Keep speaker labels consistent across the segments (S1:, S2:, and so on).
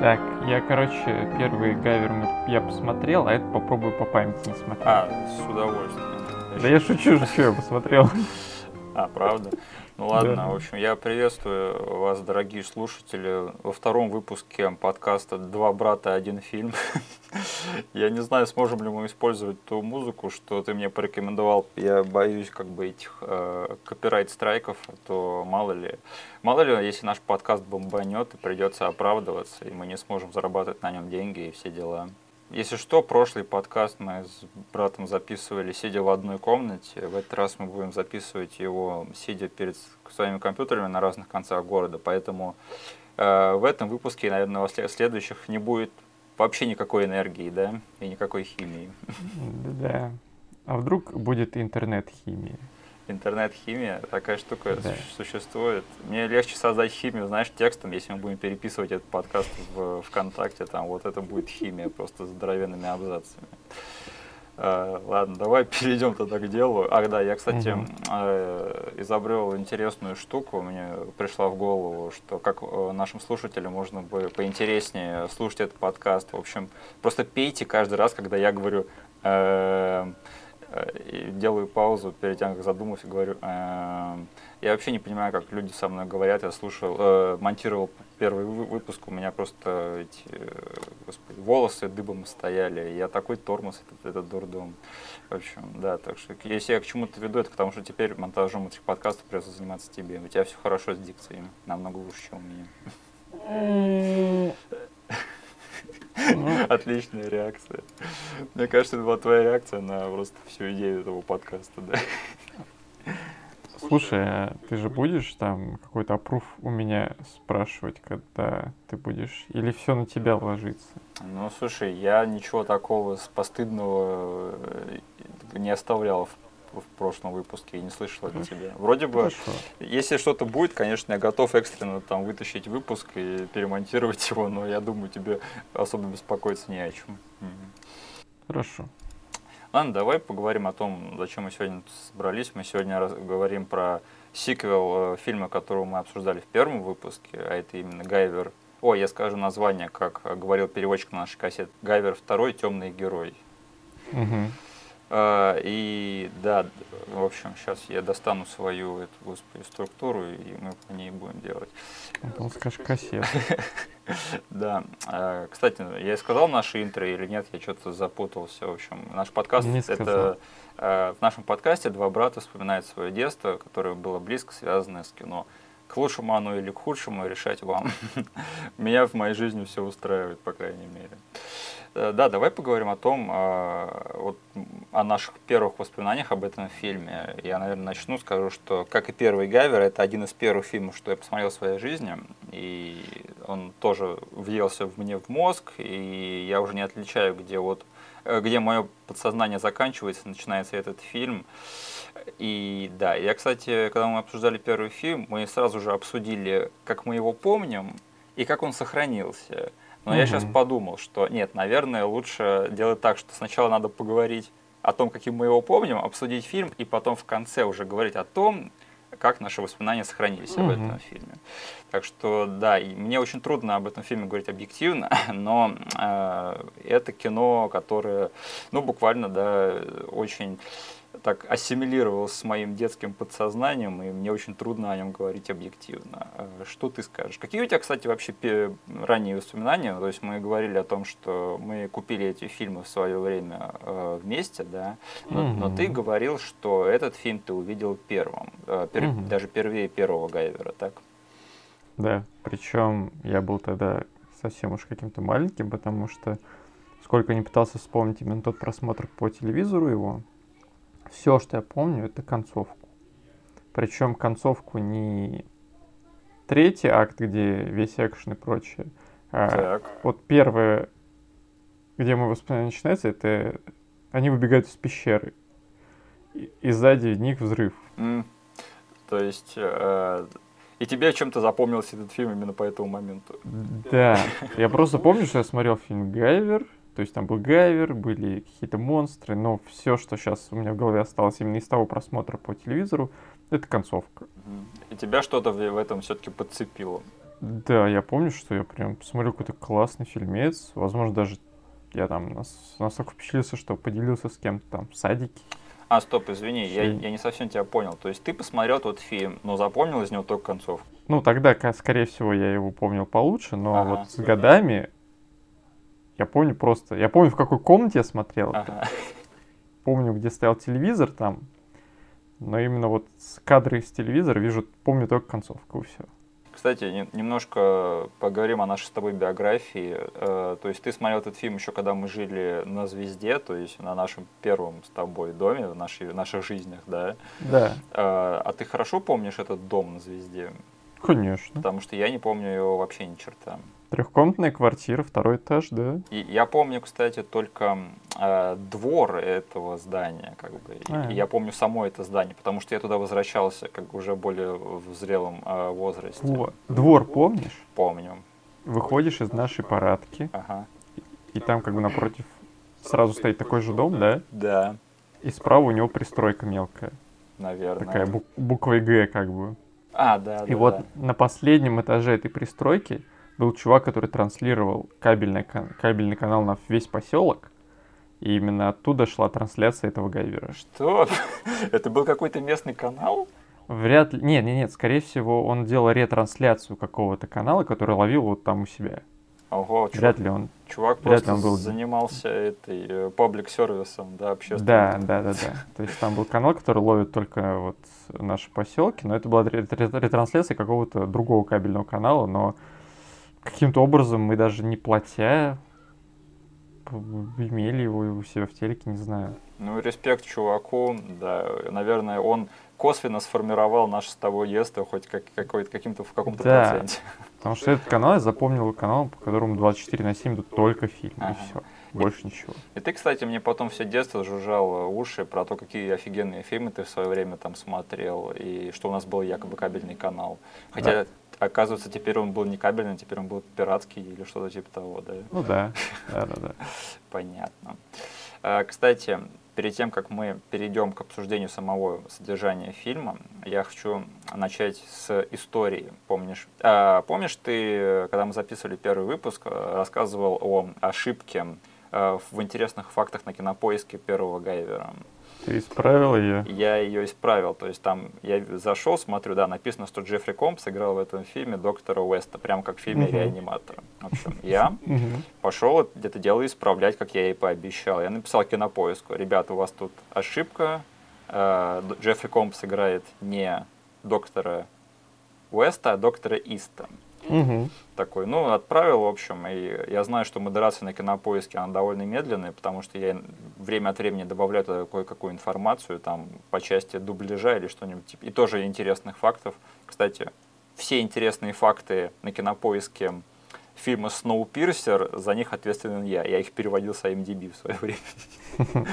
S1: Так, я, короче, первый гайвер я посмотрел, а это попробую по памяти не смотреть.
S2: А, с удовольствием.
S1: да я шучу что я посмотрел.
S2: А, правда? Ну ладно,
S1: Да.
S2: в общем, я приветствую вас, дорогие слушатели, во втором выпуске подкаста «Два брата, один фильм». Я не знаю, сможем ли мы использовать ту музыку, что ты мне порекомендовал. Я боюсь как бы этих э, копирайт-страйков, а то мало ли. Мало ли, если наш подкаст бомбанет, и придется оправдываться, и мы не сможем зарабатывать на нем деньги и все дела. Если что, прошлый подкаст мы с братом записывали, сидя в одной комнате. В этот раз мы будем записывать его, сидя перед своими компьютерами на разных концах города. Поэтому э, в этом выпуске, наверное, след- следующих не будет вообще никакой энергии, да, и никакой химии.
S1: Да. А вдруг будет интернет-химия?
S2: Интернет-химия, такая штука
S1: Да.
S2: су- существует. Мне легче создать химию, знаешь, текстом, если мы будем переписывать этот подкаст в ВКонтакте, там вот это будет химия просто с здоровенными абзацами. Э, ладно, давай перейдем тогда к делу. Ах да, я, кстати,
S1: Мгм.
S2: э, изобрел интересную штуку. Мне пришла в голову, что как э, нашим слушателям можно бы поинтереснее слушать этот подкаст. В общем, просто пейте каждый раз, когда я говорю э, и делаю паузу перед тем, как задумаюсь, и говорю. э, я вообще не понимаю, как люди со мной говорят. Я слушал, э, монтировал первый вы- выпуск, у меня просто эти, э, господи, волосы дыбом стояли. Я такой тормоз, этот, этот дурдом. В общем, да, так что если я к чему-то веду, это к тому, что теперь монтажом этих подкастов придется заниматься тебе. У тебя все хорошо с дикцией, намного лучше, чем у меня. Отличная реакция. Мне кажется, это была твоя реакция на просто всю идею этого подкаста, да?
S1: Слушай, а ты же будешь там какой-то опруф у меня спрашивать, когда ты будешь? Или все на тебя ложится?
S2: Ну, слушай, я ничего такого постыдного э, не оставлял в, в прошлом выпуске и не слышал от тебя. Вроде бы,
S1: Хорошо.
S2: если что-то будет, конечно, я готов экстренно там вытащить выпуск и перемонтировать его, но я думаю, тебе особо беспокоиться не о чем.
S1: Хорошо.
S2: Ладно, давай поговорим о том, зачем мы сегодня собрались. Мы сегодня раз- говорим про сиквел э, фильма, которого мы обсуждали в первом выпуске, а это именно Гайвер. О, я скажу название, как говорил переводчик на нашей кассете. Гайвер второй, темный герой.
S1: Мгм.
S2: А, И да, в общем, сейчас я достану свою эту, господи, структуру, и мы по ней будем делать.
S1: А Он скажет кассет.
S2: Да. А, Кстати, я сказал наше интро или нет, я что-то запутался. В общем, наш подкаст это э, в нашем подкасте два брата вспоминают свое детство, которое было близко связано с кино. К лучшему оно или к худшему решать вам. Меня в моей жизни все устраивает, по крайней мере. Э, Да, давай поговорим о том, а, вот, о наших первых воспоминаниях об этом фильме. Я, наверное, начну, скажу, что, как и первый Гайвер, это один из первых фильмов, что я посмотрел в своей жизни, и он тоже въелся в мне в мозг, и я уже не отличаю, где вот э, где мое подсознание заканчивается, начинается этот фильм. И да, я, кстати, когда мы обсуждали первый фильм, мы сразу же обсудили, как мы его помним и как он сохранился. Но я
S1: Мгм.
S2: сейчас подумал, что нет, наверное, лучше делать так, что сначала надо поговорить о том, каким мы его помним, обсудить фильм, и потом в конце уже говорить о том, как наши воспоминания сохранились об
S1: Мгм.
S2: этом фильме. Так что да, и мне очень трудно об этом фильме говорить объективно, но э, это кино, которое, ну, буквально, да, очень так ассимилировалось с моим детским подсознанием, и мне очень трудно о нем говорить объективно. Э, Что ты скажешь? Какие у тебя, кстати, вообще ранние воспоминания? То есть мы говорили о том, что мы купили эти фильмы в свое время э, вместе, да, но, но ты говорил, что этот фильм ты увидел первым, э, пер-
S1: Мгм.
S2: даже первее первого Гайвера, так?
S1: Да, причем я был тогда совсем уж каким-то маленьким, потому что сколько не пытался вспомнить именно тот просмотр по телевизору его, все, что я помню, это концовку. Причем концовку не третий акт, где весь экшен и прочее, а
S2: Так.
S1: вот первое, где мое воспоминание начинается, это они выбегают из пещеры. И, и сзади них взрыв.
S2: М, То есть, э, и тебе чем-то запомнился этот фильм именно по этому моменту?
S1: Да, я просто помню, что я смотрел фильм Гайвер, то есть там был Гайвер, были какие-то монстры, но все, что сейчас у меня в голове осталось именно из того просмотра по телевизору, это концовка.
S2: И тебя что-то в этом все-таки подцепило?
S1: Да, я помню, что я прям посмотрел какой-то классный фильмец. Возможно, даже я там нас, настолько впечатлился, что поделился с кем-то там в садике.
S2: А, стоп, извини, я, я не совсем тебя понял. То есть ты посмотрел тот фильм, но запомнил из него только концов?
S1: Ну, тогда, скорее всего, я его помнил получше, но ага. вот с годами я помню просто... Я помню, в какой комнате я смотрел. Ага. Помню, где стоял телевизор там. Но именно вот с кадры из телевизора вижу, помню только концовку и все.
S2: Кстати, не, немножко поговорим о нашей с тобой биографии. Э, то есть ты смотрел этот фильм еще когда мы жили на Звезде, то есть на нашем первом с тобой доме, в нашей, наших жизнях, да?
S1: Да.
S2: Э, а ты хорошо помнишь этот дом на Звезде?
S1: Конечно.
S2: Потому что я не помню его вообще ни черта.
S1: Трехкомнатная квартира, второй этаж, да.
S2: И я помню, кстати, только э, двор этого здания, как бы. А. И я помню само это здание, потому что я туда возвращался, как уже более в зрелом э, возрасте.
S1: О, двор помнишь?
S2: Помню.
S1: Выходишь из нашей парадки,
S2: ага.
S1: и, и там как бы напротив сразу стоит такой же дом, да?
S2: Да.
S1: И справа у него пристройка мелкая.
S2: Наверное.
S1: Такая бук- буквой Г как бы.
S2: А, да.
S1: И
S2: да,
S1: вот
S2: да.
S1: на последнем этаже этой пристройки был чувак, который транслировал кабельный, кабельный канал на весь поселок. И именно оттуда шла трансляция этого Гайвера.
S2: Что? Это был какой-то местный канал?
S1: Вряд ли. Нет, нет, нет. Скорее всего, он делал ретрансляцию какого-то канала, который ловил вот там у себя.
S2: Ого,
S1: вряд ли он.
S2: Чувак
S1: вряд
S2: просто
S1: ли он был...
S2: занимался этой паблик сервисом, да, общественным.
S1: Да, да, да, да. То есть там был канал, который ловит только вот наши поселки, но это была ретрансляция какого-то другого кабельного канала, но каким-то образом мы даже не платя имели его у себя в телеке, не знаю.
S2: Ну, респект чуваку, да, наверное, он косвенно сформировал наше с тобой детство хоть как, какой-то, каким-то, в каком-то
S1: да,
S2: проценте.
S1: потому что этот канал я запомнил канал, по которому 24 на 7 идут только фильмы, ага. и все. Больше и, ничего.
S2: И ты, кстати, мне потом все детство жужжал уши про то, какие офигенные фильмы ты в свое время там смотрел, и что у нас был якобы кабельный канал. Хотя да оказывается, теперь он был не кабельный, теперь он был пиратский или что-то типа того, да?
S1: Ну да, да, да, да.
S2: Понятно. А, кстати, перед тем, как мы перейдем к обсуждению самого содержания фильма, я хочу начать с истории. Помнишь, а, помнишь ты, когда мы записывали первый выпуск, рассказывал о ошибке а, в интересных фактах на кинопоиске первого Гайвера?
S1: Ты исправил ее?
S2: Я ее исправил. То есть там я зашел, смотрю, да, написано, что Джеффри Компс играл в этом фильме доктора Уэста, прям как в фильме «Реаниматор». В общем, я пошел это дело исправлять, как я и пообещал. Я написал кинопоиску. Ребята, у вас тут ошибка. Э, Джеффри Компс играет не доктора Уэста, а доктора Иста.
S1: Угу.
S2: Такой, ну, отправил, в общем, и я знаю, что модерация на кинопоиске, она довольно медленная, потому что я время от времени добавляю туда кое-какую информацию, там, по части дубляжа или что-нибудь, типа, и тоже интересных фактов. Кстати, все интересные факты на кинопоиске фильма «Сноупирсер», за них ответственен я. Я их переводил с IMDb в свое время.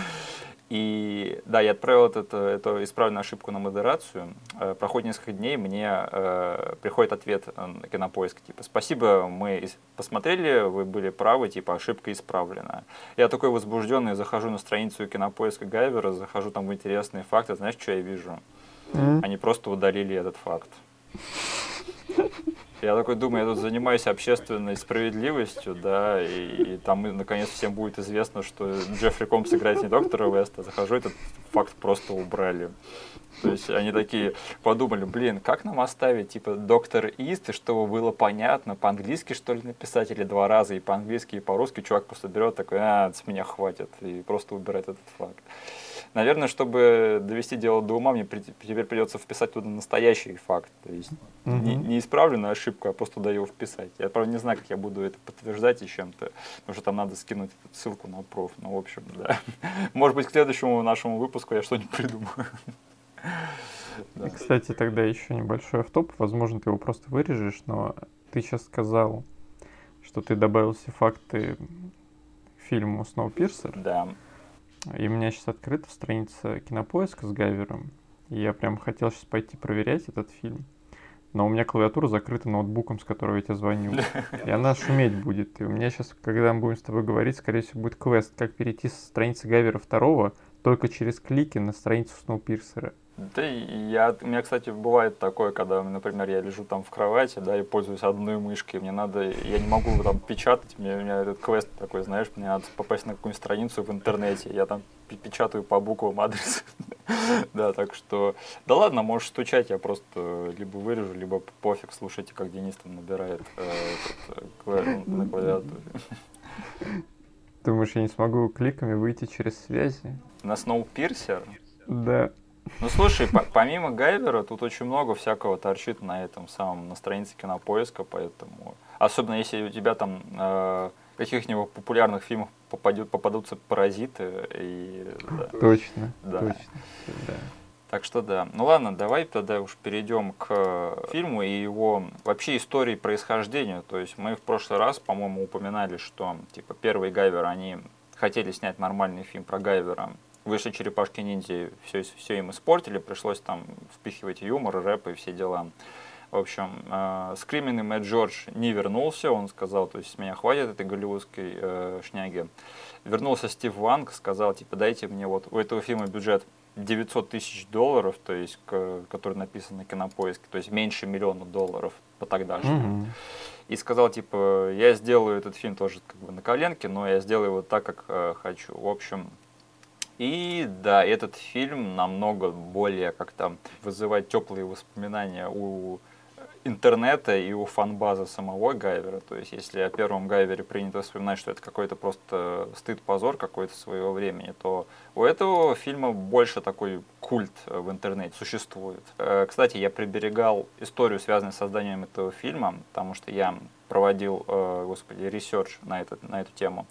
S2: И да, я отправил этот, эту исправленную ошибку на модерацию. Э, проходит несколько дней, мне э, приходит ответ на кинопоиск, типа, спасибо, мы посмотрели, вы были правы, типа, ошибка исправлена. Я такой возбужденный захожу на страницу кинопоиска Гайвера, захожу там в интересные факты, знаешь, что я вижу? Mm-hmm. Они просто удалили этот факт. Я такой думаю, я тут занимаюсь общественной справедливостью, да, и, и там наконец всем будет известно, что Джеффри Комс играет не доктора Уэста. Захожу, этот факт просто убрали. То есть они такие подумали, блин, как нам оставить, типа, доктор Ист, и чтобы было понятно, по-английски, что ли, написать, или два раза, и по-английски, и по-русски. Чувак просто берет такой, а, с меня хватит, и просто убирает этот факт. Наверное, чтобы довести дело до ума, мне теперь придется вписать туда настоящий факт. То есть угу. не, не исправленную ошибку, а просто туда его вписать. Я, правда, не знаю, как я буду это подтверждать и чем-то, потому что там надо скинуть ссылку на проф. Ну, в общем, да. Может быть, к следующему нашему выпуску я что-нибудь придумаю.
S1: Да. Кстати, тогда еще небольшой автоп. Возможно, ты его просто вырежешь, но ты сейчас сказал, что ты добавил все факты фильму «Сноупирсер».
S2: Да.
S1: И у меня сейчас открыта страница кинопоиска с Гайвером. И я прям хотел сейчас пойти проверять этот фильм. Но у меня клавиатура закрыта ноутбуком, с которого я тебе звоню. И она шуметь будет. И у меня сейчас, когда мы будем с тобой говорить, скорее всего, будет квест, как перейти с страницы Гайвера второго только через клики на страницу Сноупирсера.
S2: Да, я, у меня, кстати, бывает такое, когда, например, я лежу там в кровати, да, и пользуюсь одной мышкой, мне надо, я не могу там печатать, мне, у меня этот квест такой, знаешь, мне надо попасть на какую-нибудь страницу в интернете, я там печатаю по буквам адрес. да, так что, да ладно, можешь стучать, я просто либо вырежу, либо пофиг, слушайте, как Денис там набирает э, на клавиатуре.
S1: Думаешь, я не смогу кликами выйти через связи?
S2: На Snowpiercer?
S1: Да.
S2: Ну слушай, по помимо Гайвера тут очень много всякого торчит на этом самом, на странице кинопоиска, поэтому особенно если у тебя там э, каких-нибудь популярных фильмов попадет, попадутся паразиты и
S1: да. Точно.
S2: Да.
S1: Точно. Да.
S2: Так что да. Ну ладно, давай тогда уж перейдем к фильму и его вообще истории происхождения. То есть мы в прошлый раз, по-моему, упоминали, что типа первый Гайвер, они хотели снять нормальный фильм про Гайвера вышли черепашки ниндзя, все, все им испортили, пришлось там впихивать юмор, рэп и все дела. В общем, э, скрименный Мэтт Джордж не вернулся, он сказал, то есть с меня хватит этой голливудской э, шняги. Вернулся Стив Ванг, сказал, типа, дайте мне вот, у этого фильма бюджет 900 тысяч долларов, то есть, к, который написан на кинопоиске, то есть меньше миллиона долларов по тогдашнему. Mm-hmm. И сказал, типа, я сделаю этот фильм тоже как бы на коленке, но я сделаю его так, как э, хочу. В общем, и да, этот фильм намного более как-то вызывает теплые воспоминания у интернета и у фанбазы самого Гайвера. То есть, если о первом Гайвере принято вспоминать, что это какой-то просто стыд-позор какой-то своего времени, то у этого фильма больше такой культ в интернете существует. Э, кстати, я приберегал историю, связанную с созданием этого фильма, потому что я проводил, э, господи, research на, этот, на эту тему.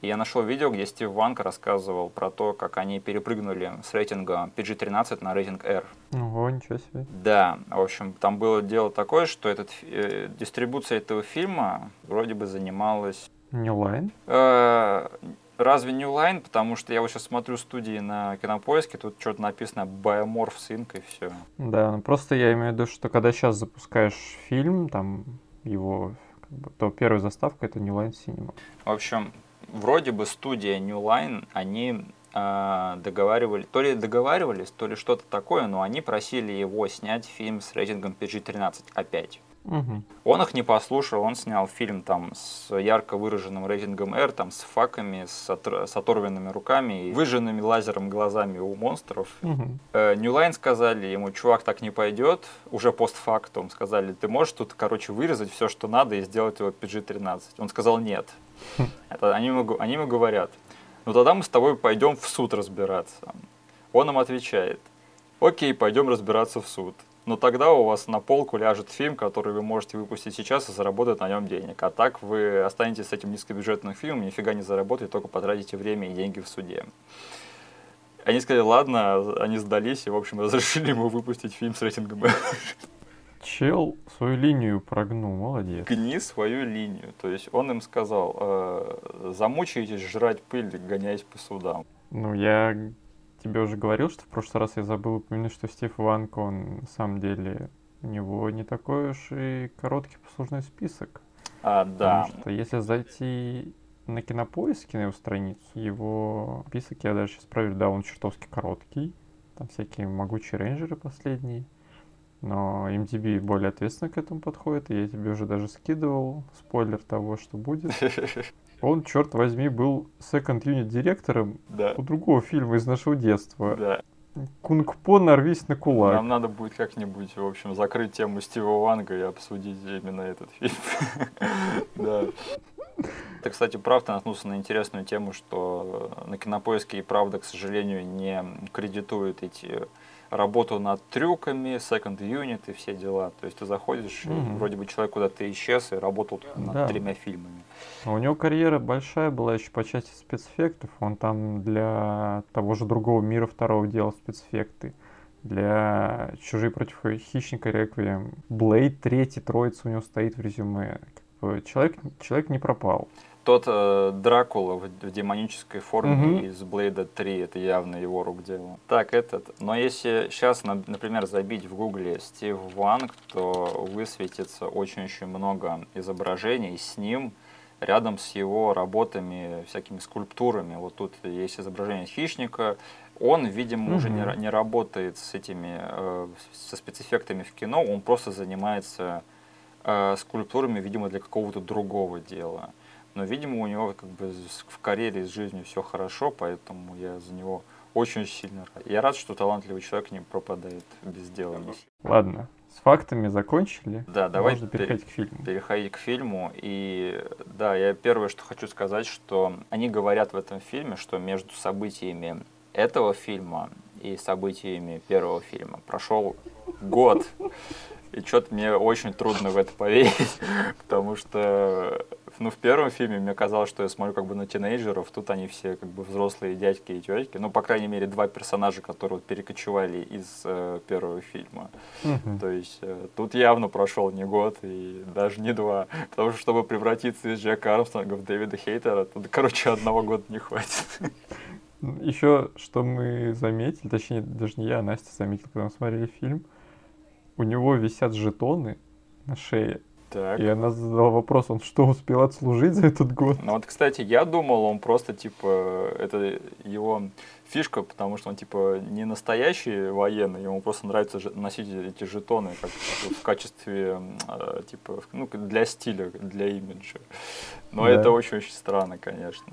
S2: И я нашел видео, где Стив Ванг рассказывал про то, как они перепрыгнули с рейтинга PG-13 на рейтинг R.
S1: Ого, ничего себе.
S2: Да, в общем, там было дело такое, что этот, э, дистрибуция этого фильма вроде бы занималась...
S1: New Line?
S2: Э, разве New Line? Потому что я вот сейчас смотрю студии на Кинопоиске, тут что-то написано Biomorph Sync и все.
S1: Да, ну просто я имею в виду, что когда сейчас запускаешь фильм, там его то первая заставка это New Line Cinema.
S2: В общем, вроде бы студия New Line, они э, договаривали, то ли договаривались, то ли что-то такое, но они просили его снять фильм с рейтингом PG-13 опять.
S1: Угу.
S2: Он их не послушал, он снял фильм там с ярко выраженным рейтингом R, там с факами, с, отр- с оторванными руками и выжженными лазером глазами у монстров.
S1: Угу.
S2: Э, New Line сказали ему, чувак, так не пойдет, уже постфактум сказали, ты можешь тут, короче, вырезать все, что надо и сделать его PG-13. Он сказал нет. Хм. Это они ему, они ему говорят, ну тогда мы с тобой пойдем в суд разбираться. Он им отвечает, окей, пойдем разбираться в суд но тогда у вас на полку ляжет фильм, который вы можете выпустить сейчас и заработать на нем денег. А так вы останетесь с этим низкобюджетным фильмом, нифига не заработаете, только потратите время и деньги в суде. Они сказали, ладно, они сдались и, в общем, разрешили ему выпустить фильм с рейтингом.
S1: Чел свою линию прогнул, молодец.
S2: Гни свою линию. То есть он им сказал, э, замучаетесь жрать пыль, гоняясь по судам.
S1: Ну, я тебе уже говорил, что в прошлый раз я забыл упомянуть, что Стив Ванк, он на самом деле, у него не такой уж и короткий послужной список.
S2: А, да.
S1: Потому что если зайти на кинопоиске, на его страницу, его список, я даже сейчас проверю, да, он чертовски короткий. Там всякие могучие рейнджеры последние. Но MDB более ответственно к этому подходит, и я тебе уже даже скидывал спойлер того, что будет. Он, черт возьми, был second unit директором
S2: да.
S1: у другого фильма из нашего детства.
S2: Да.
S1: Кунг-по нарвись на кулак.
S2: Нам надо будет как-нибудь, в общем, закрыть тему Стива Ванга и обсудить именно этот фильм. Да. Ты, кстати, прав, ты наткнулся на интересную тему, что на Кинопоиске и правда, к сожалению, не кредитуют эти работу над трюками, second unit и все дела. То есть ты заходишь, mm-hmm. и вроде бы человек куда-то исчез и работал над да. тремя фильмами.
S1: А у него карьера большая была еще по части спецэффектов. Он там для того же другого мира второго делал спецэффекты. Для «Чужие против хищника» Реквием. Блейд третий, троица у него стоит в резюме. Человек, человек не пропал
S2: тот э, Дракула в, в демонической форме угу. из Блейда 3, это явно его рук дело. Так, этот. Но если сейчас, например, забить в гугле Стив Ванг, то высветится очень-очень много изображений с ним рядом с его работами, всякими скульптурами. Вот тут есть изображение хищника. Он, видимо, mm-hmm. уже не, не работает с этими, э, со спецэффектами в кино, он просто занимается э, скульптурами, видимо, для какого-то другого дела. Но, видимо, у него как бы в карьере с жизнью все хорошо, поэтому я за него очень сильно рад. Я рад, что талантливый человек не пропадает без дела.
S1: Ладно, с фактами закончили.
S2: Да, давай
S1: Можно переходить к фильму.
S2: Переходить к фильму. И да, я первое, что хочу сказать, что они говорят в этом фильме, что между событиями этого фильма и событиями первого фильма прошел год. И что-то мне очень трудно в это поверить, потому что ну, в первом фильме мне казалось, что я смотрю как бы на тинейджеров, тут они все как бы взрослые дядьки и тетки. Ну, по крайней мере, два персонажа, которые вот перекочевали из э, первого фильма. Mm-hmm. То есть э, тут явно прошел не год и даже не два. Потому что, чтобы превратиться из Джека Армстронга в Дэвида Хейтера, тут, короче, одного года не хватит.
S1: Еще, что мы заметили, точнее, даже не я, а Настя заметила, когда мы смотрели фильм, у него висят жетоны на шее. Так. И она задала вопрос, он что, успел отслужить за этот год?
S2: Ну вот, кстати, я думал, он просто, типа, это его фишка, потому что он, типа, не настоящий военный, ему просто нравится носить эти жетоны как в качестве, э, типа, ну, для стиля, для имиджа. Но да. это очень-очень странно, конечно.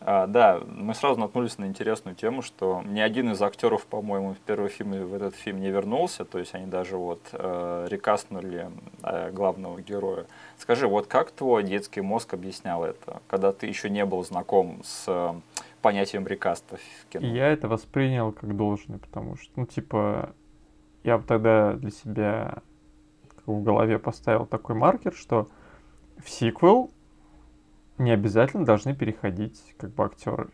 S2: А, да, мы сразу наткнулись на интересную тему, что ни один из актеров, по-моему, в первый фильм в этот фильм не вернулся, то есть они даже вот э, рекастнули э, главного героя. Скажи, вот как твой детский мозг объяснял это, когда ты еще не был знаком с э, понятием рекаста в кино?
S1: Я это воспринял как должное, потому что, ну, типа, я тогда для себя в голове поставил такой маркер, что в сиквел не обязательно должны переходить как бы актеры.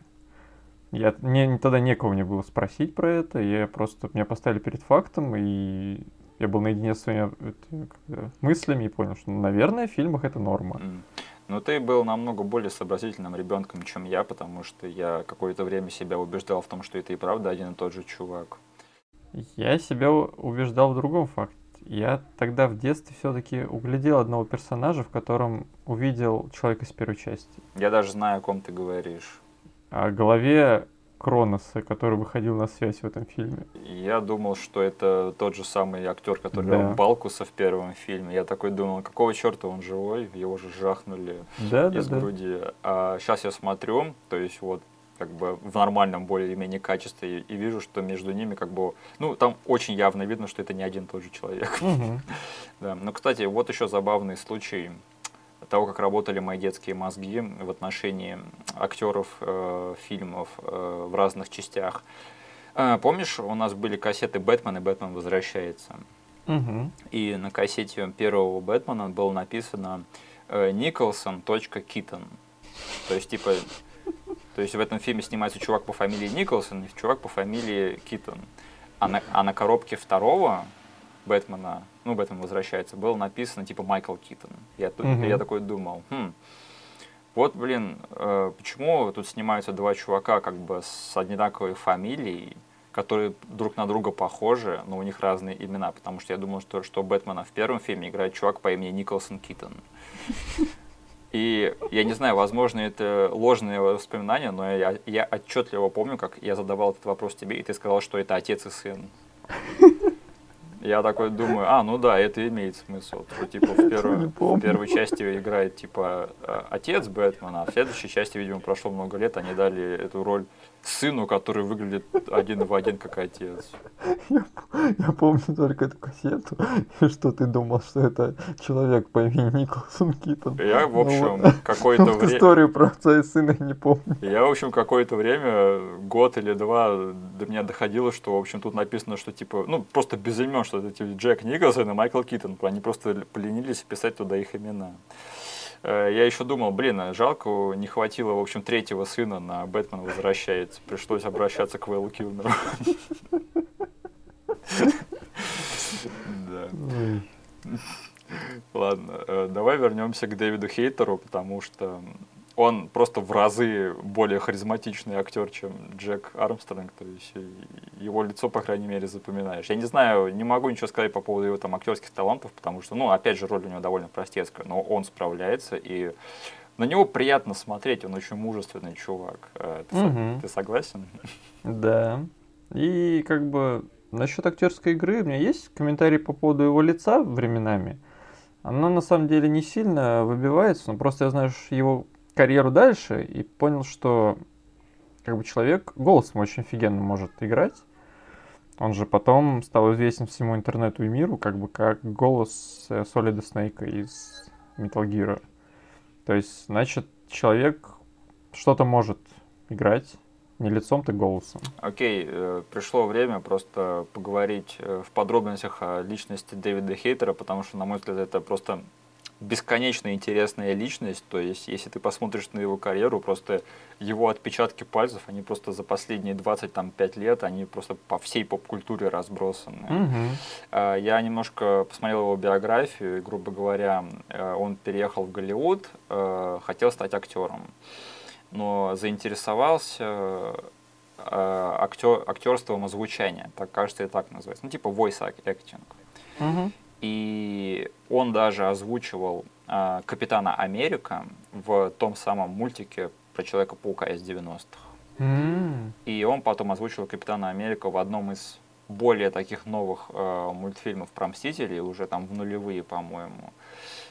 S1: Я, мне тогда некого не было спросить про это, я просто, меня поставили перед фактом, и я был наедине с своими это, мыслями и понял, что, ну, наверное, в фильмах это норма. Mm.
S2: Но ты был намного более сообразительным ребенком, чем я, потому что я какое-то время себя убеждал в том, что это и правда один и тот же чувак.
S1: Я себя убеждал в другом факте. Я тогда в детстве все-таки углядел одного персонажа, в котором увидел человека с первой части.
S2: Я даже знаю, о ком ты говоришь.
S1: О голове Кроноса, который выходил на связь в этом фильме.
S2: Я думал, что это тот же самый актер, который да. играл Балкуса в первом фильме. Я такой думал, какого черта он живой, его же жахнули да, из да, груди. Да. А сейчас я смотрю, то есть вот как бы в нормальном более-менее качестве и, вижу, что между ними как бы, ну, там очень явно видно, что это не один и тот же человек. да. Но, кстати, вот еще забавный случай того, как работали мои детские мозги в отношении актеров э, фильмов э, в разных частях. Э, помнишь, у нас были кассеты «Бэтмен» и «Бэтмен возвращается». Угу. И на кассете первого Бэтмена было написано э, Николсон. Китон. То есть, типа, то есть в этом фильме снимается чувак по фамилии Николсон и чувак по фамилии Китон. А на, а на коробке второго Бэтмена, ну, Бэтмен возвращается, было написано типа Майкл Китон. Я, mm-hmm. я такой думал, хм, вот, блин, э, почему тут снимаются два чувака как бы с одинаковой фамилией, которые друг на друга похожи, но у них разные имена, потому что я думал, что, что Бэтмена в первом фильме играет чувак по имени Николсон Китон. И я не знаю, возможно, это ложные воспоминания, но я, я отчетливо помню, как я задавал этот вопрос тебе, и ты сказал, что это отец и сын. Я такой думаю, а, ну да, это имеет смысл. Что, типа, в, первой, в первой части играет, типа, отец Бэтмена, а в следующей части, видимо, прошло много лет, они дали эту роль сыну, который выглядит один в один как отец.
S1: Я, я помню только эту кассету, и что ты думал, что это человек по имени Николсон Китон.
S2: Я, в общем, вот, какое-то время...
S1: Историю про отца и сына не помню.
S2: Я, в общем, какое-то время, год или два, до меня доходило, что, в общем, тут написано, что, типа, ну, просто без имен, что это типа, Джек Николсон и Майкл Китон. Они просто поленились писать туда их имена. Э, я еще думал, блин, а жалко, не хватило, в общем, третьего сына на Бэтмен возвращается. Пришлось обращаться к Вэллу Килмеру. Да. Ладно, э, давай вернемся к Дэвиду Хейтеру, потому что он просто в разы более харизматичный актер, чем Джек Армстронг, то есть его лицо, по крайней мере, запоминаешь. Я не знаю, не могу ничего сказать по поводу его там актерских талантов, потому что, ну, опять же, роль у него довольно простецкая, но он справляется, и на него приятно смотреть, он очень мужественный чувак. Э, ты,
S1: Мгм.
S2: ты согласен?
S1: Да. И как бы насчет актерской игры у меня есть комментарий по поводу его лица временами. Оно на самом деле не сильно выбивается, но просто я знаю его карьеру дальше и понял, что как бы человек голосом очень офигенно может играть. Он же потом стал известен всему интернету и миру, как бы как голос э, Солида Снейка из Metal Gear. То есть, значит, человек что-то может играть не лицом, так голосом.
S2: Окей, э, пришло время просто поговорить э, в подробностях о личности Дэвида Хейтера, потому что, на мой взгляд, это просто бесконечно интересная личность. То есть, если ты посмотришь на его карьеру, просто его отпечатки пальцев, они просто за последние 25 лет, они просто по всей поп-культуре разбросаны. Э, Я немножко посмотрел его биографию, и, грубо говоря, э, он переехал в Голливуд, э, хотел стать актером, но заинтересовался э, актер, актерством озвучания, так кажется, и так называется, ну типа voice ac- acting.
S1: Мгм.
S2: И он даже озвучивал э, Капитана Америка в том самом мультике про Человека-паука из 90-х.
S1: М.
S2: И он потом озвучил Капитана Америка в одном из более таких новых э, мультфильмов про Мстителей, уже там в нулевые, по-моему.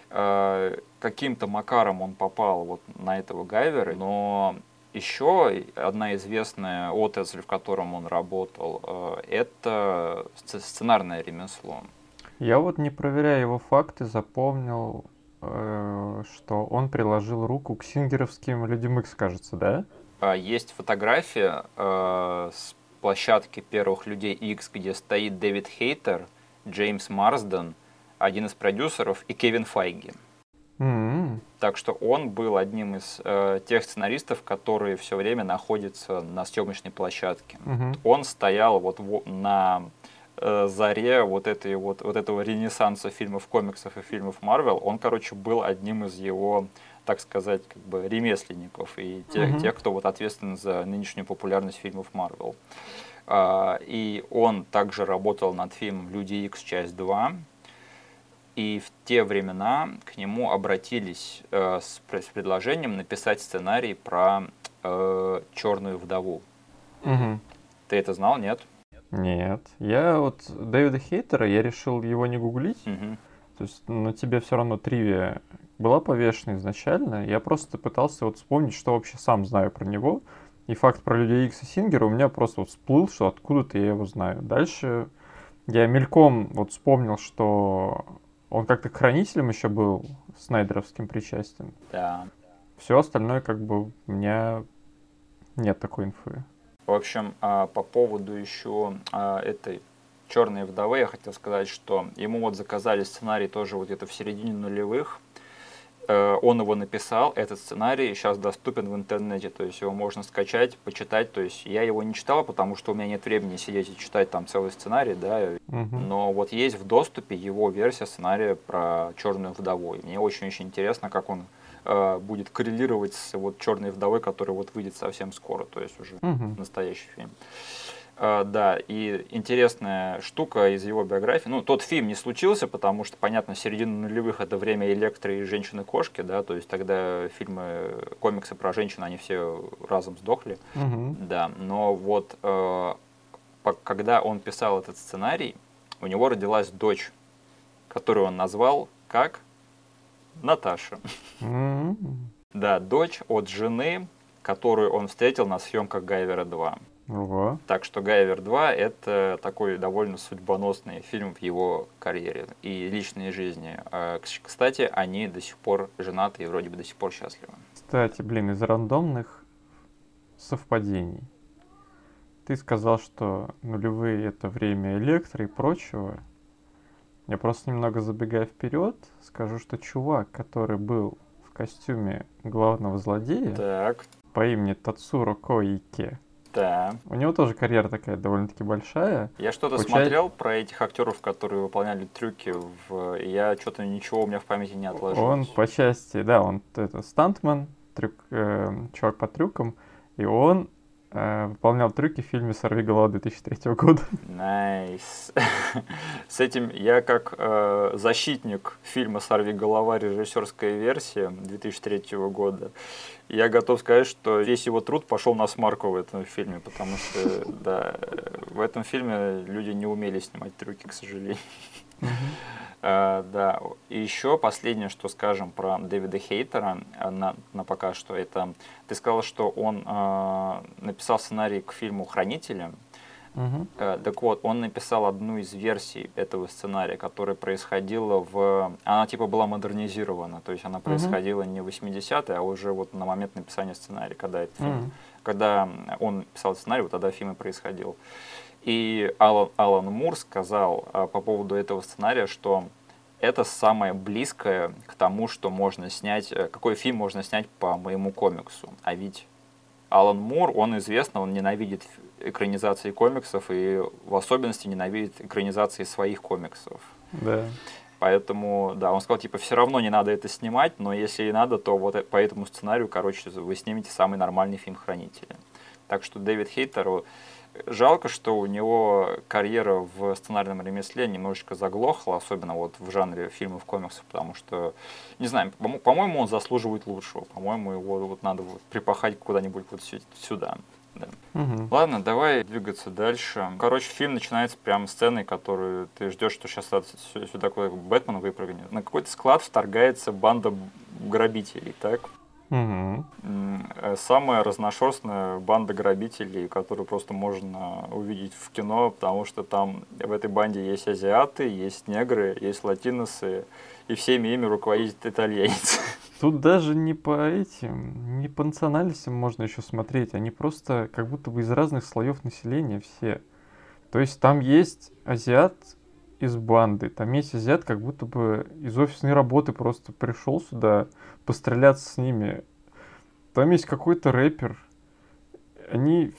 S2: Э, каким-то макаром он попал вот на этого Гайвера, но еще одна известная отрасль, в котором он работал, э, это сц- сценарное ремесло.
S1: Я вот не проверяя его факты, запомнил, э, что он приложил руку к сингеровским Людям Икс, кажется, да?
S2: А, Есть фотография э, с площадки первых людей X, где стоит Дэвид Хейтер, Джеймс Марсден, один из продюсеров, и Кевин Файги.
S1: М.
S2: Так что он был одним из э, тех сценаристов, которые все время находятся на съемочной площадке.
S1: Мгм.
S2: Он стоял вот во- на э, заре вот, этой вот, вот этого ренессанса фильмов комиксов и фильмов Марвел. Он, короче, был одним из его, так сказать, как бы ремесленников и тех,
S1: Мгм.
S2: тех кто вот ответственен за нынешнюю популярность фильмов Марвел. А, и он также работал над фильмом «Люди Икс. Часть 2». И в те времена к нему обратились э, с, с предложением написать сценарий про э, черную вдову.
S1: Мгм.
S2: Ты это знал, нет?
S1: Нет. Я вот Дэвида Хейтера, я решил его не гуглить.
S2: Мгм.
S1: То есть на тебе все равно тривия была повешена изначально. Я просто пытался вот вспомнить, что вообще сам знаю про него. И факт про Людей Икс и Сингера у меня просто вот всплыл, что откуда-то я его знаю. Дальше я мельком вот вспомнил, что он как-то к хранителям еще был снайдеровским причастен.
S2: Да.
S1: Все остальное как бы у меня нет такой инфы.
S2: В общем, а, по поводу еще а, этой черной вдовы, я хотел сказать, что ему вот заказали сценарий тоже вот где-то в середине нулевых. Э, Он его написал, этот сценарий сейчас доступен в интернете, то есть его можно скачать, почитать. То есть я его не читал, потому что у меня нет времени сидеть и читать там целый сценарий, да,
S1: Мгм.
S2: но вот есть в доступе его версия сценария про черную вдову. И мне очень-очень интересно, как он э, будет коррелировать с вот черной вдовой, которая вот выйдет совсем скоро, то есть уже
S1: Мгм.
S2: настоящий фильм. А, да, и интересная штука из его биографии. Ну, тот фильм не случился, потому что, понятно, середина нулевых это время электро и женщины-кошки, да, то есть тогда фильмы, комиксы про женщин, они все разом сдохли.
S1: Мгм.
S2: Да, но вот э, когда он писал этот сценарий, у него родилась дочь, которую он назвал как Наташа. Да, дочь от жены, которую он встретил на съемках Гайвера 2.
S1: Ого.
S2: Так что Гайвер 2 это такой довольно судьбоносный фильм в его карьере и личной жизни. Кс- Кстати, они до сих пор женаты и вроде бы до сих пор счастливы.
S1: Кстати, блин, из рандомных совпадений. Ты сказал, что нулевые это время электро и прочего. Я просто немного забегая вперед, скажу, что чувак, который был в костюме главного злодея
S2: Так,
S1: по имени Тацуро Коике,
S2: да.
S1: у него тоже карьера такая довольно-таки большая.
S2: Я что-то
S1: Получай-
S2: смотрел про этих актеров, которые выполняли трюки, в... я что-то ничего у меня в памяти не отложилось.
S1: Он по части, да, он это stuntman, трюк, э, чувак по трюкам, и он выполнял трюки в фильме «Сорви голова» 2003 года.
S2: Nice. С этим я как э, защитник фильма «Сорви голова» режиссерская версия 2003 года, я готов сказать, что весь его труд пошел на смарку в этом фильме, потому что, да, в этом фильме люди не умели снимать трюки, к сожалению. Uh, да, и еще последнее, что скажем про Дэвида Хейтера э, на, на пока что, это ты сказал, что он э, написал сценарий к фильму «Хранители», Uh-huh. Э, так вот, он написал одну из версий этого сценария, которая происходила в... Она типа была модернизирована, то есть она происходила uh-huh. не в 80-е, а уже вот на момент написания сценария, когда, этот фильм, uh-huh. когда он писал сценарий, вот тогда фильм и происходил. И Алан, Алан Мур сказал а, по поводу этого сценария, что это самое близкое к тому, что можно снять, э, какой фильм можно снять по моему комиксу. А ведь Алан Мур, он известно, он ненавидит экранизации комиксов и в особенности ненавидит экранизации своих комиксов.
S1: Да.
S2: Поэтому, да, он сказал, типа, все равно не надо это снимать, но если и надо, то вот по этому сценарию, короче, вы снимете самый нормальный фильм «Хранители». Так что Дэвид Хейтер Жалко, что у него карьера в сценарном ремесле немножечко заглохла, особенно вот в жанре фильмов, комиксов, потому что, не знаю, по-моему, он заслуживает лучшего. По-моему, его вот надо вот припахать куда-нибудь вот сюда. Да. Угу. Ладно, давай двигаться дальше. Короче, фильм начинается прямо сценой, которую ты ждешь, что сейчас сюда куда Бэтмен выпрыгнет. На какой-то склад вторгается банда грабителей, так?
S1: Угу.
S2: Самая разношерстная банда грабителей, которую просто можно увидеть в кино, потому что там в этой банде есть азиаты, есть негры, есть латиносы, и всеми ими руководит итальянец.
S1: Тут даже не по этим, не по национальностям можно еще смотреть, они просто как будто бы из разных слоев населения все. То есть там есть азиат из банды, там есть азиат, как будто бы из офисной работы просто пришел сюда, постреляться с ними. Там есть какой-то рэпер. Они...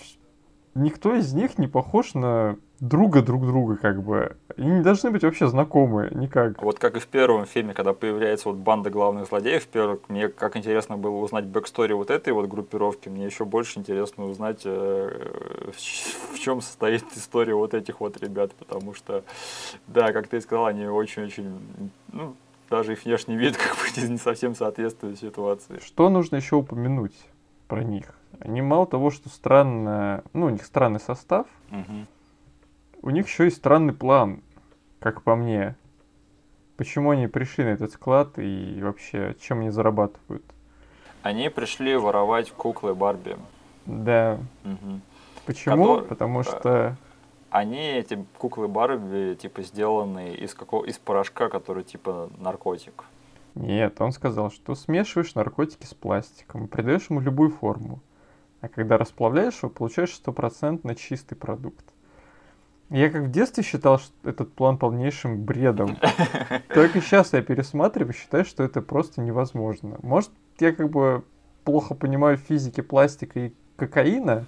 S1: Никто из них не похож на друга друг друга, как бы. И не должны быть вообще знакомы никак.
S2: Вот как и в первом фильме, когда появляется вот банда главных злодеев, первых, мне как интересно было узнать backstory вот этой вот группировки, мне еще больше интересно узнать, э, в чем состоит история вот этих вот ребят, потому что, да, как ты сказал, они очень-очень, ну, даже их внешний вид как бы не совсем соответствует ситуации.
S1: Что нужно еще упомянуть про них? Они мало того, что странно, ну, у них странный состав,
S2: угу.
S1: у них еще и странный план, как по мне. Почему они пришли на этот склад и вообще чем они зарабатывают?
S2: Они пришли воровать куклы Барби.
S1: Да.
S2: Угу.
S1: Почему? Котор... Потому что
S2: они, эти куклы Барби, типа, сделаны из, какого, из порошка, который, типа, наркотик.
S1: Нет, он сказал, что смешиваешь наркотики с пластиком, придаешь ему любую форму. А когда расплавляешь его, получаешь стопроцентно чистый продукт. Я как в детстве считал что этот план полнейшим бредом. Только сейчас я пересматриваю считаю, что это просто невозможно. Может, я как бы плохо понимаю физики пластика и кокаина,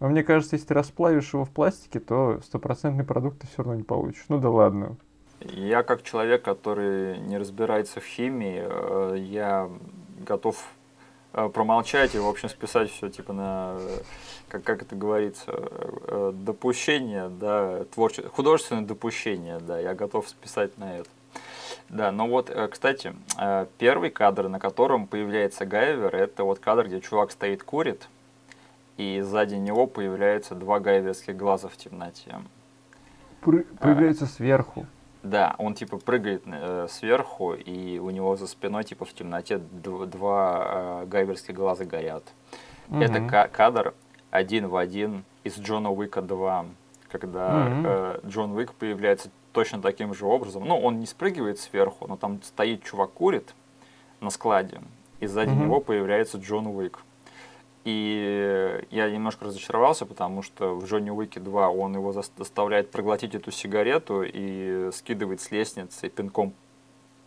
S1: но мне кажется, если ты расплавишь его в пластике, то стопроцентный продукт ты все равно не получишь. Ну да ладно.
S2: Я как человек, который не разбирается в химии, э, я готов э, промолчать и, в общем, списать все типа на, как, как это говорится, э, допущение, да, творческое, художественное допущение, да, я готов списать на это. Да, ну вот, кстати, первый кадр, на котором появляется Гайвер, это вот кадр, где чувак стоит, курит, и сзади него появляются два гайверских глаза в темноте.
S1: Пры- появляются а, сверху.
S2: Да, он типа прыгает э, сверху, и у него за спиной типа в темноте д- два э, гайверских глаза горят. Угу. Это ка- кадр один в один из Джона Уика 2, когда угу. э, Джон Уик появляется точно таким же образом. Ну, он не спрыгивает сверху, но там стоит чувак курит на складе, и сзади угу. него появляется Джон Уик. И я немножко разочаровался, потому что в Джонни Уике 2 он его заставляет проглотить эту сигарету и скидывает с лестницы пинком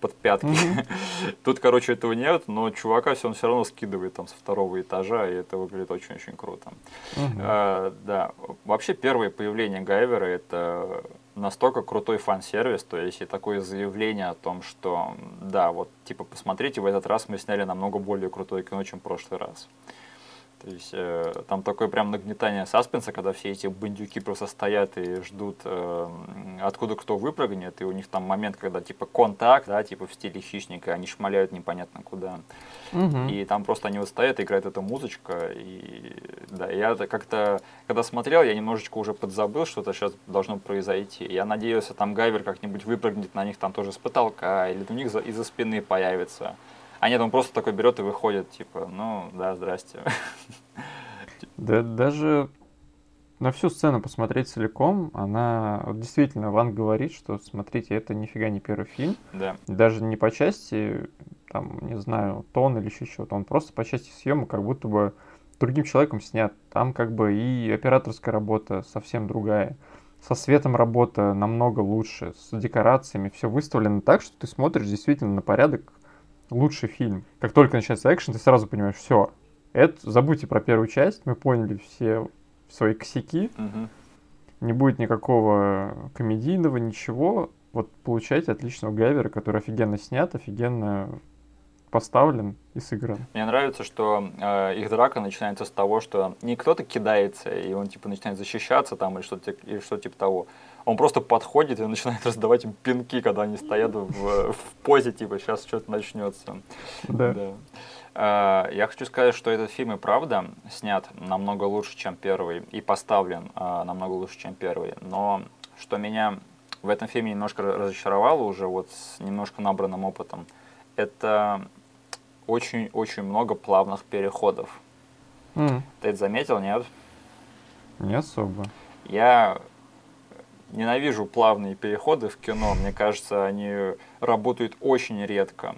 S2: под пятки. Mm-hmm. Тут, короче, этого нет, но чувака все он все равно скидывает там со второго этажа, и это выглядит очень-очень круто. Mm-hmm. А, да, вообще первое появление Гайвера это настолько крутой фан-сервис, то есть и такое заявление о том, что да, вот типа посмотрите, в этот раз мы сняли намного более крутое кино, чем в прошлый раз. То есть э, там такое прям нагнетание саспенса, когда все эти бандюки просто стоят и ждут, э, откуда кто выпрыгнет, и у них там момент, когда типа контакт, да, типа в стиле хищника, они шмаляют непонятно куда. Угу. И там просто они вот стоят, играет эта музычка, и да, я как-то, когда смотрел, я немножечко уже подзабыл, что-то сейчас должно произойти. Я надеялся, там Гайвер как-нибудь выпрыгнет на них там тоже с потолка, или у них из-за спины появится. А нет, он просто такой берет и выходит, типа, ну, да, здрасте.
S1: Да даже на всю сцену посмотреть целиком, она действительно, Ван говорит, что смотрите, это нифига не первый фильм.
S2: Да.
S1: Даже не по части, там, не знаю, тон или еще чего-то. Он просто по части съемок как будто бы другим человеком снят. Там как бы и операторская работа совсем другая. Со светом работа намного лучше, с декорациями. Все выставлено так, что ты смотришь действительно на порядок лучший фильм. Как только начинается экшен, ты сразу понимаешь, все, это забудьте про первую часть, мы поняли все свои косяки,
S2: угу.
S1: не будет никакого комедийного, ничего. Вот получаете отличного Гайвера, который офигенно снят, офигенно поставлен и сыгран.
S2: Мне нравится, что э, их драка начинается с того, что не кто-то кидается, и он типа начинает защищаться там или что-то или что типа того. Он просто подходит и начинает раздавать им пинки, когда они стоят в, в позе, типа, сейчас что-то начнется.
S1: Да.
S2: да. А, я хочу сказать, что этот фильм и правда снят намного лучше, чем первый, и поставлен а, намного лучше, чем первый. Но что меня в этом фильме немножко разочаровало уже вот с немножко набранным опытом, это очень-очень много плавных переходов.
S1: Mm.
S2: Ты это заметил, нет?
S1: Не особо.
S2: Я ненавижу плавные переходы в кино. Мне кажется, они работают очень редко.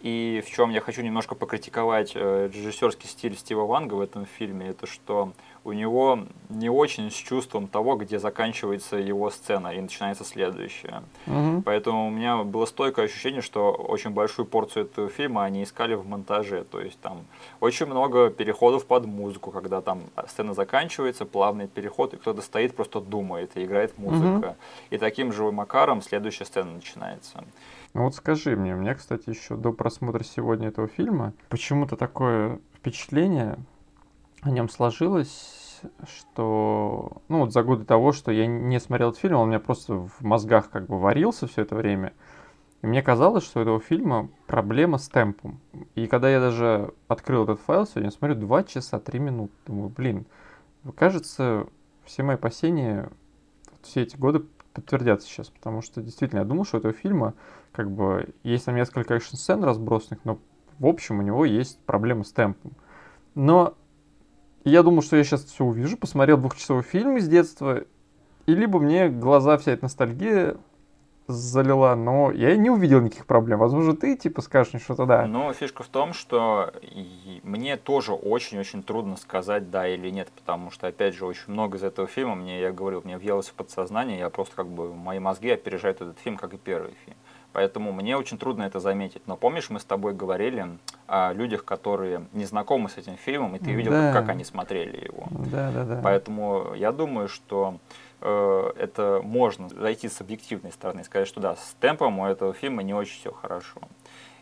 S2: И в чем я хочу немножко покритиковать э, режиссерский стиль Стива Ванга в этом фильме, это что у него не очень с чувством того, где заканчивается его сцена и начинается следующая.
S1: Угу.
S2: Поэтому у меня было стойкое ощущение, что очень большую порцию этого фильма они искали в монтаже. То есть там очень много переходов под музыку, когда там сцена заканчивается, плавный переход, и кто-то стоит, просто думает и играет музыка. Угу. И таким же макаром следующая сцена начинается.
S1: Ну вот скажи мне, у меня, кстати, еще до просмотра сегодня этого фильма почему-то такое впечатление, о нем сложилось, что, ну вот за годы того, что я не смотрел этот фильм, он у меня просто в мозгах как бы варился все это время. И мне казалось, что у этого фильма проблема с темпом. И когда я даже открыл этот файл сегодня, смотрю 2 часа 3 минуты. Думаю, блин, кажется, все мои опасения все эти годы подтвердятся сейчас, потому что действительно я думал, что у этого фильма как бы есть там несколько экшн-сцен разбросанных, но в общем у него есть проблемы с темпом. Но я думал, что я сейчас все увижу, посмотрел двухчасовой фильм из детства, и либо мне глаза вся эта ностальгия залила, но я не увидел никаких проблем. Возможно, ты типа скажешь что-то да.
S2: Но фишка в том, что мне тоже очень-очень трудно сказать да или нет, потому что, опять же, очень много из этого фильма, мне, я говорил, мне въелось в подсознание, я просто как бы, мои мозги опережают этот фильм, как и первый фильм. Поэтому мне очень трудно это заметить. Но помнишь, мы с тобой говорили о людях, которые не знакомы с этим фильмом, и ты видел, да. как они смотрели его.
S1: Да, да, да.
S2: Поэтому я думаю, что э, это можно зайти с объективной стороны и сказать, что да, с темпом у этого фильма не очень все хорошо.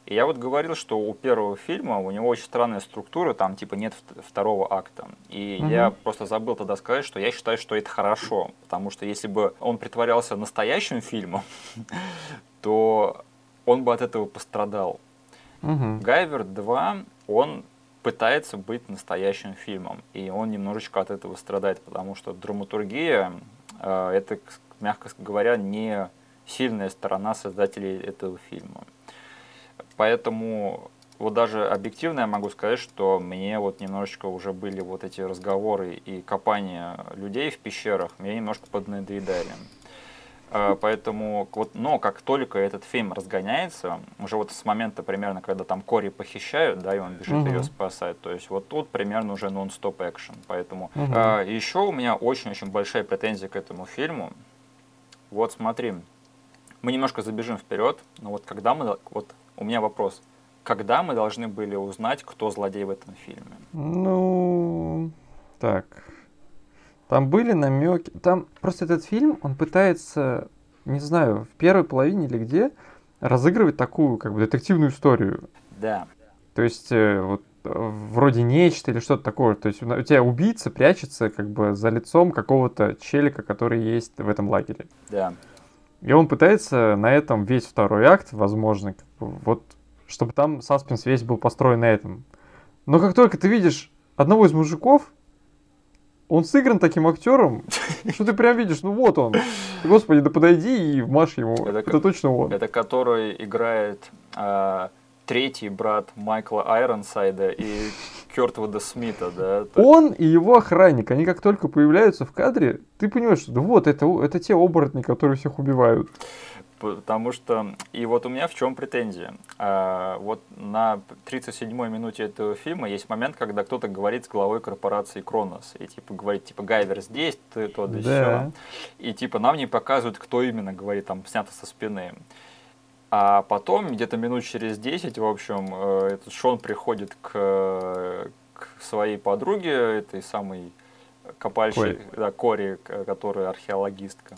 S2: И я вот говорил, что у первого фильма у него очень странная структура, там типа нет второго акта. И угу. я просто забыл тогда сказать, что я считаю, что это хорошо, потому что если бы он притворялся настоящим фильмом, то он бы от этого пострадал.
S1: Угу.
S2: Гайвер 2, он пытается быть настоящим фильмом, и он немножечко от этого страдает, потому что драматургия э, это, мягко говоря, не сильная сторона создателей этого фильма. Поэтому вот даже объективно я могу сказать, что мне вот немножечко уже были вот эти разговоры и копания людей в пещерах, мне немножко поднадоедали. А, поэтому, вот, но как только этот фильм разгоняется, уже вот с момента примерно, когда там Кори похищают, да, и он бежит угу. ее спасать, то есть вот тут примерно уже нон-стоп экшен. Поэтому угу. а, еще у меня очень-очень большая претензия к этому фильму. Вот смотри, мы немножко забежим вперед, но вот когда мы, вот у меня вопрос, когда мы должны были узнать, кто злодей в этом фильме?
S1: Ну, так, там были намеки. Там просто этот фильм, он пытается, не знаю, в первой половине или где, разыгрывать такую, как бы, детективную историю.
S2: Да.
S1: То есть, э, вот вроде нечто или что-то такое. То есть у тебя убийца прячется как бы за лицом какого-то челика, который есть в этом лагере.
S2: Да.
S1: И он пытается на этом весь второй акт, возможно, как бы, вот, чтобы там саспенс весь был построен на этом. Но как только ты видишь одного из мужиков, он сыгран таким актером, что ты прям видишь, ну вот он. Господи, да подойди и вмажь ему. Это, это точно он.
S2: Это который играет а, третий брат Майкла Айронсайда и Кертвуда Смита, да?
S1: Он и его охранник, они как только появляются в кадре, ты понимаешь, что да вот, это, это те оборотни, которые всех убивают.
S2: Потому что, и вот у меня в чем претензия. А, вот на 37-й минуте этого фильма есть момент, когда кто-то говорит с главой корпорации Кронос. И типа говорит, типа, Гайвер здесь, ты то да, да. И типа нам не показывают, кто именно говорит, там, снято со спины. А потом, где-то минут через 10, в общем, э, этот Шон приходит к, к своей подруге, этой самой копальщик, Кори. да, Кори, которая археологистка.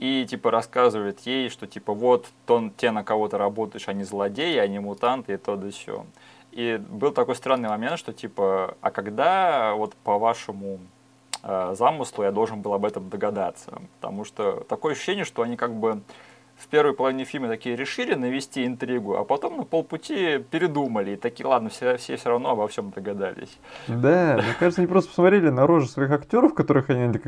S2: И типа рассказывает ей, что типа вот то, те, на кого ты работаешь, они злодеи, они мутанты и то да все. И был такой странный момент, что типа, а когда вот по вашему э, замыслу я должен был об этом догадаться? Потому что такое ощущение, что они как бы в первой половине фильма такие решили навести интригу, а потом на полпути передумали. И такие, ладно, все, все все равно обо всем догадались.
S1: Да, мне кажется, они просто посмотрели на рожи своих актеров, которых они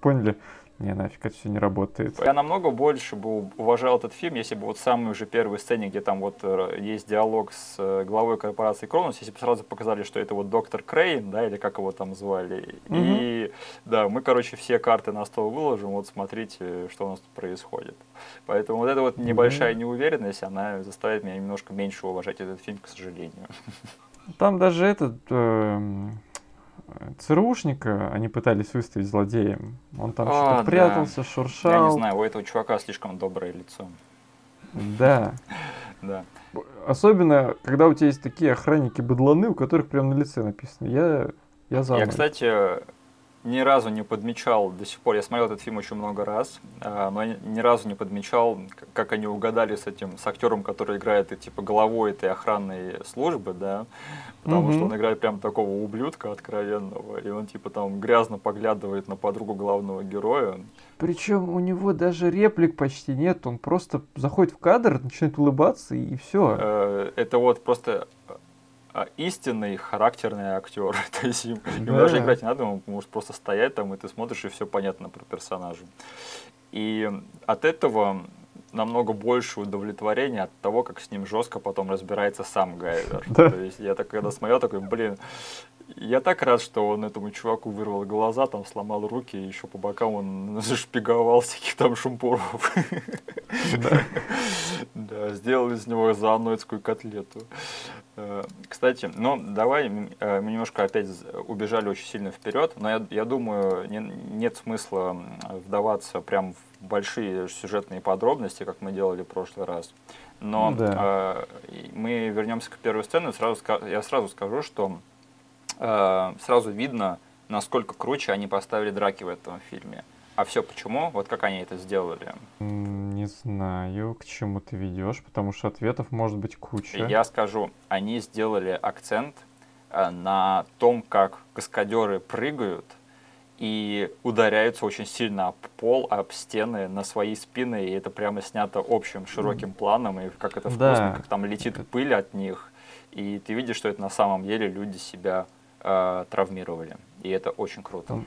S1: поняли, не, нафиг, это все не работает.
S2: Я намного больше бы уважал этот фильм, если бы вот в самой уже первой сцене, где там вот э, есть диалог с э, главой корпорации Кронус, если бы сразу показали, что это вот доктор Крейн, да, или как его там звали. Угу. И да, мы, короче, все карты на стол выложим, вот смотрите, что у нас тут происходит. Поэтому вот эта вот небольшая неуверенность, она заставит меня немножко меньше уважать этот фильм, к сожалению.
S1: Там даже этот... Э ЦРУшника они пытались выставить злодеем. Он там а, что-то да. прятался, шуршал. Я
S2: не знаю, у этого чувака слишком доброе лицо.
S1: Да.
S2: Да.
S1: Особенно, когда у тебя есть такие охранники-быдланы, у которых прям на лице написано. Я, я за
S2: Я, кстати, ни разу не подмечал до сих пор, я смотрел этот фильм очень много раз, а, но ни разу не подмечал, как они угадали с этим, с актером, который играет, и, типа, головой этой охранной службы, да, потому угу. что он играет прям такого ублюдка откровенного, и он, типа, там грязно поглядывает на подругу главного героя.
S1: Причем у него даже реплик почти нет, он просто заходит в кадр, начинает улыбаться, и все.
S2: Э, это вот просто истинный характерный актер. То есть ему, ему даже играть не надо, он может просто стоять там, и ты смотришь, и все понятно про персонажа. И от этого намного больше удовлетворения от того, как с ним жестко потом разбирается сам Гайвер. Да. То есть я так когда смотрел, такой, блин, я так рад, что он этому чуваку вырвал глаза, там сломал руки, и еще по бокам он зашпиговал всяких там шумпуров. Да. сделал из него зооноидскую котлету. Э, кстати, ну давай, э, мы немножко опять убежали очень сильно вперед, но я, я думаю, не, нет смысла вдаваться прям в большие сюжетные подробности, как мы делали в прошлый раз. Но да. э, мы вернемся к первой сцене, сразу, я сразу скажу, что сразу видно, насколько круче они поставили драки в этом фильме. А все почему? Вот как они это сделали?
S1: Не знаю, к чему ты ведешь, потому что ответов может быть куча.
S2: Я скажу, они сделали акцент э, на том, как каскадеры прыгают и ударяются очень сильно об пол, об стены, на свои спины, и это прямо снято общим широким планом, и как это вкусно, да. как там летит пыль от них, и ты видишь, что это на самом деле люди себя э, травмировали, и это очень круто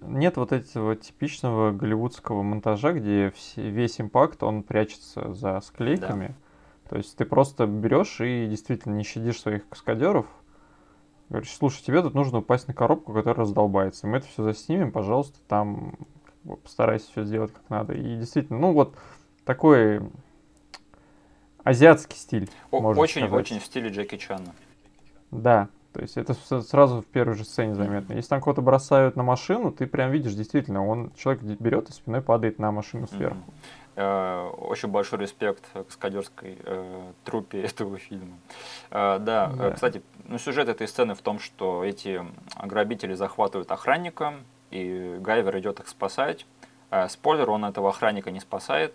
S1: нет вот этого типичного голливудского монтажа, где все, весь импакт, он прячется за склейками. Да. То есть ты просто берешь и действительно не щадишь своих каскадеров. Говоришь, слушай, тебе тут нужно упасть на коробку, которая раздолбается. Мы это все заснимем, пожалуйста, там как бы, постарайся все сделать как надо. И действительно, ну вот такой азиатский стиль.
S2: Очень-очень в стиле Джеки Чана.
S1: Да, то есть это сразу в первой же сцене заметно. Если там кого-то бросают на машину, ты прям видишь, действительно, он человек берет и спиной падает на машину сверху.
S2: Mm-hmm. Очень большой респект к скадерской э, трупе этого фильма. Э, да, да, кстати, ну, сюжет этой сцены в том, что эти грабители захватывают охранника, и Гайвер идет их спасать. Спойлер, он этого охранника не спасает,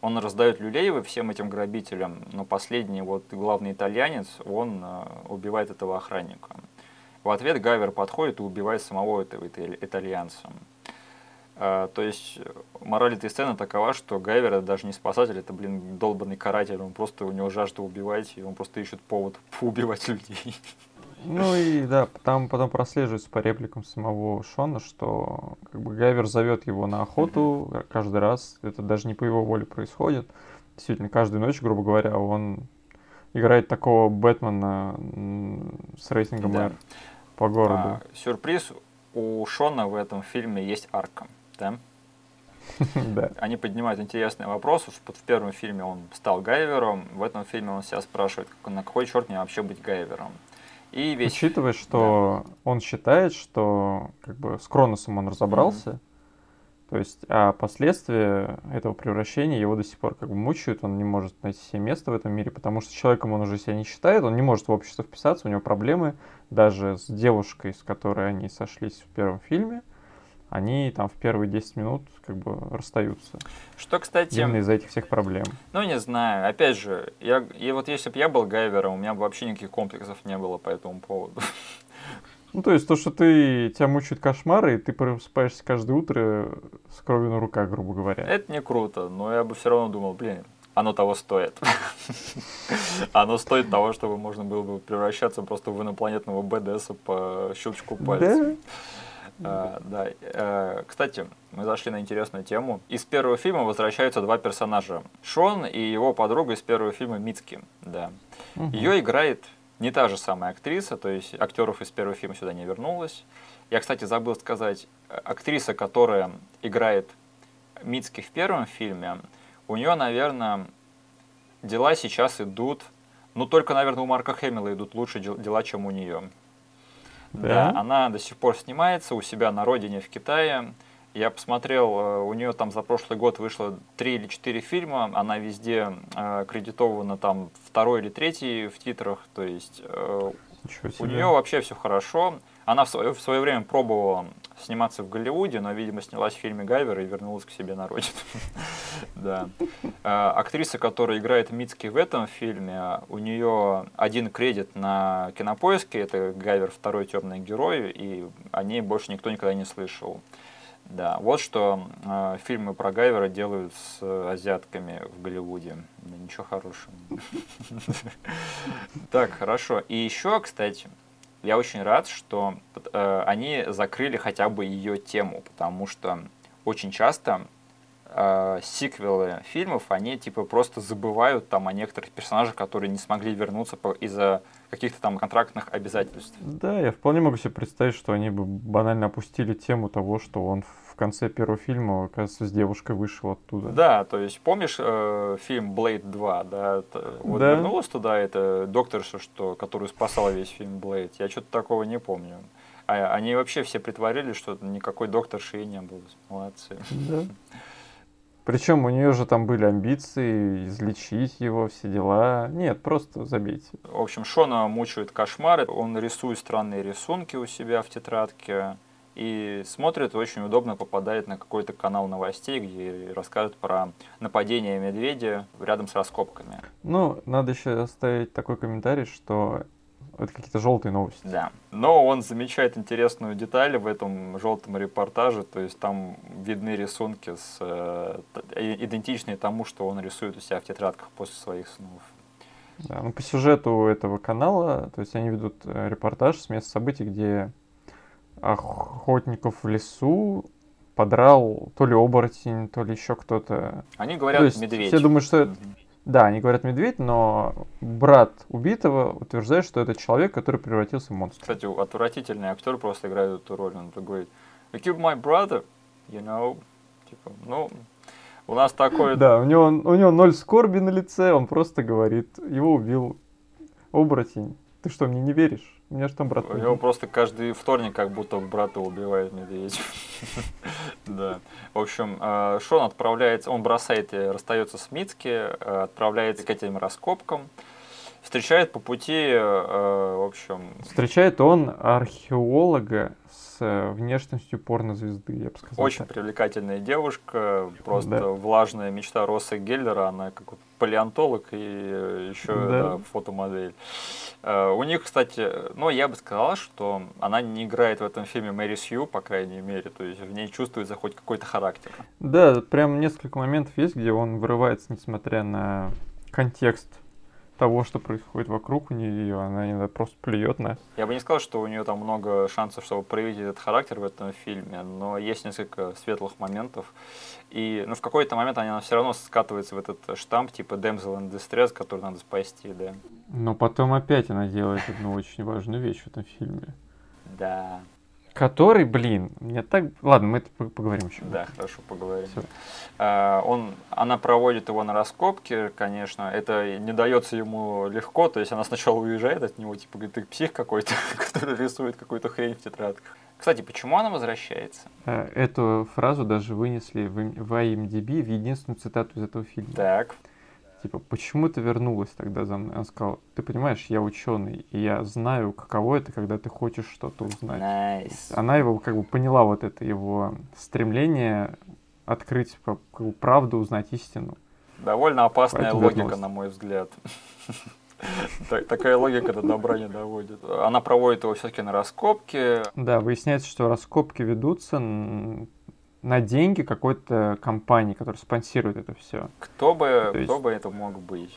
S2: он раздает люлей всем этим грабителям, но последний вот главный итальянец, он э, убивает этого охранника. В ответ Гайвер подходит и убивает самого этого итальянца. А, то есть мораль этой сцены такова, что Гайвер это даже не спасатель, это, блин, долбанный каратель, он просто, у него жажда убивать, и он просто ищет повод поубивать людей.
S1: Ну и да, там потом прослеживается по репликам самого Шона, что как бы Гайвер зовет его на охоту mm-hmm. каждый раз. Это даже не по его воле происходит. Действительно, каждую ночь, грубо говоря, он играет такого Бэтмена с рейтингом да. R по городу. А,
S2: сюрприз, у Шона в этом фильме есть арка, да?
S1: да.
S2: Они поднимают интересные вопросы. В первом фильме он стал Гайвером, в этом фильме он себя спрашивает, на какой черт мне вообще быть Гайвером.
S1: И весь... Учитывая, что да. он считает, что как бы с Кроносом он разобрался, mm-hmm. то есть, а последствия этого превращения его до сих пор как бы мучают, он не может найти себе место в этом мире, потому что человеком он уже себя не считает, он не может в общество вписаться, у него проблемы даже с девушкой, с которой они сошлись в первом фильме, они там в первые 10 минут как бы расстаются.
S2: Что, кстати...
S1: Именно из-за этих всех проблем.
S2: Ну, не знаю. Опять же, я, и вот если бы я был Гайвером, у меня бы вообще никаких комплексов не было по этому поводу.
S1: Ну, то есть то, что ты тебя мучают кошмары, и ты просыпаешься каждое утро с кровью на руках, грубо говоря.
S2: Это не круто, но я бы все равно думал, блин, оно того стоит. Оно стоит того, чтобы можно было бы превращаться просто в инопланетного БДСа по щелчку пальца. А, да. А, кстати, мы зашли на интересную тему. Из первого фильма возвращаются два персонажа. Шон и его подруга из первого фильма Мицки. Да. Угу. Ее играет не та же самая актриса, то есть актеров из первого фильма сюда не вернулось. Я, кстати, забыл сказать, актриса, которая играет Мицки в первом фильме, у нее, наверное, дела сейчас идут, ну только, наверное, у Марка Хэмилла идут лучше дела, чем у нее. Да? да, она до сих пор снимается у себя на родине в Китае. Я посмотрел, э, у нее там за прошлый год вышло три или четыре фильма, она везде э, аккредитована там второй или третий в титрах, то есть э, у нее вообще все хорошо. Она в свое, в свое время пробовала сниматься в Голливуде, но, видимо, снялась в фильме Гайвер и вернулась к себе на родину. да. А, актриса, которая играет Мицки в этом фильме, у нее один кредит на кинопоиске, это Гайвер второй темный герой, и о ней больше никто никогда не слышал. Да, вот что э, фильмы про Гайвера делают с азиатками в Голливуде. Да, ничего хорошего. Так, хорошо. И еще, кстати, я очень рад, что э, они закрыли хотя бы ее тему, потому что очень часто э, сиквелы фильмов, они типа просто забывают там о некоторых персонажах, которые не смогли вернуться из-за каких-то там контрактных обязательств.
S1: Да, я вполне могу себе представить, что они бы банально опустили тему того, что он в конце первого фильма, оказывается, с девушкой вышел оттуда.
S2: Да, то есть помнишь э, фильм Блейд 2, да? Вот да. вернулась туда эта докторша, что, которую спасала весь фильм Блейд. Я что-то такого не помню. А они вообще все притворились, что никакой докторши и не было. Молодцы.
S1: Да. Причем у нее же там были амбиции излечить его, все дела. Нет, просто забейте.
S2: В общем, Шона мучают кошмары. Он рисует странные рисунки у себя в тетрадке. И смотрит, очень удобно попадает на какой-то канал новостей, где рассказывают про нападение медведя рядом с раскопками.
S1: Ну, надо еще оставить такой комментарий, что это какие-то желтые новости.
S2: Да. Но он замечает интересную деталь в этом желтом репортаже, то есть там видны рисунки с, э, идентичные тому, что он рисует у себя в тетрадках после своих снов.
S1: Да, ну по сюжету этого канала, то есть они ведут э, репортаж с места событий, где охотников в лесу подрал то ли оборотень, то ли еще кто-то.
S2: Они говорят то есть медведь.
S1: Все думают, что это... Да, они говорят медведь, но брат убитого утверждает, что это человек, который превратился в монстр.
S2: Кстати, отвратительный актер просто играет эту роль. Он говорит, you killed my brother, you know. Типа, ну, у нас такой...
S1: Да, у него, у него ноль скорби на лице, он просто говорит, его убил оборотень. Ты что, мне не веришь? У меня же там брат.
S2: У него просто каждый вторник как будто брата убивает медведь. Да. В общем, э, Шон отправляется, он бросает, расстается с Мицки, э, отправляется к этим раскопкам. встречает по пути, э, в общем...
S1: Встречает он археолога с э, внешностью порнозвезды, я бы сказал.
S2: Очень
S1: так.
S2: привлекательная девушка, просто
S1: Да.
S2: влажная мечта Росса Геллера, она как палеонтолог и еще
S1: Да.
S2: да, фотомодель. Э, У них, кстати, ну, я бы сказал, что она не играет в этом фильме Мэри Сью, по крайней мере, то есть в ней чувствуется хоть какой-то характер.
S1: Да, прям несколько моментов есть, где он вырывается, несмотря на контекст того, что происходит вокруг у нее, она иногда просто плюет на.
S2: Я бы не сказал, что у нее там много шансов, чтобы проявить этот характер в этом фильме, но есть несколько светлых моментов. И ну, в какой-то момент она все равно скатывается в этот штамп типа damsel in distress, который надо спасти, да.
S1: Но потом опять она делает одну очень важную вещь в этом фильме.
S2: Да,
S1: Который, блин, мне так... Ладно, мы это пог- поговорим еще.
S2: да, хорошо, поговорим.
S1: Всё.
S2: А, он, она проводит его на раскопки, конечно, это не дается ему легко, то есть она сначала уезжает от него, типа, говорит, ты псих какой-то, который рисует какую-то хрень в тетрадках. Кстати, почему она возвращается?
S1: Э, Эту фразу даже вынесли в, IMDb в единственную цитату из этого фильма.
S2: Так,
S1: Типа, почему ты вернулась тогда за мной? Он сказал, ты понимаешь, я ученый, и я знаю, каково это, когда ты хочешь что-то узнать.
S2: найс.
S1: Она его как бы поняла вот это его стремление открыть по- как бы правду, узнать истину.
S2: Довольно опасная
S1: Поэтому
S2: логика,
S1: вернулась.
S2: на мой взгляд. Так- Такая логика до добра не доводит. Она проводит его все-таки на раскопки.
S1: Да, выясняется, что раскопки ведутся на деньги какой-то компании, которая спонсирует это все.
S2: Кто бы,
S1: То есть-
S2: кто бы это мог быть?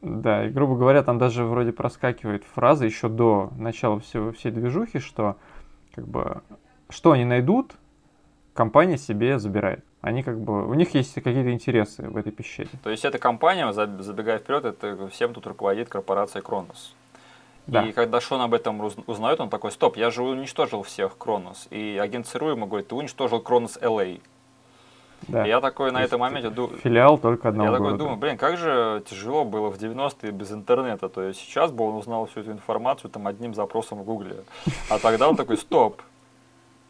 S1: Да, и грубо говоря, там даже вроде проскакивает фраза еще до начала всего, всей движухи, что как бы что они найдут, компания себе забирает. Они как бы, у них есть какие-то интересы в этой пещере.
S2: То есть эта компания, за- забегая вперед, это всем тут руководит корпорация Кронос.
S1: Да.
S2: И когда Шон об этом уз- узнает, он такой, стоп, я же уничтожил всех Кронос. И агент ЦРУ ему говорит, ты уничтожил Кронос ЛА.
S1: Да.
S2: И я такой на
S1: То
S2: этом моменте ду-
S1: Филиал только одного
S2: Я такой
S1: города.
S2: думаю, блин, как же тяжело было в 90-е без интернета. То есть сейчас бы он узнал всю эту информацию там одним запросом в Гугле. А тогда он такой, стоп,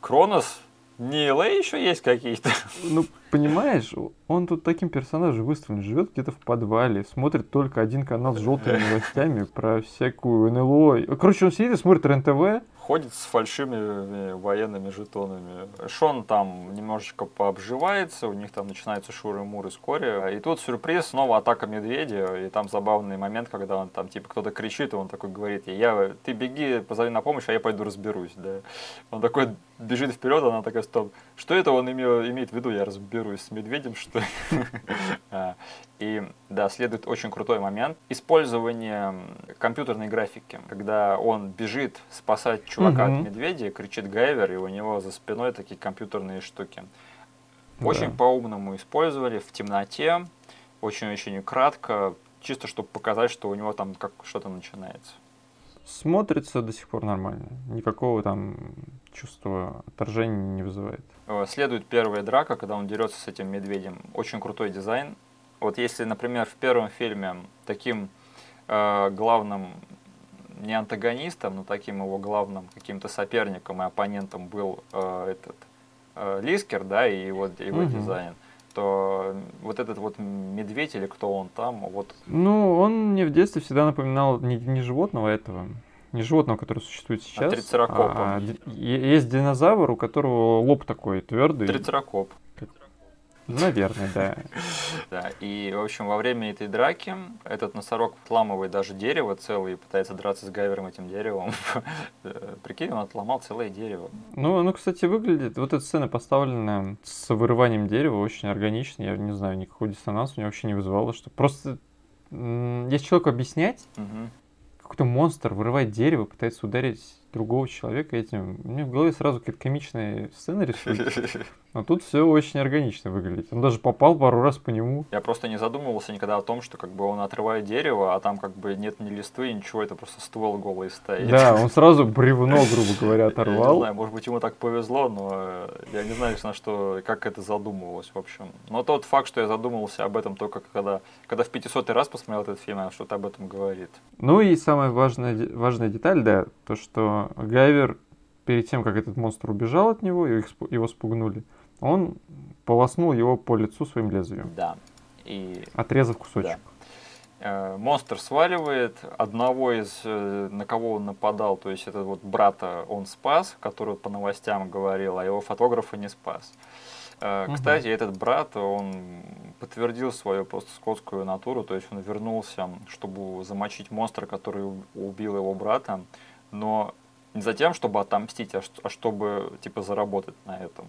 S2: Кронос, не LA еще есть какие-то?
S1: Ну, понимаешь, он тут таким персонажем выстроен, живет где-то в подвале, смотрит только один канал с желтыми новостями про всякую НЛО. Короче, он сидит и смотрит РЕН-ТВ,
S2: Ходит с фальшивыми военными жетонами. Шон там немножечко пообживается, у них там начинаются шуры-муры вскоре. И тут сюрприз, снова атака медведя. И там забавный момент, когда он там типа кто-то кричит, и он такой говорит, я, ты беги, позови на помощь, а я пойду разберусь. Да. Он такой бежит вперед, она такая, стоп, что это он име- имеет в виду, я разберусь с медведем, что? А, И да, следует очень крутой момент. Использование компьютерной графики, когда он бежит спасать чувака от медведя, кричит Гайвер, и у него за спиной такие компьютерные штуки. Очень
S1: Да.
S2: по-умному использовали, в темноте, очень-очень кратко, чисто чтобы показать, что у него там как что-то начинается.
S1: смотрится до сих пор нормально. Никакого там чувства отторжения не вызывает.
S2: Э, Следует первая драка, когда он дерется с этим медведем. Очень крутой дизайн. Вот если, например, в первом фильме таким э, главным не антагонистом, но таким его главным каким-то соперником и оппонентом был э, этот э, Лискер, да, и его, его
S1: Мгм.
S2: дизайн, то вот этот вот медведь или кто он там, вот
S1: Ну, он мне в детстве всегда напоминал не, не животного этого, не животного, которое существует сейчас.
S2: трицеракопа.
S1: а ди- е- есть динозавр, у которого лоб такой твердый.
S2: трицеракоп.
S1: Наверное, да.
S2: Да, и, в общем, во время этой драки этот носорог отламывает даже дерево целое и пытается драться с Гайвером этим деревом. Э, Прикинь, он отломал целое дерево.
S1: Ну, ну, кстати, выглядит, вот эта сцена поставлена с вырыванием дерева очень органично. Я не знаю, никакого диссонанса у меня вообще не вызывало, что просто если человеку объяснять. Какой-то монстр вырывает дерево, пытается ударить другого человека этим, у меня в голове сразу какая-то комичная сцена рисуется. Но тут все очень органично выглядит. Он даже попал пару раз по нему.
S2: Я просто не задумывался никогда о том, что как бы он отрывает дерево, а там как бы нет ни листвы, ничего, это просто ствол голый стоит.
S1: Да, он сразу бревно, грубо говоря,
S2: Я не
S1: оторвал.
S2: знаю, может быть, ему так повезло, но э, я не знаю, на что, как это задумывалось, в общем. Но тот факт, что я задумывался об этом только когда, когда в 500 раз посмотрел этот фильм, она что-то об этом говорит.
S1: Ну и самая важная, важная деталь, да, то, что Гайвер перед тем, как этот монстр убежал от него, его спугнули, он полоснул его по лицу своим лезвием,
S2: Да. И
S1: отрезав кусочек.
S2: Э, монстр сваливает одного из, э, на кого он нападал, то есть это вот брата он спас, который по новостям говорил, а его фотографа не спас. Угу. Кстати, этот брат, он подтвердил свою просто скотскую натуру, то есть он вернулся, чтобы замочить монстра, который убил его брата, но не за тем, чтобы отомстить, а, а чтобы, типа, заработать на этом.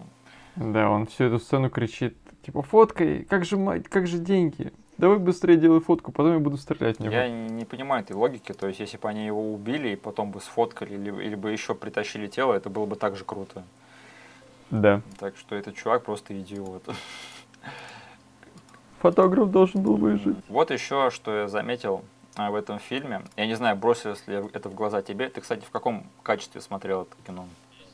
S1: Да, он всю эту сцену кричит, типа, фоткай, как же, мать, как же деньги? Давай быстрее делай фотку, потом я буду стрелять в него.
S2: Я не понимаю этой логики, то есть если бы они его убили и потом бы сфоткали, или, или бы еще притащили тело, это было бы так же круто.
S1: Да.
S2: Так что этот чувак просто идиот.
S1: Фотограф должен был выжить.
S2: Вот еще, что я заметил а, в этом фильме. Я не знаю, бросилось ли это в глаза тебе. Ты, кстати, в каком качестве смотрел это кино?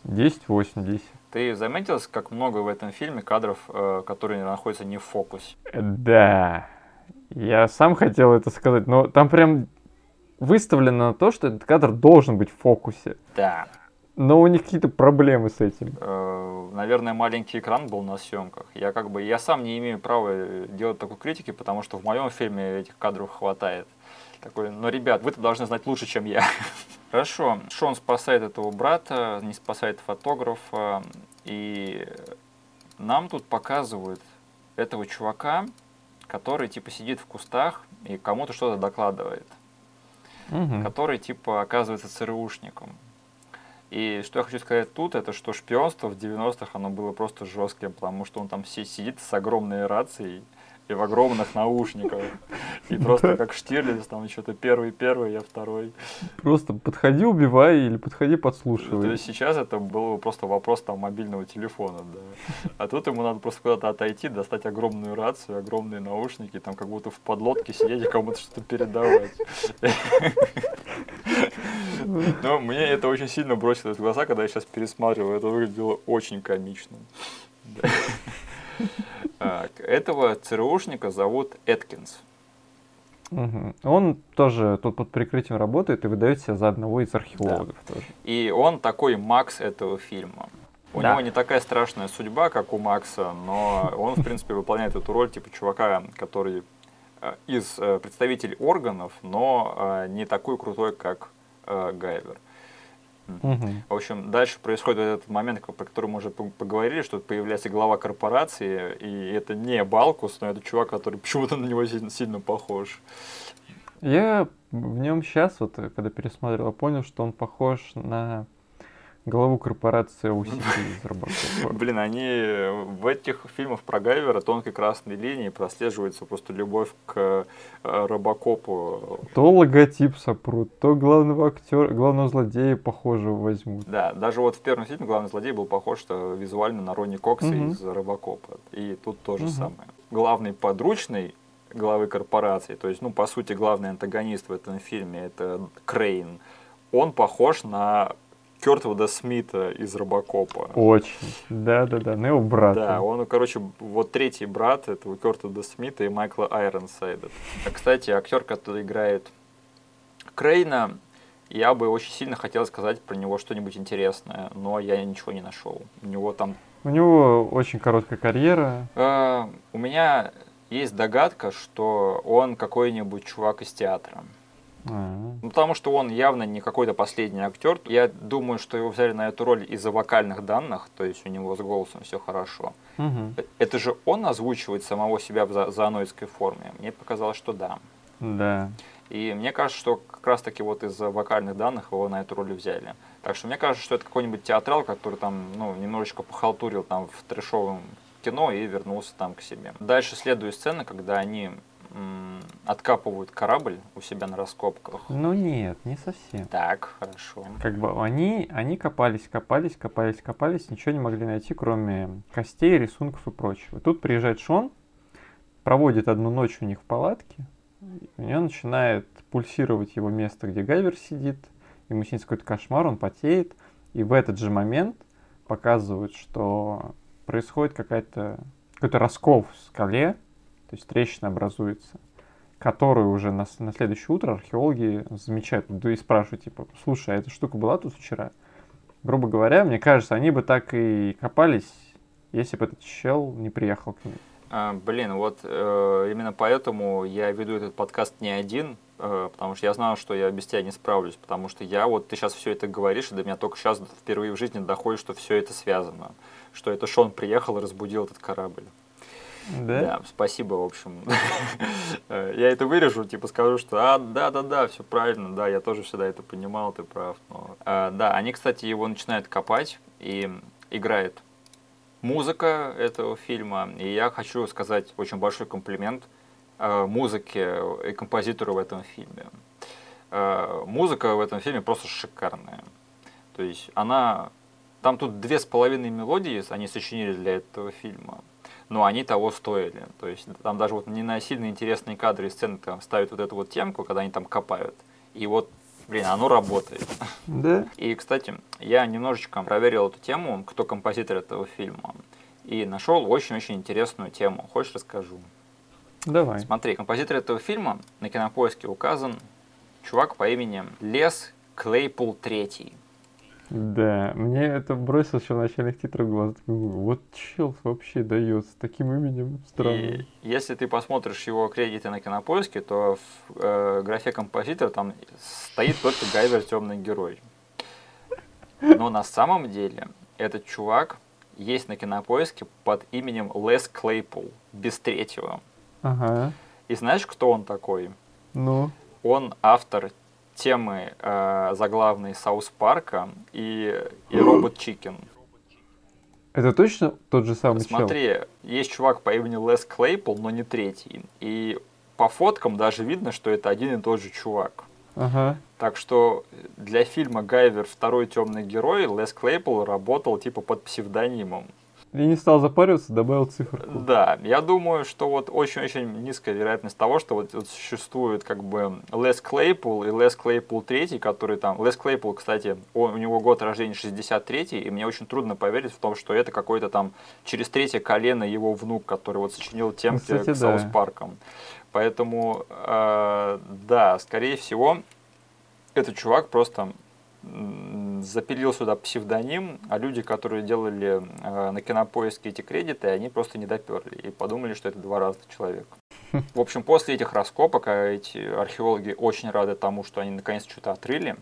S1: 10, 8, 10.
S2: Ты заметил, как много в этом фильме кадров, э, которые находятся не в фокусе?
S1: Да. Я сам хотел это сказать, но там прям выставлено то, что этот кадр должен быть в фокусе.
S2: Да.
S1: Но у них какие-то проблемы с этим.
S2: Э, наверное, маленький экран был на съемках. Я как бы, я сам не имею права делать такой критики, потому что в моем фильме этих кадров хватает. Такой, но, ребят, вы-то должны знать лучше, чем я. Хорошо, Шон спасает этого брата, не спасает фотографа, и нам тут показывают этого чувака, который типа сидит в кустах и кому-то что-то докладывает, угу. который типа оказывается ЦРУшником. И что я хочу сказать тут, это что шпионство в 90-х, оно было просто жестким, потому что он там сидит с огромной рацией, и в огромных наушниках. И просто как Штирлиц, там что-то первый, первый, я второй.
S1: Просто подходи, убивай или подходи, подслушивай.
S2: То есть сейчас это был просто вопрос там мобильного телефона, да. А тут ему надо просто куда-то отойти, достать огромную рацию, огромные наушники, там как будто в подлодке сидеть и кому-то что-то передавать. Но мне это очень сильно бросилось в глаза, когда я сейчас пересматриваю. Это выглядело очень комично. А, этого ЦРУшника зовут Эткинс.
S1: Угу. Он тоже тут под прикрытием работает и выдает себя за одного из археологов да. тоже.
S2: И он такой Макс этого фильма. У да. него не такая страшная судьба, как у Макса, но он, в принципе, выполняет эту роль типа чувака, который э, из э, представителей органов, но э, не такой крутой, как Гайвер. Угу. В общем, дальше происходит этот момент, про который мы уже поговорили, что появляется глава корпорации, и это не Балкус, но это чувак, который почему-то на него сильно, сильно похож.
S1: Я в нем сейчас, вот когда пересматривал, понял, что он похож на главу корпорации усилий из Робокопа.
S2: Блин, они в этих фильмах про Гайвера тонкой красной линии прослеживается просто любовь к э, Робокопу.
S1: То логотип сопрут, то главного актера, главного злодея похожего возьмут.
S2: Да, даже вот в первом фильме главный злодей был похож что визуально на Ронни Кокса угу. из Робокопа. И тут то же угу. самое. Главный подручный главы корпорации, то есть, ну, по сути, главный антагонист в этом фильме это Крейн. Он похож на Кертвуда Смита из Робокопа.
S1: Очень. Да-да-да, ну его брат.
S2: Да, он, короче, вот третий брат этого Кертвуда Смита и Майкла Айронсайда. А, кстати, актер, который играет Крейна, я бы очень сильно хотел сказать про него что-нибудь интересное, но я ничего не нашел. У него там...
S1: У него очень короткая карьера.
S2: Э, у меня есть догадка, что он какой-нибудь чувак из театра. Ну, потому что он явно не какой-то последний актер. Я думаю, что его взяли на эту роль из-за вокальных данных, то есть у него с голосом все хорошо. Угу. Это же он озвучивает самого себя в зооноидской форме. Мне показалось, что да.
S1: Да.
S2: И мне кажется, что как раз-таки вот из-за вокальных данных его на эту роль взяли. Так что мне кажется, что это какой-нибудь театрал, который там, ну, немножечко похалтурил там в трешовом кино и вернулся там к себе. Дальше следует сцена, когда они откапывают корабль у себя на раскопках.
S1: Ну нет, не совсем.
S2: Так, хорошо.
S1: Как бы они, они копались, копались, копались, копались, ничего не могли найти, кроме костей, рисунков и прочего. Тут приезжает Шон, проводит одну ночь у них в палатке, у него начинает пульсировать его место, где Гайвер сидит, ему снится какой-то кошмар, он потеет, и в этот же момент показывают, что происходит какая-то какой-то раскол в скале, то есть трещина образуется, которую уже на, на следующее утро археологи замечают да и спрашивают, типа, слушай, а эта штука была тут вчера? Грубо говоря, мне кажется, они бы так и копались, если бы этот чел не приехал к ним.
S2: А, блин, вот э, именно поэтому я веду этот подкаст не один, э, потому что я знал, что я без тебя не справлюсь, потому что я вот, ты сейчас все это говоришь, и до меня только сейчас впервые в жизни доходит, что все это связано, что это Шон приехал и разбудил этот корабль.
S1: Да?
S2: Да, спасибо, в общем. Я это вырежу, типа скажу, что а, да, да, да, все правильно, да, я тоже всегда это понимал, ты прав. Но... А, да, они, кстати, его начинают копать, и играет музыка этого фильма. И я хочу сказать очень большой комплимент э, музыке и композитору в этом фильме. Э, музыка в этом фильме просто шикарная. То есть она... Там тут две с половиной мелодии они сочинили для этого фильма но они того стоили. То есть там даже вот не на сильно интересные кадры и сцены там ставят вот эту вот темку, когда они там копают. И вот, блин, оно работает.
S1: Да?
S2: И, кстати, я немножечко проверил эту тему, кто композитор этого фильма, и нашел очень-очень интересную тему. Хочешь, расскажу?
S1: Давай.
S2: Смотри, композитор этого фильма на кинопоиске указан чувак по имени Лес Клейпул Третий.
S1: Да, мне это бросилось еще в начальных титрах в глаза. Вот чел вообще дает с таким именем странным.
S2: И если ты посмотришь его кредиты на кинопоиске, то в э, графе композитор там стоит только Гайвер Темный герой. Но на самом деле этот чувак есть на кинопоиске под именем Лес Клейпул, без третьего.
S1: Ага.
S2: И знаешь, кто он такой?
S1: Ну,
S2: Он автор темы э, заглавной Саус Парка и, и Robot Chicken.
S1: это точно тот же самый чел?
S2: Смотри, есть чувак по имени Лес Клейпул, но не третий. И по фоткам даже видно, что это один и тот же чувак.
S1: Ага.
S2: Так что для фильма «Гайвер. Второй темный герой» Лес Клейпул работал типа под псевдонимом.
S1: И не стал запариваться, добавил циферку.
S2: Да, я думаю, что вот очень-очень низкая вероятность того, что вот, вот существует как бы Лес Клейпул и Лес Клейпул третий, который там... Лес Клейпул, кстати, он, у него год рождения 63 и мне очень трудно поверить в том, что это какой-то там через третье колено его внук, который вот сочинил темки
S1: Кстати,
S2: к Саус
S1: да.
S2: Паркам. Поэтому, э, да, скорее всего, этот чувак просто запилил сюда псевдоним, а люди, которые делали э, на кинопоиске эти кредиты, они просто не доперли и подумали, что это два разных человека. В общем, после этих раскопок, а эти археологи очень рады тому, что они наконец что-то отрыли,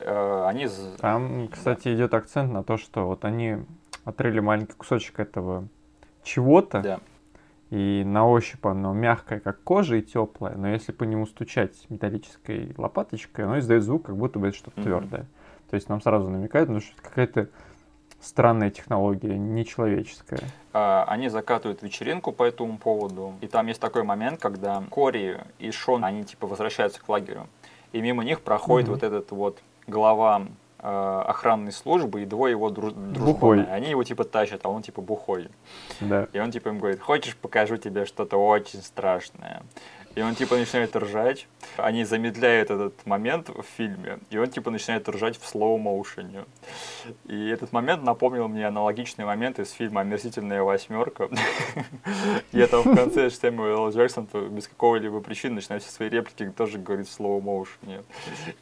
S2: э, они...
S1: Там, кстати, идет акцент на то, что вот они отрыли маленький кусочек этого чего-то,
S2: Да.
S1: и на ощупь оно мягкое, как кожа, и теплое, но если по нему стучать металлической лопаточкой, оно издает звук, как будто бы это что-то
S2: Мгм.
S1: твердое. То есть нам сразу намекает, ну, что это какая-то странная технология, нечеловеческая.
S2: А, Они закатывают вечеринку по этому поводу. И там есть такой момент, когда Кори и Шон, они типа возвращаются к лагерю. И мимо них проходит
S1: Мгм.
S2: вот этот вот глава э, охранной службы и двое его дру- дружбаны. Они его типа тащат, а он типа бухой.
S1: Да.
S2: И он типа им говорит, хочешь покажу тебе что-то очень страшное. И он типа начинает ржать. Они замедляют этот момент в фильме, и он типа начинает ржать в слоу-моушене. И этот момент напомнил мне аналогичный момент из фильма «Омерзительная восьмерка». Я там в конце Сэмюэл. Джексон без какого-либо причины начинает все свои реплики тоже говорить в слоу-моушене.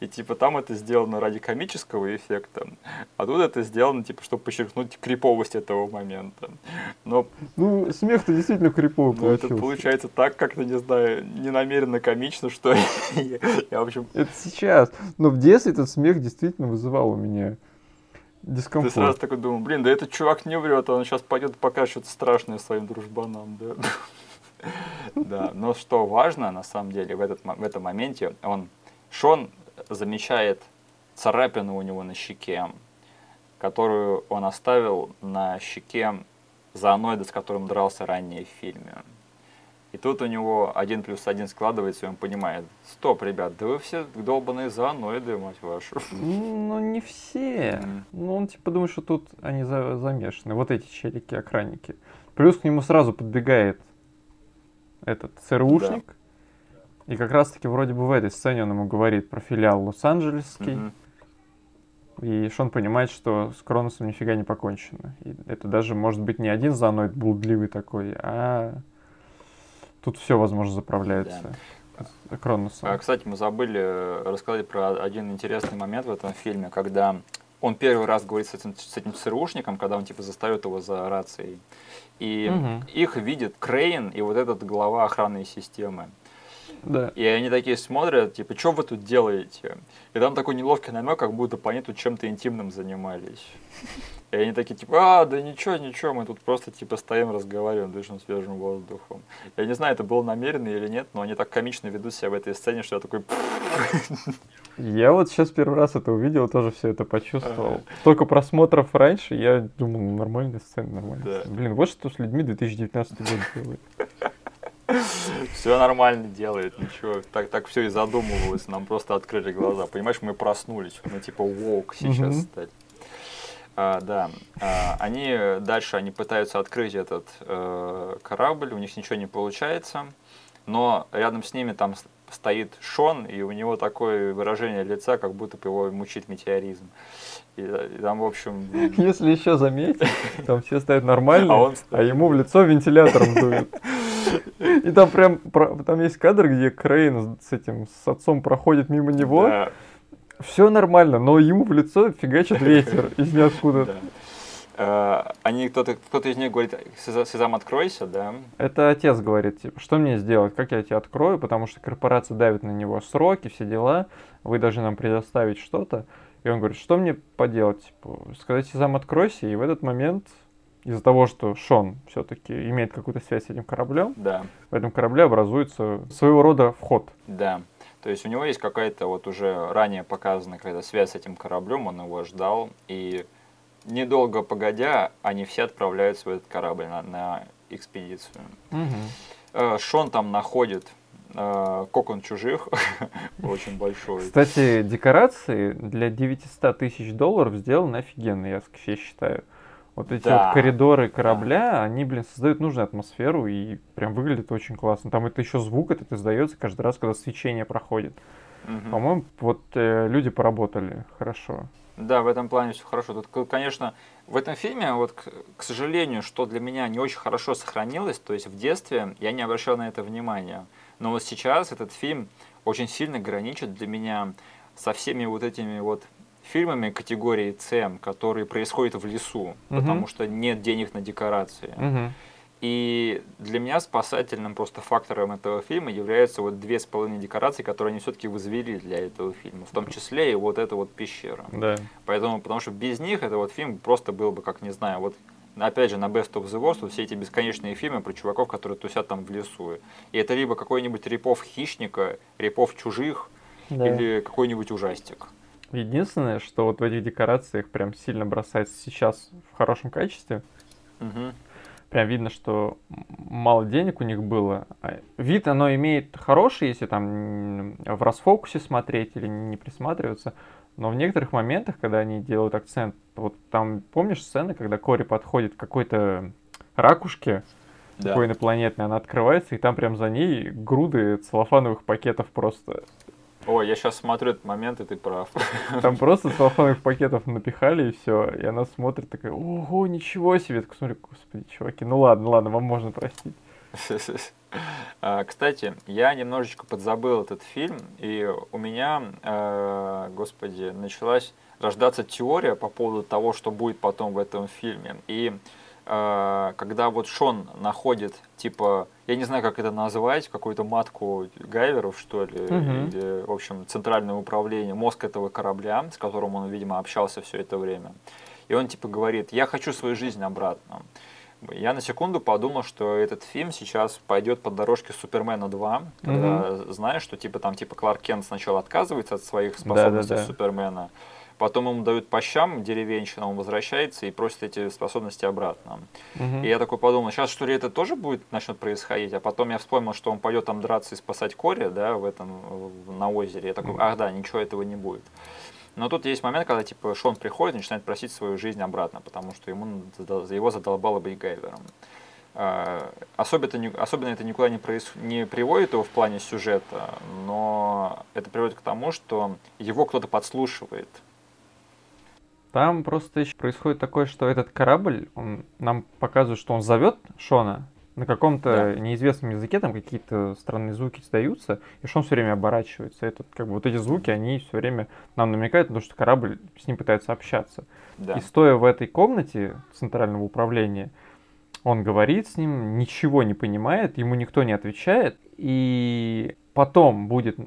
S2: И типа там это сделано ради комического эффекта, а тут это сделано типа, чтобы подчеркнуть криповость этого момента. Но
S1: Ну, смех-то действительно криповый
S2: ну, это получается так, как-то, не знаю, ненамеренно комично, что я, я, в общем,
S1: Это сейчас. Но в детстве этот смех действительно вызывал у меня
S2: ты
S1: дискомфорт.
S2: сразу такой думал, блин, да этот чувак не врет, он сейчас пойдет и покажет что-то страшное своим дружбанам, да. Да, но что важно, на самом деле, в, этот, в этом моменте, он, Шон замечает царапину у него на щеке, которую он оставил на щеке зооноида, с которым дрался ранее в фильме. И тут у него один плюс один складывается, и он понимает, стоп, ребят, да вы все долбанные зооноиды, мать вашу.
S1: Ну, не все. Ну, он типа думает, что тут они за- замешаны. Вот эти челики-охранники. Плюс к нему сразу подбегает этот ЦРУшник. И как раз-таки вроде бы в этой сцене он ему говорит про филиал Лос-Анджелесский.
S2: Мгм.
S1: И Шон понимает, что с Кроносом нифига не покончено. И это даже может быть не один зооноид блудливый такой, а тут все, возможно, заправляется с Кроносом.
S2: А, кстати, мы забыли э, рассказать про один интересный момент в этом фильме, когда он первый раз говорит с этим, с этим ЦРУшником, когда он типа застает его за рацией. И
S1: Мгм.
S2: их видит Крейн и вот этот глава охранной системы.
S1: Да.
S2: И они такие смотрят, типа, что вы тут делаете? И там такой неловкий намек, как будто по они тут чем-то интимным занимались. И они такие, типа, а, да ничего, ничего, мы тут просто, типа, стоим, разговариваем, дышим свежим воздухом. Я не знаю, это было намеренно или нет, но они так комично ведут себя в этой сцене, что я такой,
S1: Я вот сейчас первый раз это увидел, тоже все это почувствовал.
S2: Ага.
S1: Столько просмотров раньше, я думал, ну, нормальная сцена, нормальная
S2: Да.
S1: сцена. Блин, вот что с людьми 2019 год делает.
S2: все нормально делает, ничего. Так, так все и задумывалось, нам просто открыли глаза. Понимаешь, мы проснулись, мы типа волк сейчас
S1: Мгм.
S2: А, да, А, они дальше они пытаются открыть этот э, корабль, у них ничего не получается, но рядом с ними там стоит Шон, и у него такое выражение лица, как будто бы его мучит метеоризм. И, и там, в общем,
S1: Если еще заметить, там все стоят нормально,
S2: А он
S1: а ему в лицо вентилятором дует. И там прям, там есть кадр, где Крейн с этим, с отцом проходит мимо него,
S2: да,
S1: все нормально, но ему в лицо фигачит ветер из ниоткуда.
S2: да. Э, Они кто-то кто-то из них говорит, «Сеза- Сезам, откройся, да?
S1: Это отец говорит, типа, что мне сделать, как я тебя открою, потому что корпорация давит на него сроки, все дела, вы должны нам предоставить что-то. И он говорит, что мне поделать, типа, сказать Сезам, откройся, и в этот момент, из-за того, что Шон все-таки имеет какую-то связь с этим кораблем,
S2: Да.
S1: в этом корабле образуется своего рода вход.
S2: Да. То есть у него есть какая-то вот уже ранее показанная какая-то связь с этим кораблем, он его ждал, и недолго погодя, они все отправляются в этот корабль на, на экспедицию. Э, Шон там находит э, кокон чужих, очень большой.
S1: Кстати, декорации для 900 тысяч долларов сделаны офигенно, я считаю. Вот эти
S2: Да.
S1: вот коридоры корабля, они, блин, создают нужную атмосферу и прям выглядит очень классно. Там это еще звук этот издается каждый раз, когда свечение проходит.
S2: Мгм.
S1: По-моему, вот э, люди поработали хорошо.
S2: Да, в этом плане все хорошо. Тут, конечно, в этом фильме, вот, к, к сожалению, что для меня не очень хорошо сохранилось, то есть в детстве я не обращал на это внимания. Но вот сейчас этот фильм очень сильно граничит для меня со всеми вот этими вот фильмами категории С, которые происходят в лесу,
S1: Мгм.
S2: потому что нет денег на декорации.
S1: Мгм.
S2: И для меня спасательным просто фактором этого фильма являются вот две с половиной декорации, которые они все-таки возвели для этого фильма, в том числе и вот эта вот пещера.
S1: Да.
S2: Поэтому, потому что без них это вот фильм просто был бы, как не знаю, вот опять же на Best of the Worst вот все эти бесконечные фильмы про чуваков, которые тусят там в лесу. И это либо какой-нибудь репов хищника, репов чужих,
S1: Да.
S2: или какой-нибудь ужастик.
S1: Единственное, что вот в этих декорациях прям сильно бросается сейчас в хорошем качестве.
S2: Мгм.
S1: Прям видно, что мало денег у них было. А Вид оно имеет хороший, если там в расфокусе смотреть или не присматриваться. Но в некоторых моментах, когда они делают акцент, вот там, помнишь сцены, когда Кори подходит к какой-то ракушке,
S2: Да.
S1: такой инопланетной, она открывается, и там прям за ней груды целлофановых пакетов просто.
S2: Ой, я сейчас смотрю этот момент, и ты прав.
S1: Там просто целлофановых пакетов напихали, и все. И она смотрит такая, ого, ничего себе. Я такой смотрю, господи, чуваки, ну ладно, ладно, вам можно простить.
S2: А, Кстати, я немножечко подзабыл этот фильм, и у меня, э, господи, началась рождаться теория по поводу того, что будет потом в этом фильме. И когда вот Шон находит, типа, я не знаю, как это назвать, какую-то матку Гайверов, что ли,
S1: Мгм.
S2: или, в общем, центральное управление, мозг этого корабля, с которым он, видимо, общался все это время. И он, типа, говорит, я хочу свою жизнь обратно. Я на секунду подумал, что этот фильм сейчас пойдет по дорожке Супермена 2, когда знаешь, что типа там типа Кларк Кент сначала отказывается от своих способностей
S1: Да-да-да.
S2: Супермена, потом ему дают по щам деревенщина, он возвращается и просит эти способности обратно.
S1: Мгм.
S2: И я такой подумал, сейчас что ли это тоже будет начнет происходить, а потом я вспомнил, что он пойдет там драться и спасать Кори, да, в этом на озере. Я такой, ах да, ничего этого не будет. Но тут есть момент, когда типа Шон приходит и начинает просить свою жизнь обратно, потому что ему его задолбало быть Гайвером. А, Особенно, это особенно это никуда не, проис- не приводит его в плане сюжета, но это приводит к тому, что его кто-то подслушивает.
S1: Там просто еще происходит такое, что этот корабль, он нам показывает, что он зовет Шона, На каком-то
S2: Да.
S1: неизвестном языке там какие-то странные звуки издаются, и Шон все время оборачивается. Это, как бы, вот эти звуки, они все время нам намекают на то, что корабль с ним пытается общаться.
S2: Да.
S1: И стоя в этой комнате центрального управления, он говорит с ним, ничего не понимает, ему никто не отвечает. И потом будет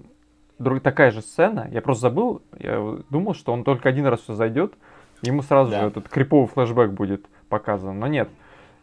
S1: друг- такая же сцена. Я просто забыл, я думал, что он только один раз все зайдет, ему сразу
S2: Да.
S1: же этот криповый флешбэк будет показан. Но нет,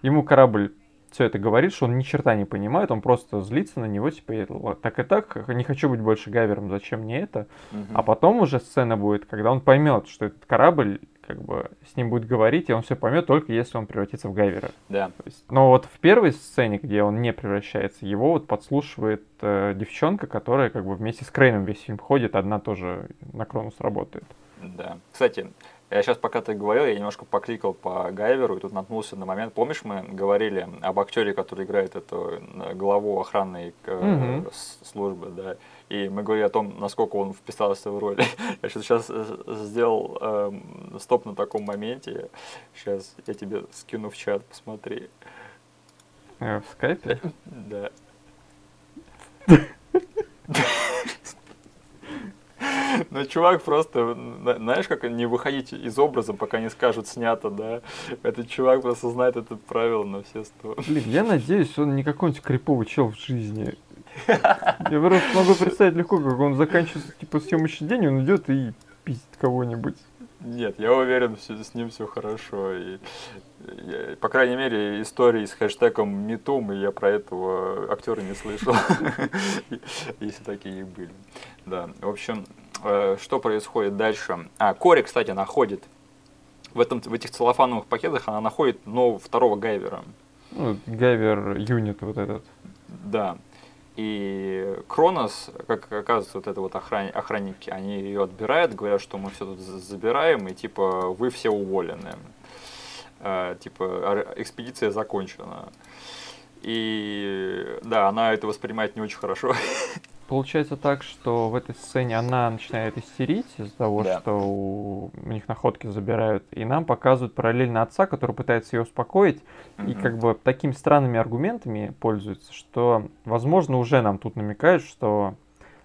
S1: ему корабль все это говорит, что он ни черта не понимает, он просто злится на него, типа, «Я, ла- так и так, не хочу быть больше Гайвером, зачем мне это?
S2: Мгм.
S1: А потом уже сцена будет, когда он поймет, что этот корабль, как бы, с ним будет говорить, и он все поймет только если он превратится в Гайвера.
S2: Да.
S1: То есть- но вот в первой сцене, где он не превращается, его вот подслушивает э, девчонка, которая как бы вместе с Крейном весь фильм ходит, одна тоже на Кронус работает.
S2: Да. Кстати, я сейчас, пока ты говорил, я немножко покликал по Гайверу и тут наткнулся на момент. Помнишь, мы говорили об актере, который играет эту э, главу охранной э, с- службы, да. И мы говорили о том, насколько он вписался в роль. Я сейчас сделал эм, стоп на таком моменте. Сейчас я тебе скину в чат, посмотри.
S1: Э, в скайпе.
S2: Да. Ну, чувак просто, на- знаешь, как не выходить из образа, пока не скажут снято, да? Этот чувак просто знает это правило на все сто.
S1: Блин, я надеюсь, он не какой-нибудь криповый чел в жизни. Я просто могу представить легко, как он заканчивается, типа, съемочный день, он идет и пиздит кого-нибудь.
S2: Нет, я уверен, всё- с ним все хорошо. И, я- по крайней мере, истории с хэштегом #MeToo, и я про этого актера не слышал, если такие и были. Да, в общем, э, что происходит дальше? А, Кори, кстати, находит в, этом, в этих целлофановых пакетах, она находит нового второго Гайвера.
S1: Ну, Гайвер юнит вот этот.
S2: Да. И Кронос, как оказывается, вот это вот охран- охранники, они ее отбирают, говорят, что мы все тут за- забираем, и типа вы все уволены. Э, типа экспедиция закончена. И да, она это воспринимает не очень хорошо.
S1: Получается так, что в этой сцене она начинает истерить из-за того,
S2: Да.
S1: что у, у них находки забирают, и нам показывают параллельно отца, который пытается ее успокоить, и
S2: Мгм.
S1: как бы такими странными аргументами пользуется, что, возможно, уже нам тут намекают, что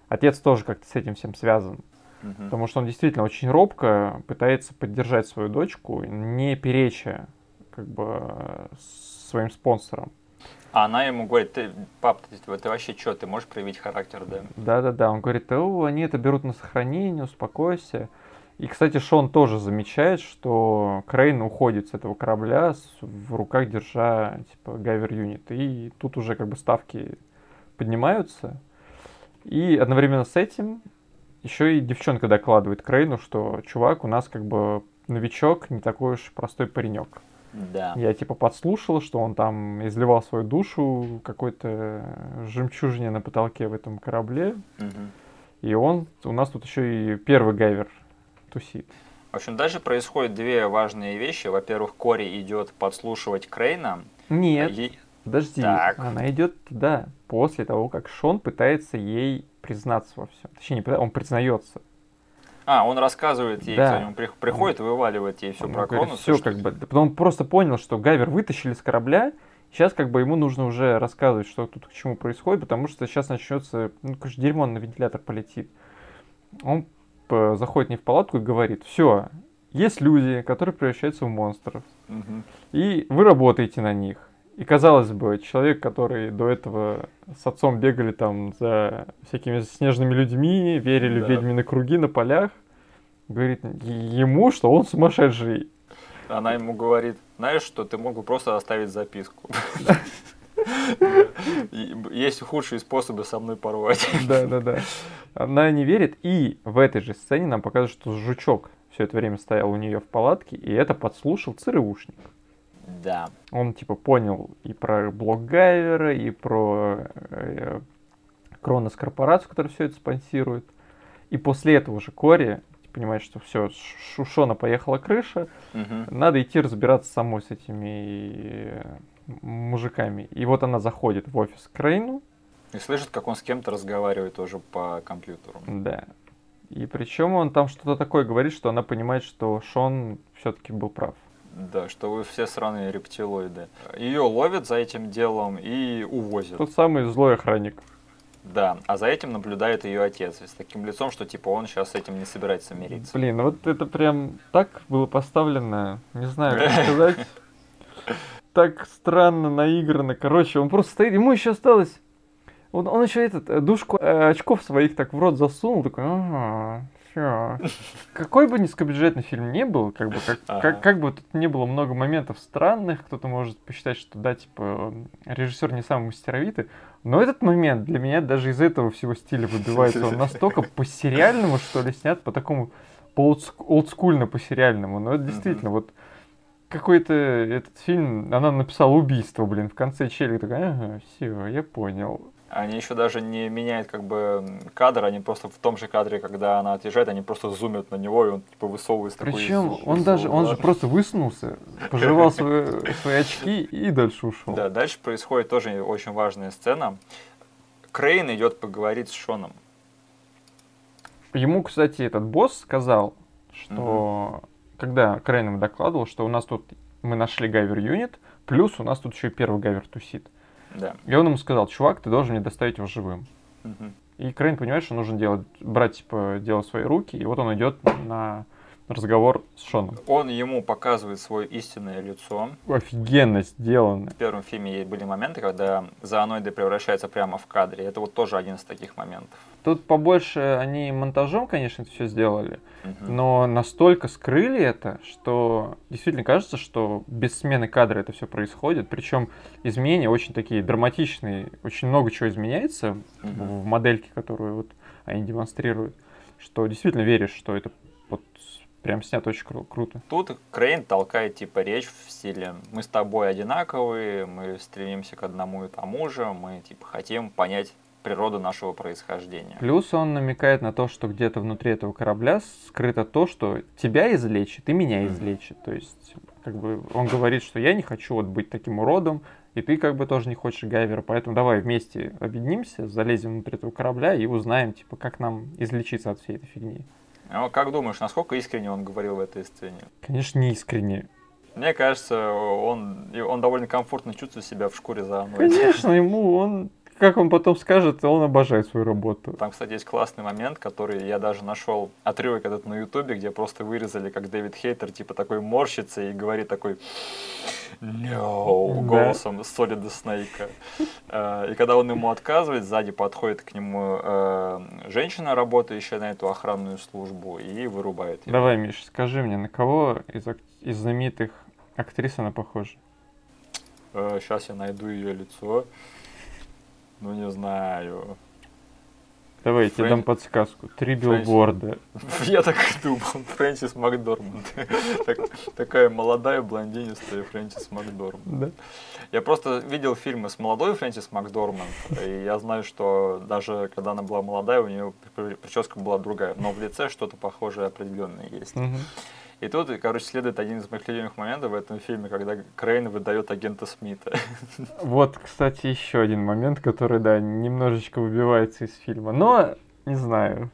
S1: отец тоже как-то с этим всем связан,
S2: Мгм.
S1: потому что он действительно очень робко пытается поддержать свою дочку, не переча как бы своим спонсорам.
S2: А она ему говорит, ты, пап, ты, ты вообще что, ты можешь проявить характер, да?
S1: Да-да-да, он говорит, о, они это берут на сохранение, успокойся. И, кстати, Шон тоже замечает, что Крейн уходит с этого корабля в руках держа, типа, Гайвер Юнит. И тут уже как бы ставки поднимаются. И одновременно с этим еще и девчонка докладывает Крейну, что чувак у нас как бы новичок, не такой уж простой паренек.
S2: Да.
S1: Я типа подслушал, что он там изливал свою душу какой-то жемчужине на потолке в этом корабле.
S2: Мгм.
S1: И он у нас тут еще и первый гайвер тусит.
S2: В общем, дальше происходят две важные вещи. Во-первых, Кори идет подслушивать Крейна.
S1: Нет,
S2: Ей-
S1: подожди,
S2: Так.
S1: она идет туда после того, как Шон пытается ей признаться во всем. Точнее, не он признается.
S2: А, он рассказывает ей,
S1: Да.
S2: при- приходит, вываливает ей все
S1: Он
S2: про
S1: говорит,
S2: Кронуса.
S1: всё
S2: что-
S1: как бы. Потом он просто понял, что Гайвер вытащили с корабля. Сейчас как бы ему нужно уже рассказывать, что тут к чему происходит, потому что сейчас начнется, ну, конечно, дерьмо на вентилятор полетит. Он заходит не в палатку и говорит, все, есть люди, которые превращаются в монстров,
S2: Мгм.
S1: и вы работаете на них. И казалось бы, человек, который до этого с отцом бегали там за всякими снежными людьми, верили
S2: Да.
S1: в ведьмины круги на полях, говорит ему, что он сумасшедший.
S2: Она ему говорит, знаешь что, ты мог бы просто оставить записку. Есть худшие способы со мной порвать.
S1: Да, да, да. Она не верит, и в этой же сцене нам показывают, что жучок все это время стоял у нее в палатке, и это подслушал ЦРУшник.
S2: Да.
S1: Он типа понял и про блок Гайвера, и про э, Кронос корпорацию, которая все это спонсирует. И после этого уже Кори понимает, что все, Шушона поехала крыша,
S2: Мгм.
S1: надо идти разбираться самой с этими э, мужиками. И вот она заходит в офис к Крейну,
S2: И слышит, как он с кем-то разговаривает тоже по компьютеру.
S1: да. И причем он там что-то такое говорит, что она понимает, что Шон все-таки был прав.
S2: Да, что вы все сраные рептилоиды. Ее ловят за этим делом и увозят.
S1: Тот самый злой охранник.
S2: Да, а за этим наблюдает ее отец. С таким лицом, что типа он сейчас с этим не собирается мириться.
S1: Блин, вот это прям так было поставлено, не знаю, как сказать. Так странно, наигранно. Короче, он просто стоит, ему еще осталось... Он, он еще этот, э, душку э, очков своих так в рот засунул, такой, ага, все. Какой бы низкобюджетный фильм не был, как бы, как,
S2: Ага.
S1: как, как бы тут не было много моментов странных, кто-то может посчитать, что да, типа, режиссер не самый мастеровитый, но этот момент для меня даже из этого всего стиля выбивается. Он настолько по-сериальному, что ли, снят, по такому, по олдскульно по-сериальному. Но это действительно, вот какой-то этот фильм, она написала убийство, блин, в конце челик такой, ага, все, я понял.
S2: Они еще даже не меняют как бы кадр, они просто в том же кадре, когда она отъезжает, они просто зумят на него, и он типа высовывается такой
S1: Причем
S2: из-
S1: он даже, он же просто высунулся, пожевал свои, свои очки и дальше ушел.
S2: Да, дальше происходит тоже очень важная сцена. Крейн идет поговорить с Шоном.
S1: Ему, кстати, этот босс сказал, что когда Крейн ему докладывал, что у нас тут мы нашли Guyver unit, плюс у нас тут еще и первый гайвер тусит.
S2: Да.
S1: И он ему сказал, чувак, ты должен мне доставить его живым.
S2: Мгм.
S1: И Крейн понимает, что нужно делать, брать типа дело в свои руки, и вот он идет на разговор с Шоном.
S2: Он ему показывает свое истинное лицо.
S1: Офигенно сделано.
S2: В первом фильме были моменты, когда зооноиды превращаются прямо в кадре. Это вот тоже один из таких моментов.
S1: Тут побольше они монтажом, конечно, это все сделали, но настолько скрыли это, что действительно кажется, что без смены кадра это все происходит. Причем изменения очень такие драматичные, очень много чего изменяется в модельке, которую вот они демонстрируют, что действительно веришь, что это вот прям снято очень кру- круто.
S2: Тут Крейн толкает типа речь в стиле «Мы с тобой одинаковые, мы стремимся к одному и тому же, мы типа хотим понять природу нашего происхождения».
S1: Плюс он намекает на то, что где-то внутри этого корабля скрыто то, что тебя излечит и меня излечит. То есть, как бы он говорит, что я не хочу вот быть таким уродом, и ты как бы тоже не хочешь Гайвера, поэтому давай вместе объединимся, залезем внутрь этого корабля и узнаем, типа, как нам излечиться от всей этой фигни.
S2: А как думаешь, насколько искренне он говорил в этой сцене?
S1: Конечно, не искренне.
S2: Мне кажется, он, он довольно комфортно чувствует себя в шкуре зооноида.
S1: Конечно, ему он, как он потом скажет, он обожает свою работу.
S2: Там, кстати, есть классный момент, который я даже нашел отрывок этот на Ютубе, где просто вырезали, как Дэвид Хейтер, типа такой морщится и говорит такой голосом Солида Снейка. Э, И когда он ему отказывает, сзади подходит к нему э, женщина, работающая на эту охранную службу, и вырубает его.
S1: Давай, Миш, скажи мне, на кого из, из знаменитых актрис она похожа?
S2: Сейчас я найду ее лицо. Ну, не знаю.
S1: Давай, я тебе дам подсказку. Три
S2: Фрэнсис.
S1: билборда.
S2: Я так и думал, Фрэнсис Макдорманд. Так- Такая молодая блондинистая Фрэнсис Макдорманд.
S1: Да.
S2: Я просто видел фильмы с молодой Фрэнсис Макдорманд, и я знаю, что даже когда она была молодая, у нее при- прическа была другая, но в лице что-то похожее определенное есть. И тут, короче, следует один из моих любимых моментов в этом фильме, когда Крейн выдает агента Смита.
S1: Вот, кстати, еще один момент, который, да, немножечко выбивается из фильма. Но, не знаю.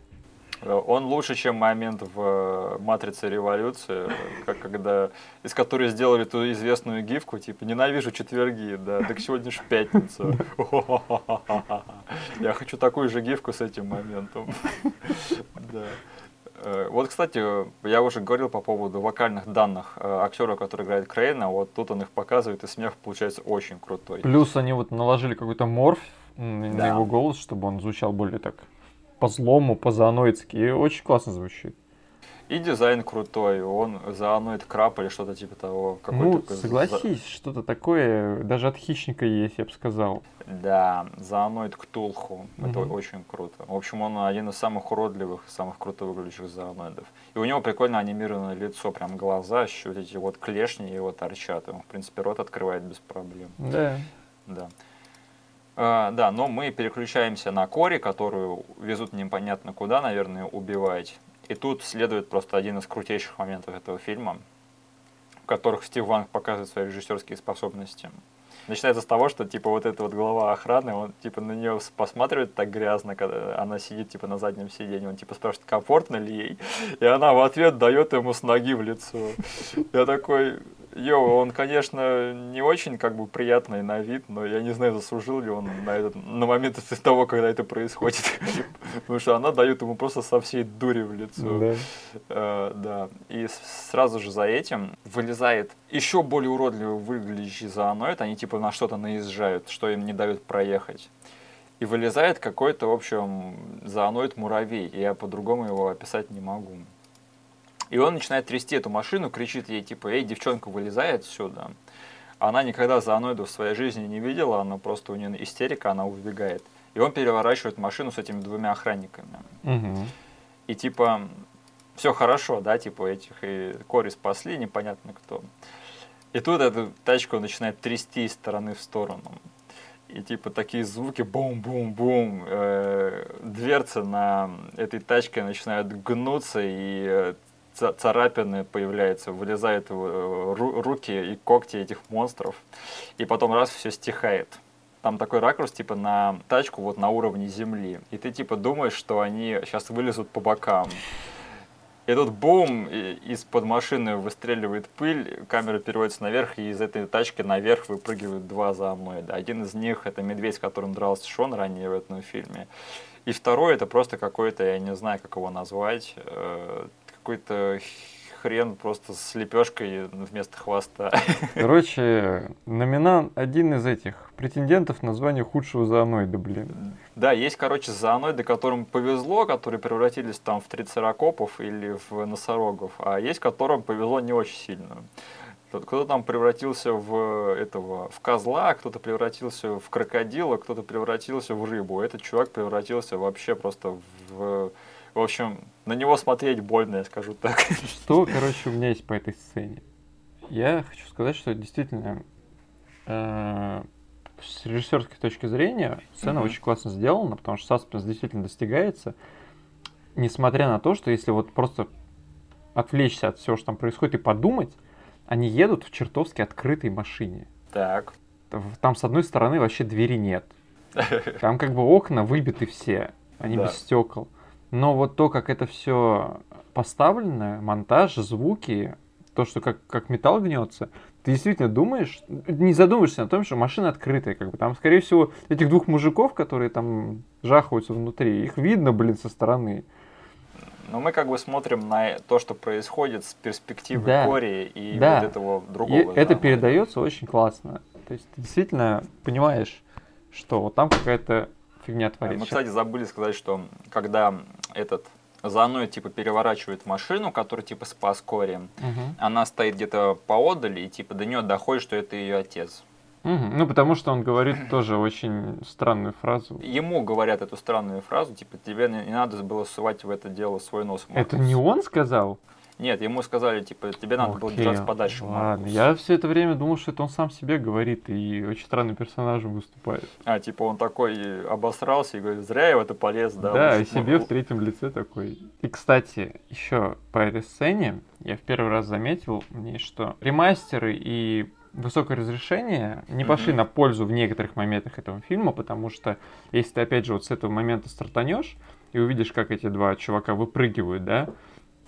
S2: Он лучше, чем момент в э, «Матрице революции», как когда, из которой сделали ту известную гифку, типа «Ненавижу четверги», да, так сегодня ж пятница. Я хочу такую же гифку с этим моментом. Да. Э, Вот, кстати, я уже говорил по поводу вокальных данных э, актера, который играет Крейна. Вот тут он их показывает, и смех получается очень крутой.
S1: Плюс они вот наложили какой-то морф на
S2: Да.
S1: его голос, чтобы он звучал более так по-злому, по-зооноидски. И очень классно звучит.
S2: И дизайн крутой, он зооноид краб или что-то типа того.
S1: ну,
S2: такой за-
S1: согласись, что-то такое даже от хищника есть, я бы сказал.
S2: Да, зооноид Ктулху. Это
S1: Мгм.
S2: очень круто. В общем, он один из самых уродливых, самых круто выглядящих зооноидов. И у него прикольно анимированное лицо, прям глаза, еще вот эти вот клешни его торчат. Он, в принципе, рот открывает без проблем.
S1: Да.
S2: Да. А, да, но мы переключаемся на Кори, которую везут непонятно куда, наверное, убивать. И тут следует просто один из крутейших моментов этого фильма, в которых Стив Ванг показывает свои режиссерские способности. Начинается с того, что типа вот эта вот глава охраны, он типа на нее посматривает так грязно, когда она сидит типа на заднем сиденье, он типа спрашивает, комфортно ли ей, и она в ответ дает ему с ноги в лицо. Я такой, Йо, он, конечно, не очень как бы приятный на вид, но я не знаю, заслужил ли он на, этот, на момент того, когда это происходит. Потому что она дает ему просто со всей дури в лицо. Да. Uh, да. И сразу же за этим вылезает еще более уродливо выглядящий зооноид. Они типа на что-то наезжают, что им не дают проехать. И вылезает какой-то, в общем, зооноид-муравей. Я по-другому его описать не могу. И он начинает трясти эту машину, кричит ей, типа, эй, девчонка, вылезай отсюда. Она никогда зооноида в своей жизни не видела, она просто у нее истерика, она убегает. И он переворачивает машину с этими двумя охранниками.
S1: Угу.
S2: И типа, все хорошо, да, типа этих и Кори спасли, непонятно кто. И тут эту тачку начинает трясти из стороны в сторону. И типа такие звуки бум-бум-бум, э, дверцы на этой тачке начинают гнуться, и э, царапины появляются, вылезают э, руки и когти этих монстров, и потом раз все стихает. Там такой ракурс, типа, на тачку вот на уровне земли. И ты, типа, думаешь, что они сейчас вылезут по бокам. И тут бум, из-под машины выстреливает пыль, камера переводится наверх, и из этой тачки наверх выпрыгивают два зооноида. Один из них это медведь, с которым дрался Шон ранее в этом фильме. И второй это просто какой-то, я не знаю, как его назвать, э, какой-то хрен просто с лепешкой вместо хвоста.
S1: Короче, номинант один из этих претендентов на звание худшего зооноида, блин.
S2: Да, есть, короче, зооноиды, которым повезло, которые превратились там в трицеракопов или в носорогов, а есть, которым повезло не очень сильно. Кто-то там превратился в этого, в козла, кто-то превратился в крокодила, кто-то превратился в рыбу. Этот чувак превратился вообще просто в в общем, на него смотреть больно, я скажу так.
S1: Что, короче, у меня есть по этой сцене? Я хочу сказать, что действительно э, с режиссерской точки зрения сцена mm-hmm. очень классно сделана, потому что саспенс действительно достигается, несмотря на то, что если вот просто отвлечься от всего, что там происходит, и подумать, они едут в чертовски открытой машине.
S2: Так.
S1: Там с одной стороны вообще двери нет. Там как бы окна выбиты все, они да. без стекол. Но вот то, как это все поставлено, монтаж, звуки, то, что как, как металл гнется, ты действительно думаешь, не задумываешься о том, что машина открытая, как бы там, скорее всего, этих двух мужиков, которые там жахаются внутри, их видно, блин, со стороны.
S2: Но мы как бы смотрим на то, что происходит с перспективы да. Кори и да. вот этого другого.
S1: И это передается очень классно. То есть ты действительно понимаешь, что вот там какая-то фигня творится.
S2: Мы, кстати, забыли сказать, что когда этот зооноид типа переворачивает машину, которая типа спас Кори, угу. она стоит где-то поодаль, и типа до нее доходит, что это ее отец.
S1: Угу. Ну, потому что он говорит тоже очень странную фразу.
S2: Ему говорят эту странную фразу, типа, тебе не, не надо было сувать в это дело свой нос.
S1: Маркус. Это не он сказал?
S2: Нет, ему сказали, типа, тебе надо Окей, было держаться подальше.
S1: Ладно, Маркус. я все это время думал, что это он сам себе говорит и очень странным персонажем выступает.
S2: А, типа, он такой обосрался и говорит, зря я в это полез, да?
S1: Да, и себе в третьем лице такой. И, кстати, еще по этой сцене я в первый раз заметил мне, что ремастеры и высокое разрешение не пошли mm-hmm. на пользу в некоторых моментах этого фильма, потому что если ты опять же вот с этого момента стартанешь и увидишь, как эти два чувака выпрыгивают, да,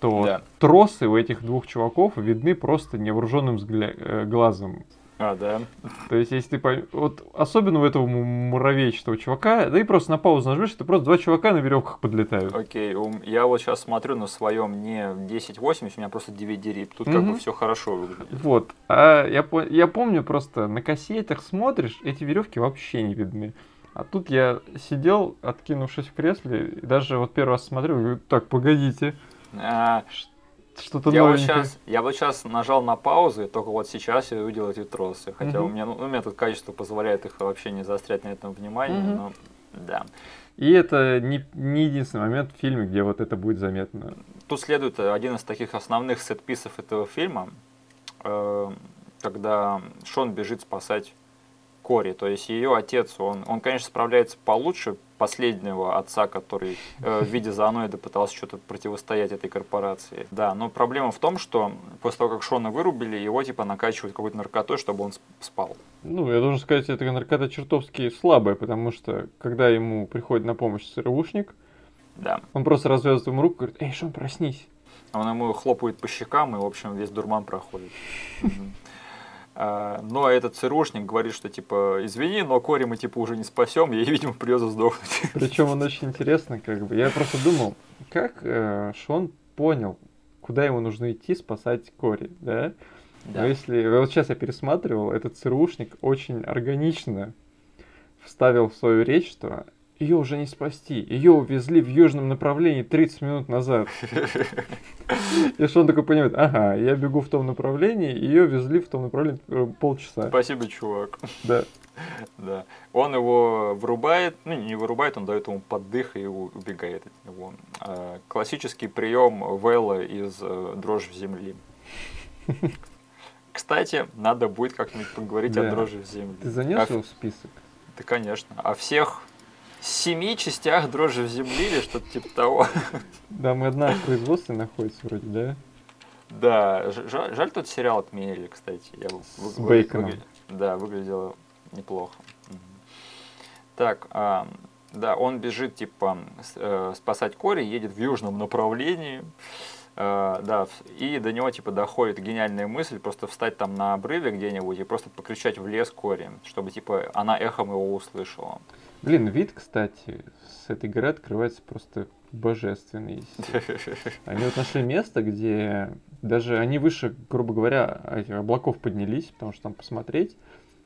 S1: то да. тросы у этих двух чуваков видны просто невооруженным взгля... Э, глазом.
S2: А, да.
S1: То есть, если ты пойм... Вот особенно у этого муравейчатого чувака, да и просто на паузу нажмешь, это просто два чувака на веревках подлетают.
S2: Окей, я вот сейчас смотрю на своем не 1080, у меня просто DVD, тут угу. как бы все хорошо выглядит.
S1: Вот. А я, я помню просто на кассетах смотришь, эти веревки вообще не видны. А тут я сидел, откинувшись в кресле, и даже вот первый раз смотрю, говорю, так, погодите, Что-то
S2: я вот, сейчас, я вот сейчас нажал на паузу, и только вот сейчас я увидел эти тросы. Хотя угу. у, меня, ну, у меня тут качество позволяет их вообще не заострять на этом внимание, угу. но да.
S1: И это не, не единственный момент в фильме, где вот это будет заметно.
S2: Тут следует один из таких основных сетписов этого фильма, э, когда Шон бежит спасать Кори. То есть ее отец, он, он конечно, справляется получше последнего отца, который э, в виде зооноида пытался что-то противостоять этой корпорации. Да, но проблема в том, что после того, как Шона вырубили, его типа накачивают какой-то наркотой, чтобы он спал.
S1: Ну, я должен сказать, эта наркота чертовски слабая, потому что когда ему приходит на помощь СРУшник,
S2: да.
S1: он просто развязывает ему руку и говорит, эй, Шон, проснись.
S2: Он ему хлопает по щекам, и, в общем, весь дурман проходит. А, но этот ЦРУшник говорит, что типа, извини, но Кори мы типа уже не спасем, ей, видимо, придется сдохнуть.
S1: Причем он очень интересный, как бы. Я просто думал, как э, Шон понял, куда ему нужно идти спасать Кори, да? Да. Но если вот сейчас я пересматривал, этот ЦРУшник очень органично вставил в свою речь, что ее уже не спасти. Ее увезли в южном направлении 30 минут назад. И что он такой понимает, ага, я бегу в том направлении, ее везли в том направлении э, полчаса.
S2: Спасибо, чувак.
S1: Да.
S2: Да. Он его вырубает, ну не вырубает, он дает ему поддых и убегает от него. А, классический прием Вэлла из э, «Дрожь в земле». Кстати, надо будет как-нибудь поговорить да. о дрожи в земле.
S1: Ты занес а, его в список?
S2: Да, конечно. О всех семи частях дрожи в земле или что-то типа того.
S1: Да, мы одна в производстве находится вроде, да?
S2: Да, жаль, жаль тот сериал отменили, кстати. Я,
S1: С вы, Бейконом.
S2: Выгля... Да, выглядело неплохо. Так, а, да, он бежит, типа, э, спасать Кори, едет в южном направлении. Uh, да, и до него типа доходит гениальная мысль просто встать там на обрыве где-нибудь и просто покричать в лес Кори, чтобы типа она эхом его услышала.
S1: Блин, вид, кстати, с этой горы открывается просто божественный. Они вот нашли место, где даже они выше, грубо говоря, этих облаков поднялись, потому что там посмотреть,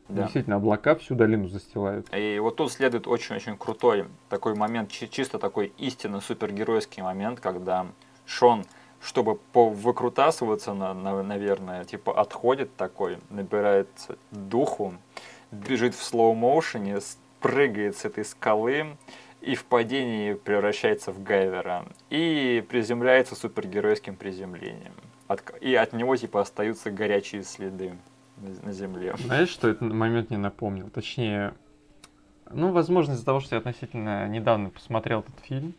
S1: да. Действительно, облака всю долину застилают.
S2: И вот тут следует очень-очень крутой такой момент, чисто такой истинно супергеройский момент, когда Шон чтобы выкрутасываться, на, на, наверное, типа отходит такой, набирает духу, бежит в слоу-моушене, прыгает с этой скалы и в падении превращается в Гайвера. И приземляется супергеройским приземлением. От, и от него типа остаются горячие следы на, земле.
S1: Знаешь, что этот момент не напомнил? Точнее, ну, возможно, из-за того, что я относительно недавно посмотрел этот фильм,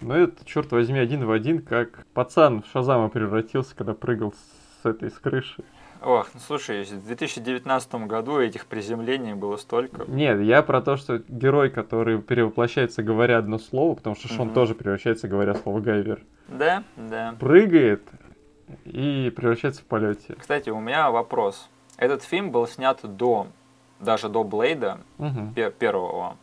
S1: но это, черт возьми, один в один, как пацан в Шазама превратился, когда прыгал с этой с крыши.
S2: Ох, ну слушай, в 2019 году этих приземлений было столько.
S1: Нет, я про то, что герой, который перевоплощается, говоря одно слово, потому что Шон угу. тоже превращается, говоря слово Гайвер.
S2: Да, да.
S1: Прыгает и превращается в полете.
S2: Кстати, у меня вопрос. Этот фильм был снят до, даже до Блейда угу. пер первого,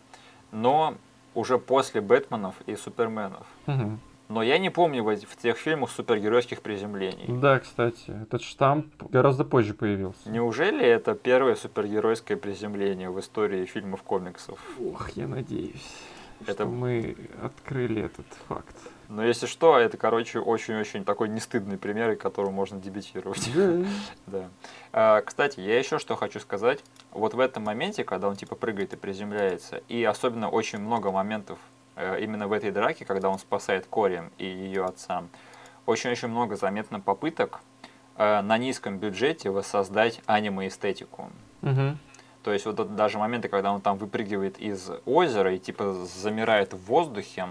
S2: но уже после Бэтменов и Суперменов. Угу. Но я не помню в, тех фильмах супергеройских приземлений.
S1: Да, кстати, этот штамп гораздо позже появился.
S2: Неужели это первое супергеройское приземление в истории фильмов комиксов?
S1: Ох, я надеюсь, это... что мы открыли этот факт.
S2: Но если что, это, короче, очень-очень такой нестыдный пример, которым можно дебютировать. да. А, кстати, я еще что хочу сказать. Вот в этом моменте, когда он типа прыгает и приземляется, и особенно очень много моментов именно в этой драке, когда он спасает Кори и ее отца, очень-очень много заметно попыток э, на низком бюджете воссоздать аниме-эстетику. Угу. То есть вот даже моменты, когда он там выпрыгивает из озера и типа замирает в воздухе,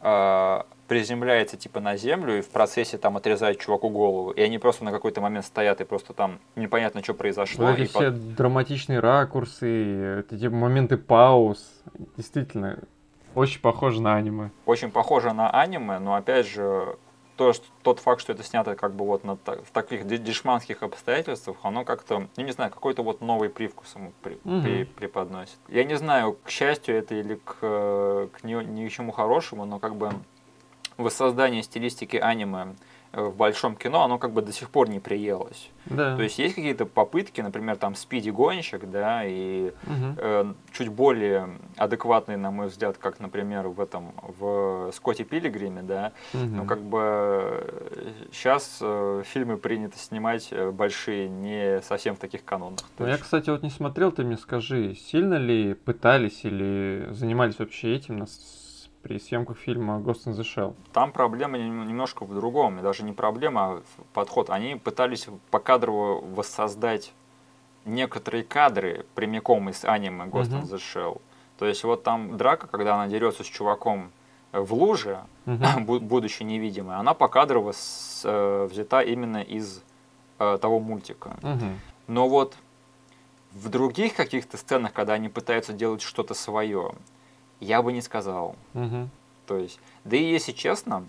S2: э, приземляется типа на землю и в процессе там отрезает чуваку голову. И они просто на какой-то момент стоят и просто там непонятно, что произошло.
S1: Вот эти все под... драматичные ракурсы, эти типа, моменты пауз. Действительно, очень похоже на аниме.
S2: Очень похоже на аниме, но опять же, то, что, тот факт, что это снято как бы вот на, в таких дешманских обстоятельствах, оно как-то, я не знаю, какой-то вот новый привкус ему при, угу. при, преподносит. Я не знаю, к счастью это или к, к ни, ни к чему хорошему, но как бы воссоздание стилистики аниме в большом кино, оно как бы до сих пор не приелось. Да. То есть есть какие-то попытки, например, там Спиди гонщик, да, и угу. э, чуть более адекватные, на мой взгляд, как, например, в этом в Скотте Пилигриме, да. Угу. Но как бы сейчас э, фильмы принято снимать э, большие не совсем в таких канонах.
S1: Ну, я, кстати, вот не смотрел, ты мне скажи, сильно ли пытались или занимались вообще этим на при съемках фильма Ghost in the Shell.
S2: Там проблема немножко в другом, даже не проблема, а подход. Они пытались покадрово воссоздать некоторые кадры прямиком из аниме Ghost uh-huh. in the Shell. То есть вот там драка, когда она дерется с чуваком в луже, uh-huh. будучи невидимой, она покадрово с, э, взята именно из э, того мультика. Uh-huh. Но вот в других каких-то сценах, когда они пытаются делать что-то свое, я бы не сказал. Угу. То есть, да и если честно,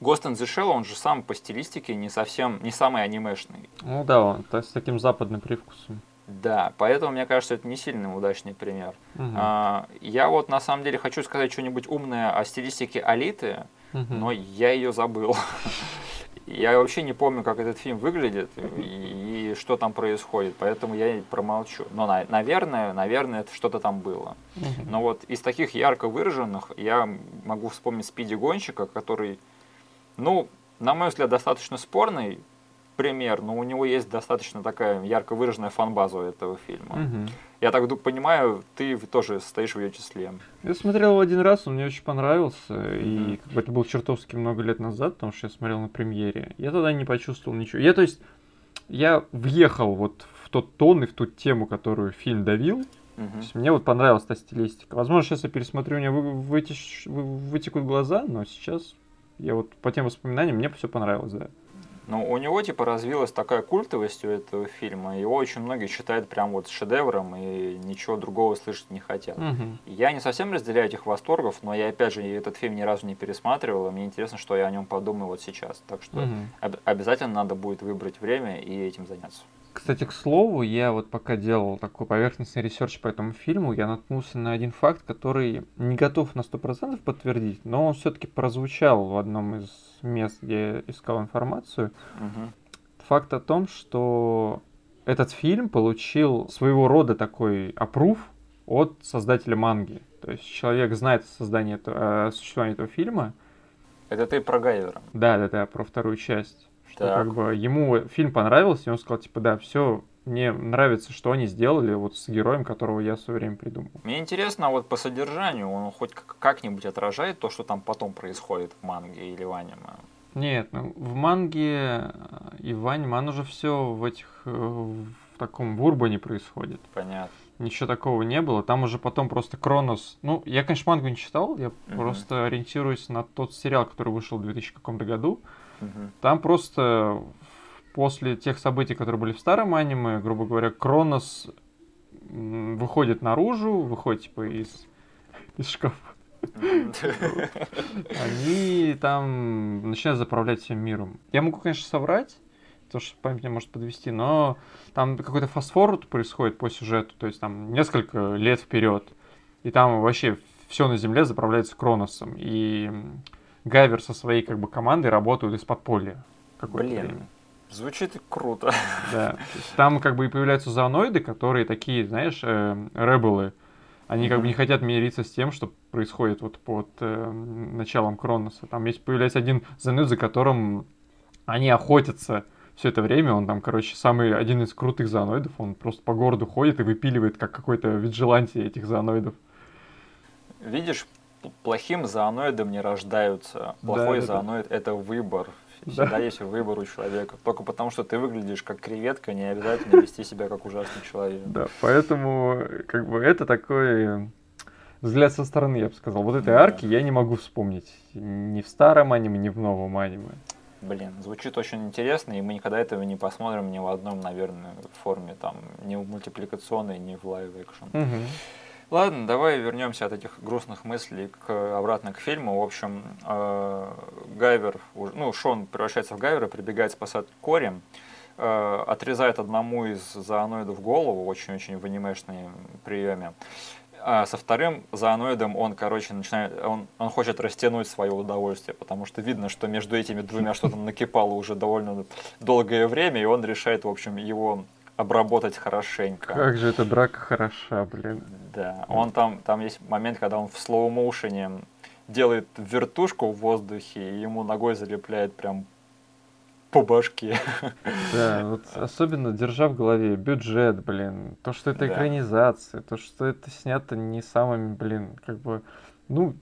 S2: Ghost in the Shell, он же сам по стилистике не совсем, не самый анимешный.
S1: Ну да, он то, с таким западным привкусом.
S2: Да, поэтому мне кажется, это не сильно удачный пример.
S1: Угу.
S2: А, я вот на самом деле хочу сказать что-нибудь умное о стилистике Алиты,
S1: Мгм.
S2: но я ее забыл. Я вообще не помню, как этот фильм выглядит и, и что там происходит, поэтому я промолчу. Но, на- наверное, наверное, это что-то там было. Но вот из таких ярко выраженных я могу вспомнить Спиди Гонщика, который, ну, на мой взгляд, достаточно спорный пример, но у него есть достаточно такая ярко выраженная фан-база у этого фильма. Я так понимаю, ты тоже стоишь в ее числе.
S1: Я смотрел его один раз, он мне очень понравился, и как бы это было чертовски много лет назад, потому что я смотрел на премьере. Я тогда не почувствовал ничего. Я, то есть, я въехал вот в тот тон и в ту тему, которую фильм давил. То
S2: Мгм.
S1: есть мне вот понравилась та стилистика. Возможно, сейчас я пересмотрю, у меня вы- вытеш- вы- вытекут глаза, но сейчас я вот по тем воспоминаниям мне все понравилось, да.
S2: Но у него типа развилась такая культовость у этого фильма. Его очень многие считают прям вот шедевром и ничего другого слышать не хотят.
S1: Мгм.
S2: Я не совсем разделяю этих восторгов, но я опять же этот фильм ни разу не пересматривал, и мне интересно, что я о нем подумаю вот сейчас. Так что
S1: Мгм.
S2: об- обязательно надо будет выбрать время и этим заняться.
S1: Кстати, к слову, я вот пока делал такой поверхностный research по этому фильму, я наткнулся на один факт, который не готов на 100% подтвердить, но он все-таки прозвучал в одном из мест, где я искал информацию.
S2: Мгм.
S1: Факт о том, что этот фильм получил своего рода такой approve от создателя манги. То есть человек знает этого, о существовании этого фильма.
S2: Это ты про Гайвера.
S1: Да, да, да, про вторую часть. Что
S2: Так.
S1: как бы ему фильм понравился, и он сказал, типа, да, все, мне нравится, что они сделали вот с героем, которого я в свое время придумал.
S2: Мне интересно, а вот по содержанию он хоть как- как-нибудь отражает то, что там потом происходит в манге или в аниме?
S1: Нет, ну, в манге и в аниме, оно же все в этих, э, в таком в урбане происходит.
S2: Понятно.
S1: Ничего такого не было. Там уже потом просто Кронос... Ну, я, конечно, мангу не читал, я
S2: Мгм.
S1: просто ориентируюсь на тот сериал, который вышел в 2000 каком-то году. Там просто после тех событий, которые были в старом аниме, грубо говоря, Кронос выходит наружу, выходит типа из, из шкафа. Они там начинают заправлять всем миром. Я могу, конечно, соврать, то что память меня может подвести, но там какой-то фастфорвард происходит по сюжету, то есть там несколько лет вперед, и там вообще все на Земле заправляется Кроносом, и Гайвер со своей как бы командой работают из подполья.
S2: Блин,
S1: время.
S2: звучит круто.
S1: Да. Там как бы и появляются зооноиды, которые такие, знаешь, э, ребелы. Они как бы не хотят мириться с тем, что происходит вот под э, началом Кроноса. Там есть появляется один зооноид, за которым они охотятся все это время. Он там, короче, самый один из крутых зооноидов. Он просто по городу ходит и выпиливает, как какой-то виджиланти этих зооноидов.
S2: Видишь, плохим зооноидом не рождаются. Плохой
S1: да, да.
S2: зооноид это выбор.
S1: Да.
S2: Всегда есть выбор у человека. Только потому, что ты выглядишь как креветка, не обязательно вести себя как ужасный человек.
S1: Да, поэтому как бы это такой взгляд со стороны, я бы сказал. Вот этой
S2: Да.
S1: арки я не могу вспомнить ни в старом аниме, ни в новом аниме.
S2: Блин, звучит очень интересно, и мы никогда этого не посмотрим ни в одном, наверное, форме, там, ни в мультипликационной, ни в live-action.
S1: Мгм.
S2: Ладно, давай вернемся от этих грустных мыслей к, обратно к фильму. В общем, э, Гайвер, ну, Шон превращается в Гайвера, прибегает спасать Кори, э, отрезает одному из зооноидов голову, очень-очень в анимешном приеме. А со вторым зооноидом он, короче, начинает, он, он хочет растянуть свое удовольствие, потому что видно, что между этими двумя что-то накипало уже довольно долгое время, и он решает, в общем, его обработать хорошенько.
S1: Как же эта драка хороша, блин.
S2: Да, он там, там есть момент, когда он в слоу-моушене делает вертушку в воздухе, и ему ногой залепляет прям по башке.
S1: Да, вот особенно держа в голове бюджет, блин, то, что это
S2: Да.
S1: экранизация, то, что это снято не самыми, блин, как бы, ну,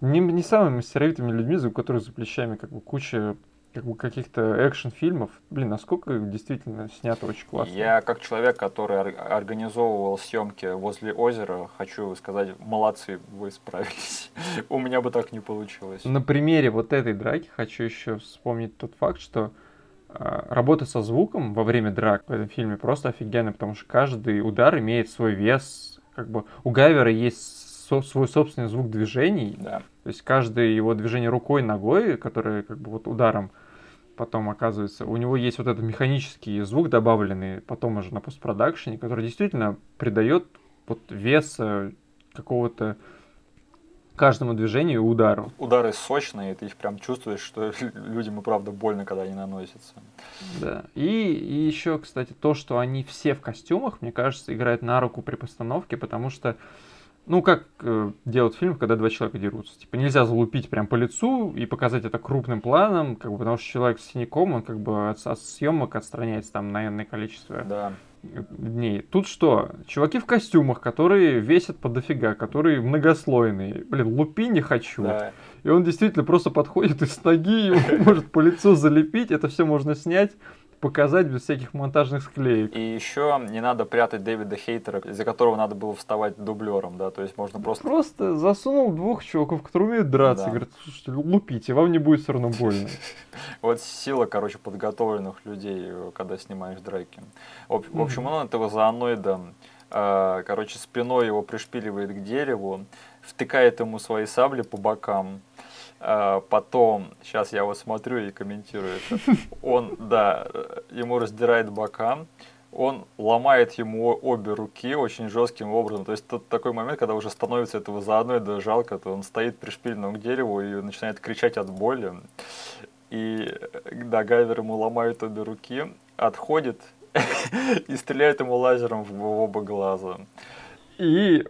S1: не, не самыми мастеровитыми людьми, у которых за плечами как бы куча как бы каких-то экшн-фильмов. Блин, насколько действительно снято очень классно.
S2: Я, как человек, который ор- организовывал съемки возле озера, хочу сказать, молодцы, вы справились. У меня бы так не получилось.
S1: На примере вот этой драки хочу еще вспомнить тот факт, что а, работа со звуком во время драк в этом фильме просто офигенно, потому что каждый удар имеет свой вес. Как бы у Гайвера есть со- свой собственный звук движений.
S2: Да.
S1: То есть каждое его движение рукой, ногой, которое как бы вот ударом потом оказывается, у него есть вот этот механический звук добавленный потом уже на постпродакшене, который действительно придает вот вес какого-то каждому движению и удару.
S2: Удары сочные, ты их прям чувствуешь, что людям и правда больно, когда они наносятся.
S1: Да. И, и еще, кстати, то, что они все в костюмах, мне кажется, играет на руку при постановке, потому что ну, как э, делают фильм, когда два человека дерутся. Типа нельзя залупить прям по лицу и показать это крупным планом, как бы, потому что человек с синяком, он как бы от, от съемок отстраняется там на энное количество
S2: Да.
S1: дней. Тут что? Чуваки в костюмах, которые весят по дофига, которые многослойные. Блин, лупи не хочу.
S2: Да.
S1: И он действительно просто подходит и с ноги его может по лицу залепить. Это все можно снять, показать без всяких монтажных склеек.
S2: И еще не надо прятать Дэвида Хейтера, из-за которого надо было вставать дублером, да, то есть можно просто...
S1: Просто засунул двух чуваков, которые умеют драться,
S2: Да.
S1: и говорит, слушайте, лупите, вам не будет все равно больно.
S2: Вот сила, короче, подготовленных людей, э, когда снимаешь драки. В об- в общем, он этого зооноида, э, короче, спиной его пришпиливает к дереву, втыкает ему свои сабли по бокам. Э, Потом, сейчас я вот смотрю и комментирую это, он, да, ему раздирает бока, он ломает ему обе руки очень жестким образом. То есть тут такой момент, когда уже становится этого зооноида жалко, то он стоит пришпиленным к дереву и начинает кричать от боли. И да, Гайвер ему ломает обе руки, отходит и стреляет ему лазером в оба глаза.
S1: И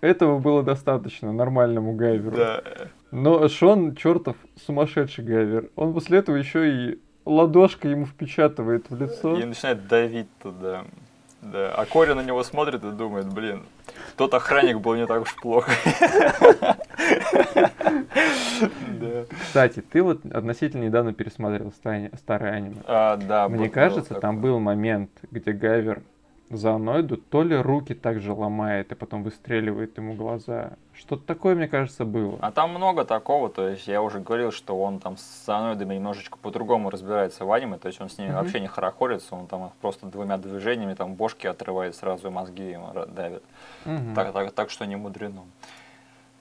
S1: этого было достаточно нормальному Гайверу.
S2: Да.
S1: Но Шон, чертов сумасшедший Гайвер, он после этого еще и ладошкой ему впечатывает в лицо.
S2: И начинает давить туда. Да. А Кори на него смотрит и думает, блин, тот охранник был не так уж плохо.
S1: Кстати, ты вот относительно недавно пересмотрел старое, аниме.
S2: А, да,
S1: Мне кажется, там был момент, где Гайвер зооноиду то ли руки так же ломает и потом выстреливает ему глаза. Что-то такое, мне кажется, было.
S2: А там много такого, то есть я уже говорил, что он там с зооноидами немножечко по-другому разбирается в аниме, то есть он с ними
S1: Мгм.
S2: вообще не хорохорится, он там их просто двумя движениями там бошки отрывает сразу и мозги ему давит.
S1: Мгм.
S2: Так, так, так что не мудрено.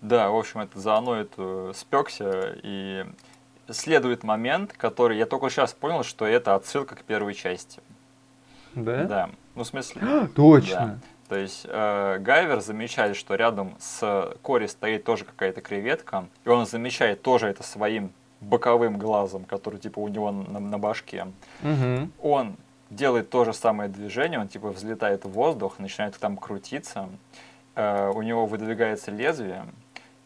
S2: Да, в общем, это зооноид э, спекся, и следует момент, который я только сейчас понял, что это отсылка к первой части.
S1: Да?
S2: Да. Ну, в смысле,
S1: Точно.
S2: то есть э, Гайвер замечает, что рядом с Кори стоит тоже какая-то креветка, и он замечает тоже это своим боковым глазом, который типа у него на, на башке.
S1: Мгм.
S2: Он делает то же самое движение, он типа взлетает в воздух, начинает там крутиться, э, у него выдвигается лезвие,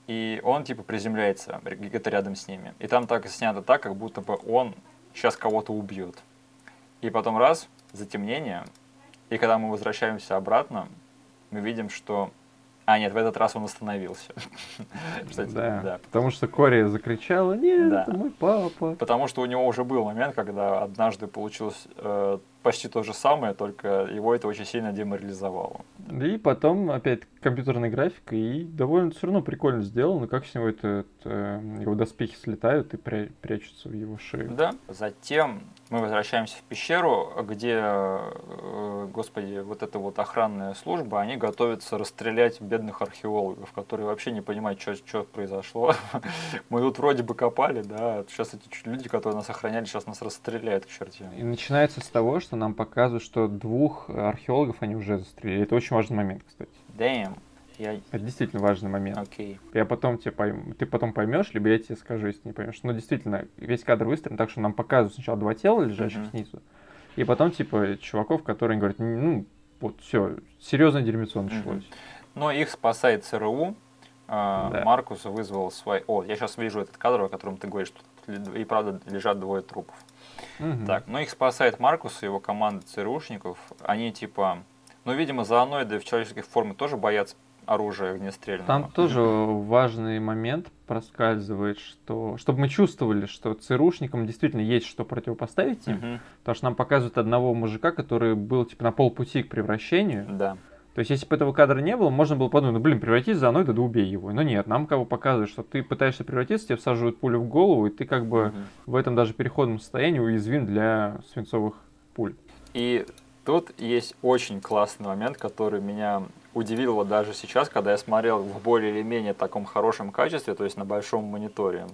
S2: и он типа приземляется где-то рядом с ними. И там так снято так, как будто бы он сейчас кого-то убьет. И потом раз, затемнение, и когда мы возвращаемся обратно, мы видим, что... А, нет, в этот раз он остановился. Кстати,
S1: Да.
S2: да.
S1: Потому что Кори закричала, нет,
S2: Да.
S1: это мой папа.
S2: Потому что у него уже был момент, когда однажды получилось э, почти то же самое, только его это очень сильно деморализовало.
S1: И потом опять компьютерная графика, и довольно все равно прикольно сделано, как с него этот, э, его доспехи слетают и пря- прячутся в его шею.
S2: Да. Затем мы возвращаемся в пещеру, где, э, господи, вот эта вот охранная служба, они готовятся расстрелять бедных археологов, которые вообще не понимают, что произошло. Мы тут вроде бы копали, да, сейчас эти люди, которые нас охраняли, сейчас нас расстреляют к чертям.
S1: И начинается с того, что нам показывают, что двух археологов они уже застрелили. Это очень важный момент, кстати.
S2: Damn. Я...
S1: Это действительно важный момент.
S2: Окей.
S1: Я потом тебе пойм- ты потом поймешь, либо я тебе скажу, если не поймешь. Но действительно, весь кадр выстроен так, что нам показывают сначала два тела, лежащих
S2: Мгм.
S1: снизу, и потом, типа, чуваков, которые говорят, ну, вот все, серьезное дерьмецо началось.
S2: Но их спасает ЦРУ. А,
S1: Да.
S2: Маркус вызвал свой... О, я сейчас вижу этот кадр, о котором ты говоришь. Ли- и правда лежат двое трупов.
S1: Мгм.
S2: Так, но их спасает Маркус и его команда ЦРУшников. Они типа... Ну, видимо, зооноиды в человеческой форме тоже боятся оружия огнестрельного.
S1: Там тоже важный момент проскальзывает, что чтобы мы чувствовали, что ЦРУшникам действительно есть что противопоставить им,
S2: Мгм.
S1: потому что нам показывают одного мужика, который был типа на полпути к превращению.
S2: Да.
S1: То есть, если бы этого кадра не было, можно было подумать, ну блин, превратись за зооноида, да убей его. Но нет, нам бы показывают, что ты пытаешься превратиться, тебе всаживают пулю в голову, и ты как бы
S2: Мгм.
S1: в этом даже переходном состоянии уязвим для свинцовых пуль.
S2: И Тут есть очень классный момент, который меня удивил вот даже сейчас, когда я смотрел в более или менее таком хорошем качестве, то есть на большом мониторе.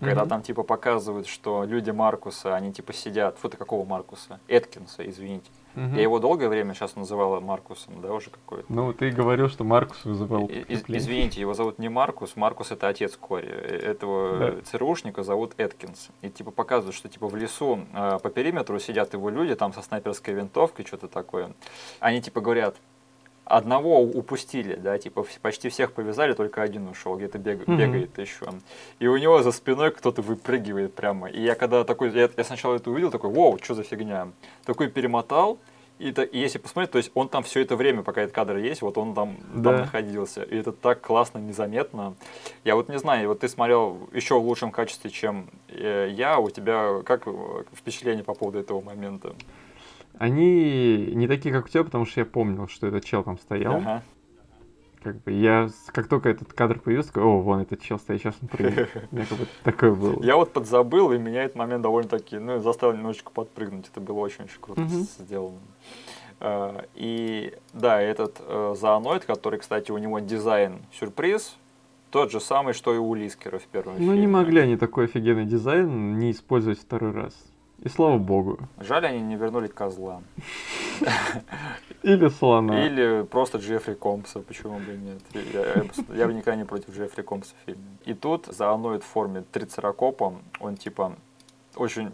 S2: Когда
S1: Мгм.
S2: там типа показывают, что люди Маркуса, они типа сидят, фото какого Маркуса? Эткинса, извините.
S1: Мгм.
S2: Я его долгое время сейчас называла Маркусом, да, уже какой-то.
S1: Ну, ты говорил, что Маркус вызывал
S2: из- извините, его зовут не Маркус, Маркус это отец Кори. Э, Этого
S1: Да.
S2: ЦРУшника зовут Эткинс. И типа показывают, что типа в лесу э, по периметру сидят его люди, там со снайперской винтовкой, что-то такое. Они типа говорят, одного упустили, да, типа почти всех повязали, только один ушел, где-то бег-
S1: Мгм.
S2: бегает еще. И у него за спиной кто-то выпрыгивает прямо. И я когда такой, я, я сначала это увидел, такой, вау, что за фигня? Такой перемотал, и, это- и если посмотреть, то есть он там все это время, пока этот кадр есть, вот он там, там
S1: Да.
S2: находился. И это так классно, незаметно. Я вот не знаю, вот ты смотрел еще в лучшем качестве, чем э, я, у тебя как э, впечатление по поводу этого момента?
S1: Они не такие, как у тебя, потому что я помнил, что этот чел там стоял.
S2: Ага.
S1: Как бы я, как только этот кадр появился, такой, о, вон этот чел стоит, сейчас он прыгнет. У меня как бы такое было.
S2: Я вот подзабыл, и меня этот момент довольно-таки, ну, заставил немножечко подпрыгнуть. Это было очень-очень круто
S1: Мгм.
S2: сделано. А, И да, этот э, зооноид, который, кстати, у него дизайн сюрприз, тот же самый, что и у Лискера в первом
S1: Ну, не
S2: фильме.
S1: могли они такой офигенный дизайн не использовать второй раз. И слава богу.
S2: Жаль, они не вернули козла.
S1: Или слона.
S2: Или просто Джеффри Компса, почему бы и нет. Я, я- я бы никогда не против Джеффри Компса в фильме. И тут зооноид в форме трицеракопа, он типа очень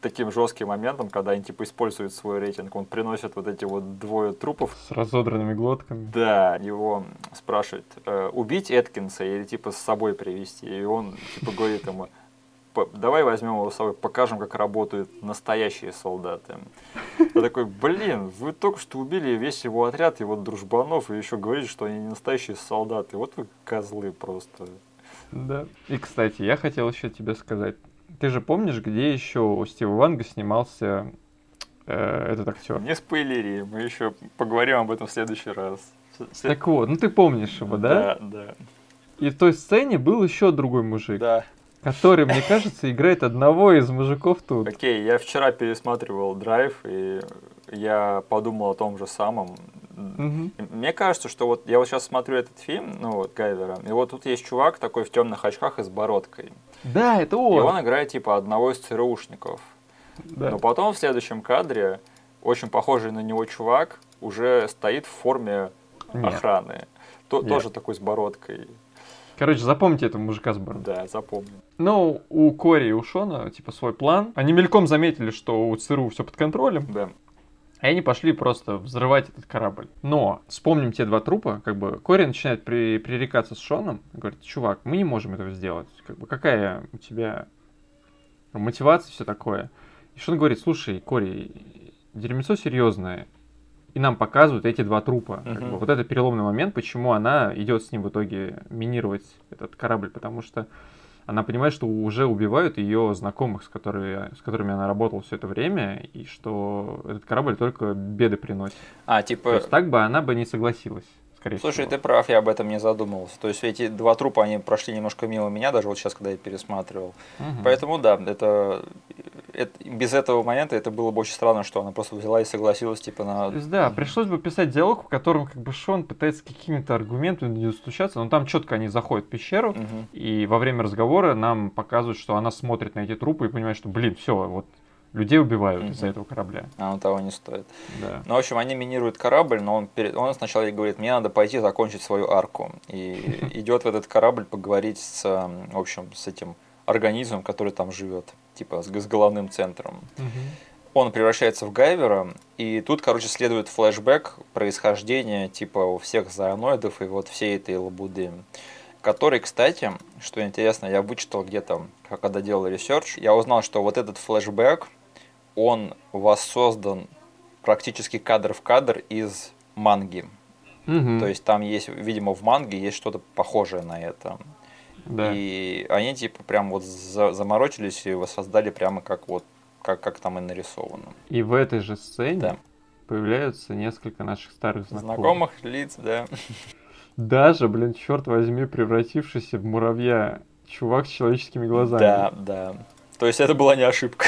S2: таким жестким моментом, когда они типа используют свой рейтинг, он приносит вот эти вот двое трупов.
S1: С разодранными глотками.
S2: Да, его спрашивают, э, убить Эткинса или типа с собой привести. И он типа говорит ему, «П- давай возьмем его с собой, покажем, как работают настоящие солдаты. Я такой, блин, вы только что убили весь его отряд, его дружбанов, и еще говорите, что они не настоящие солдаты. Вот вы козлы просто.
S1: Да. И, кстати, я хотел еще тебе сказать. Ты же помнишь, где еще у Стива Ванга снимался э, этот актер?
S2: Не спойлери, мы еще поговорим об этом в следующий раз.
S1: Так вот, ну ты помнишь его, да?
S2: Да, да.
S1: И в той сцене был еще другой мужик,
S2: Да.
S1: Который, мне кажется, играет одного из мужиков тут.
S2: Окей, я вчера пересматривал драйв, и я подумал о том же самом.
S1: Мгм.
S2: Мне кажется, что вот я вот сейчас смотрю этот фильм, ну вот Гайвера, и вот тут есть чувак такой в темных очках и с бородкой.
S1: Да, это
S2: И
S1: он.
S2: он играет типа одного из ЦРУшников.
S1: Да.
S2: Но потом в следующем кадре очень похожий на него чувак уже стоит в форме
S1: Нет.
S2: охраны. То-
S1: Нет.
S2: тоже такой с бородкой.
S1: Короче, запомните этого мужика с бородой.
S2: Да, запомнил.
S1: Ну, у Кори и у Шона, типа, свой план. Они мельком заметили, что у ЦРУ все под контролем.
S2: Да.
S1: И они пошли просто взрывать этот корабль. Но вспомним те два трупа, как бы Кори начинает при- пререкаться с Шоном, говорит, чувак, мы не можем этого сделать. Как бы какая у тебя мотивация, все такое. И Шон говорит, слушай, Кори, дерьмецо серьезное. И нам показывают эти два трупа. Как
S2: Мгм.
S1: бы вот это переломный момент, почему она идет с ним в итоге минировать этот корабль, потому что она понимает, что уже убивают ее знакомых, с которыми, с которыми она работала все это время, и что этот корабль только беды приносит.
S2: А,
S1: То
S2: типа,
S1: есть так бы она бы не согласилась, скорее
S2: слушай,
S1: всего.
S2: ты прав, я об этом не задумывался. То есть эти два трупа, они прошли немножко мимо меня, даже вот сейчас, когда я пересматривал.
S1: Мгм.
S2: Поэтому да, это, это- без этого момента это было бы очень странно, что она просто взяла и согласилась, типа, на...
S1: Да, пришлось бы писать диалог, в котором как бы Шон пытается какими-то аргументами не достучаться, но там четко они заходят в пещеру,
S2: Мгм.
S1: и во время разговора нам показывают, что она смотрит на эти трупы и понимает, что, блин, все, вот людей убивают
S2: Мгм.
S1: из-за этого корабля.
S2: А он того не стоит.
S1: Да.
S2: Ну, в общем, они минируют корабль, но он, перед... он сначала ей говорит, мне надо пойти закончить свою арку. И идет в этот корабль поговорить с, в общем, с этим организмом, который там живет, типа с, с головным центром. Он превращается в Гайвера, и тут, короче, следует флешбэк происхождения, типа, у всех зооноидов и вот всей этой лабуды. Который, кстати, что интересно, я вычитал где-то, когда делал research, я узнал, что вот этот флешбэк, он воссоздан практически кадр в кадр из манги.
S1: Мгм.
S2: То есть там есть, видимо, в манге есть что-то похожее на это.
S1: Да.
S2: И они типа прям вот за- заморочились и воссоздали прямо как вот как, как там и нарисовано.
S1: И в этой же сцене
S2: Да.
S1: появляются несколько наших старых знакомых.
S2: Знакомых лиц, да.
S1: Даже, блин, черт возьми, превратившийся в муравья чувак с человеческими глазами.
S2: Да, да. То есть это была не ошибка.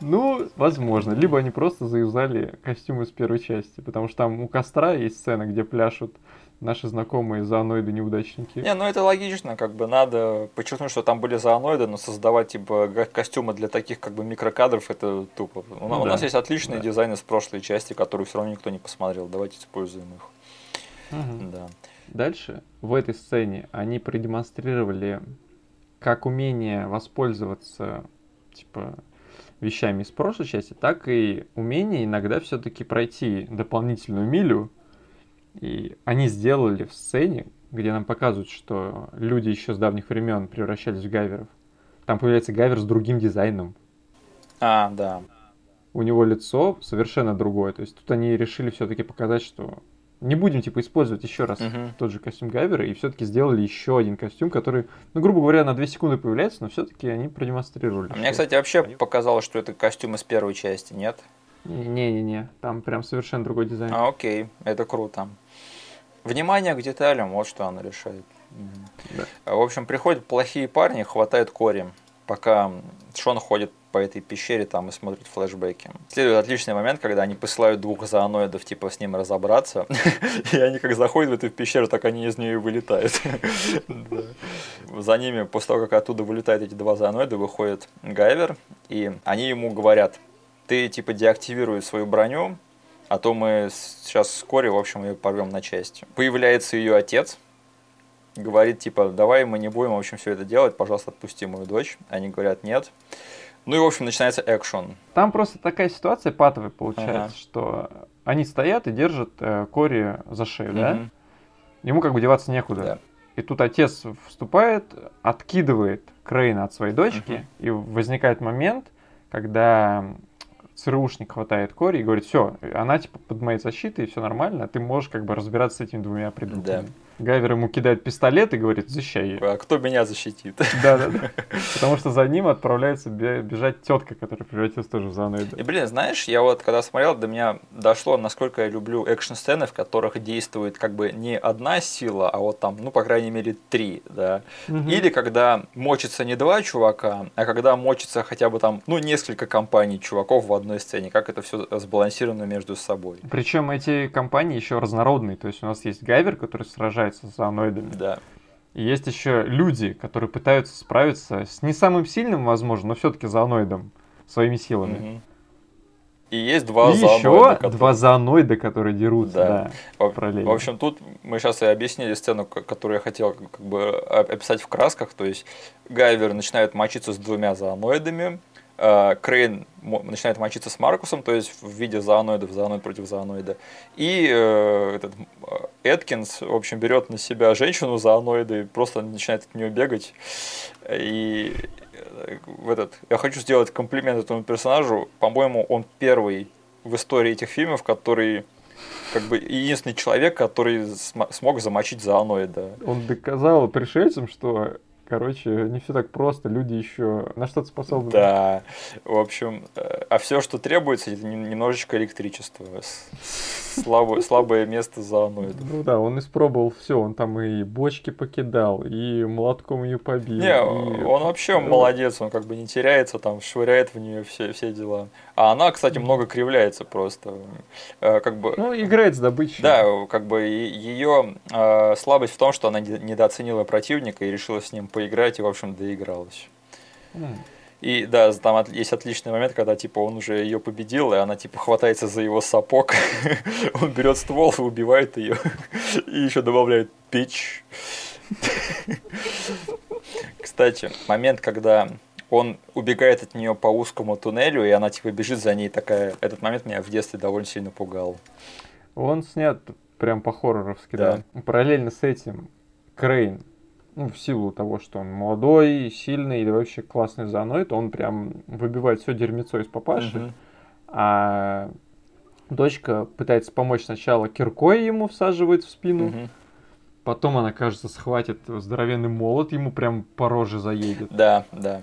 S1: Ну, возможно. Либо они просто заюзали костюмы с первой части, потому что там у костра есть сцена, где пляшут наши знакомые зооноиды-неудачники.
S2: Не, ну это логично, как бы надо подчеркнуть, что там были зооноиды, но создавать типа костюмы для таких как бы микрокадров это тупо. У,
S1: Ну
S2: у
S1: да,
S2: нас есть отличные
S1: да.
S2: дизайны с прошлой части, которые все равно никто не посмотрел. Давайте используем их.
S1: Мгм.
S2: Да.
S1: Дальше в этой сцене они продемонстрировали как умение воспользоваться типа вещами из прошлой части, так и умение иногда все-таки пройти дополнительную милю. И они сделали в сцене, где нам показывают, что люди еще с давних времен превращались в гайверов. Там появляется гайвер с другим дизайном.
S2: А, да.
S1: У него лицо совершенно другое. То есть тут они решили все-таки показать, что не будем типа использовать еще раз
S2: Мгм.
S1: тот же костюм Гайвера, и все-таки сделали еще один костюм, который, ну, грубо говоря, на 2 секунды появляется, но все-таки они продемонстрировали.
S2: А мне, кстати, вообще показалось, что это костюм из первой части, нет?
S1: Не-не-не, там прям совершенно другой дизайн.
S2: А, окей, это круто. Внимание к деталям, вот что оно решает.
S1: Да.
S2: А, В общем, приходят плохие парни, хватают Кори, пока Шон ходит по этой пещере там и смотрит флешбеки. Следует отличный момент, когда они посылают двух зооноидов, типа, с ним разобраться, и они как заходят в эту пещеру, так они из нее вылетают. За ними, после того, как оттуда вылетают эти два зооноида, выходит Гайвер, и они ему говорят, ты, типа, деактивируй свою броню, а то мы сейчас вскоре, в общем, ее порвем на части. Появляется ее отец, говорит, типа, давай мы не будем, в общем, все это делать, пожалуйста, отпусти мою дочь. Они говорят, нет. Ну и, в общем, начинается экшен.
S1: Там просто такая ситуация патовая получается,
S2: Ага.
S1: что они стоят и держат э, Кори за шею, да?
S2: Мгм.
S1: Ему как бы деваться некуда.
S2: Да.
S1: И тут отец вступает, откидывает Крейна от своей дочки,
S2: Мгм.
S1: и возникает момент, когда ЦРУшник хватает Кори и говорит, все, она типа под моей защитой, все нормально, ты можешь как бы разбираться с этими двумя придурками. Гайвер ему кидает пистолет и говорит, защищай.
S2: А кто меня защитит?
S1: Да-да-да. Потому что за ним отправляется бе- бежать тетка, которая превратилась тоже в зооноида.
S2: И, блин, знаешь, я вот когда смотрел, до меня дошло, насколько я люблю экшн-сцены, в которых действует как бы не одна сила, а вот там, ну, по крайней мере, три, да.
S1: Мгм.
S2: Или когда мочится не два чувака, а когда мочится хотя бы там, ну, несколько компаний чуваков в одной сцене, как это все сбалансировано между собой.
S1: Причем эти компании еще разнородные. То есть у нас есть Гайвер, который сражается с зооноидами.
S2: Да.
S1: И есть еще люди, которые пытаются справиться с не самым сильным, возможно, но все-таки зооноидом своими силами.
S2: И есть два
S1: И
S2: зооноида,
S1: еще
S2: которые-
S1: два зооноида, которые дерутся,
S2: Да.
S1: да.
S2: В-
S1: параллельно.
S2: В общем, тут мы сейчас и объяснили сцену, которую я хотел как бы о- описать в красках. То есть Гайвер начинает мочиться с двумя зооноидами, Крейн мо- начинает мочиться с Маркусом, то есть в виде зооноидов, зооноид против зооноида. И э, этот э, Эткинс, в общем, берет на себя женщину зооноида и просто начинает от нее бегать. И э, в этот, я хочу сделать комплимент этому персонажу. По-моему, он первый в истории этих фильмов, который как бы единственный человек, который см- смог замочить зооноида.
S1: Он доказал пришельцам, что, короче, не все так просто, люди еще на что-то способны.
S2: Да, в общем, э, а все, что требуется, это нем- немножечко электричества. Слабое, слабое место зооноида.
S1: Ну да, он испробовал все, он там и бочки покидал, и молотком ее побил.
S2: Не,
S1: и-
S2: он вообще молодец, он как бы не теряется, там швыряет в нее все, все дела. А она, кстати, много кривляется просто. Э, Как бы,
S1: Ну, играет с добычей.
S2: Да, как бы ее слабость в том, что она не- недооценила противника и решила с ним поиграть и, в общем, доигралась.
S1: М.
S2: И да, там от- есть отличный момент, когда типа он уже ее победил, и она типа хватается за его сапог, он берет ствол и убивает ее, и еще добавляет пич. Кстати, момент, когда он убегает от нее по узкому туннелю, и она типа бежит за ней такая. Этот момент меня в детстве довольно сильно пугал.
S1: Он снят прям по-хорроровски,
S2: Да.
S1: да. Параллельно с этим Крейн, ну, в силу того, что он молодой, сильный и вообще классный зооноид, он прям выбивает все дерьмецо из папаши,
S2: Мгм.
S1: а дочка пытается помочь сначала киркой ему всаживает в спину,
S2: Мгм.
S1: потом она, кажется, схватит здоровенный молот, ему прям по роже заедет.
S2: Да, да.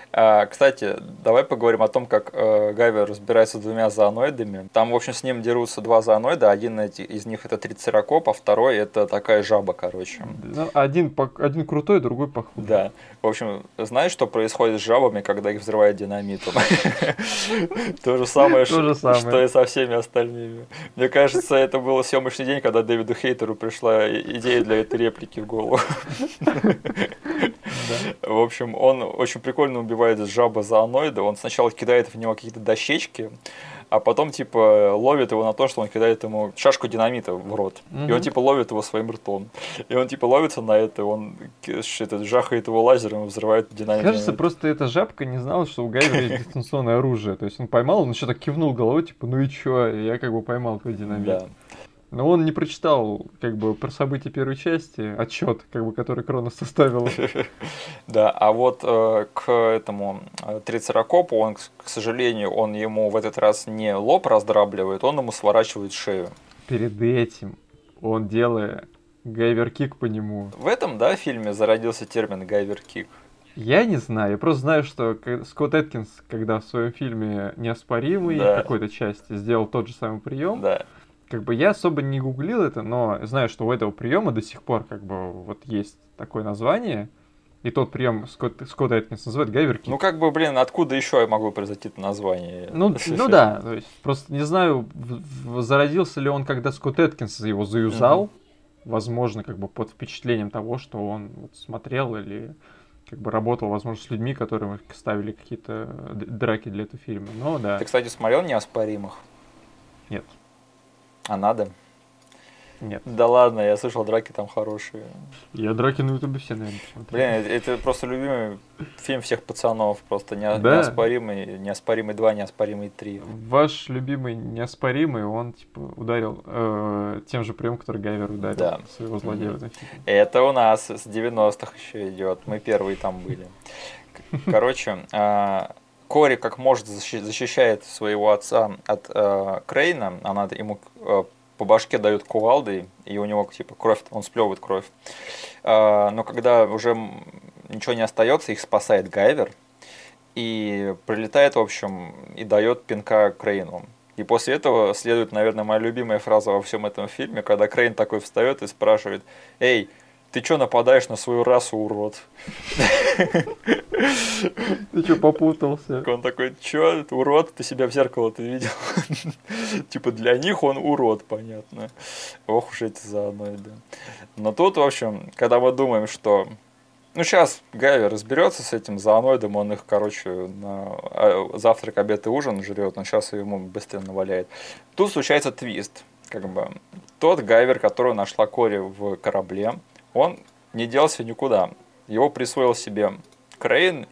S2: кстати, давай поговорим о том, как э, Гайвер разбирается с двумя зооноидами. Там, в общем, с ним дерутся два зооноида. Один из них это трицеракоп, а второй это такая жаба, короче.
S1: Ну, один, один крутой, другой похуже.
S2: Да. В общем, знаешь, что происходит с жабами, когда их взрывают динамитом? То же самое, что и со всеми остальными. Мне кажется, это был съемочный день, когда Дэвиду Хейтеру пришла идея для этой реплики в голову. В общем, он очень прикольно убивает жаба зооноида. Он сначала кидает в него какие-то дощечки, а потом, типа, ловит его на то, что он кидает ему шашку динамита в рот. Mm-hmm. И он, типа, ловит его своим ртом. И он, типа, ловится на это, он это, жахает его лазером и взрывает динамит.
S1: Кажется, просто эта жабка не знала, что у Гайвера есть дистанционное оружие. То есть он поймал, он еще так кивнул головой, типа, ну и чё, я как бы поймал твой динамит. Да. Но он не прочитал, как бы, про события первой части, отчет, как бы, который Кронос составил.
S2: Да, а вот э, к этому э, Трицеракопу, он, к сожалению, он ему в этот раз не лоб раздрабливает, он ему сворачивает шею.
S1: Перед этим он делает гайверкик по нему.
S2: В этом, да, фильме зародился термин гайверкик.
S1: Я не знаю, я просто знаю, что Скотт Эткинс, когда в своем фильме «Неоспоримый» да. какой-то части сделал тот же самый прием, да как бы я особо не гуглил это, но знаю, что у этого приема до сих пор как бы вот есть такое название. И тот прием Скотт, Скотт Эткинс называют гайверки.
S2: Ну, как бы, блин, откуда еще я могу произойти это название?
S1: Ну, ну да, то есть, просто не знаю, зародился ли он, когда Скотт Эткинс его заюзал. Угу. Возможно, как бы под впечатлением того, что он вот смотрел или как бы работал, возможно, с людьми, которым ставили какие-то драки для этого фильма. Но да.
S2: Ты, кстати, смотрел «Неоспоримых»?
S1: Нет.
S2: А надо?
S1: Нет.
S2: Да ладно, я слышал, драки там хорошие.
S1: Я драки на ютубе все, наверное,
S2: посмотрел. Блин, это просто любимый фильм всех пацанов. Просто не, да? неоспоримый, неоспоримый 2, неоспоримый 3.
S1: Ваш любимый неоспоримый, он типа ударил э, тем же приемом, который Гайвер ударил да. своего злодея mm-hmm.
S2: Это у нас с 90-х еще идет. Мы первые там были. Короче, а, Кори как может защищает своего отца от э, Крейна, она ему э, по башке дает кувалдой, и у него типа кровь, он сплевывает кровь. Э, но когда уже ничего не остается, их спасает Гайвер и прилетает, в общем, и дает пинка Крейну. И после этого следует, наверное, моя любимая фраза во всем этом фильме, когда Крейн такой встает и спрашивает, «Эй, ты что нападаешь на свою расу, урод?
S1: Ты что, попутался?
S2: Он такой, что, урод, ты себя в зеркало ты видел? Типа для них он урод, понятно. Ох уж эти зооноиды. Но тут, в общем, когда мы думаем, что ну, сейчас Гайвер разберется с этим зооноидом, он их, короче, на а, завтрак, обед и ужин жрет, он сейчас ему быстрее наваляет. Тут случается твист. Как бы тот Гайвер, которого нашла Кори в корабле, он не делся никуда. Его присвоил себе Крейн,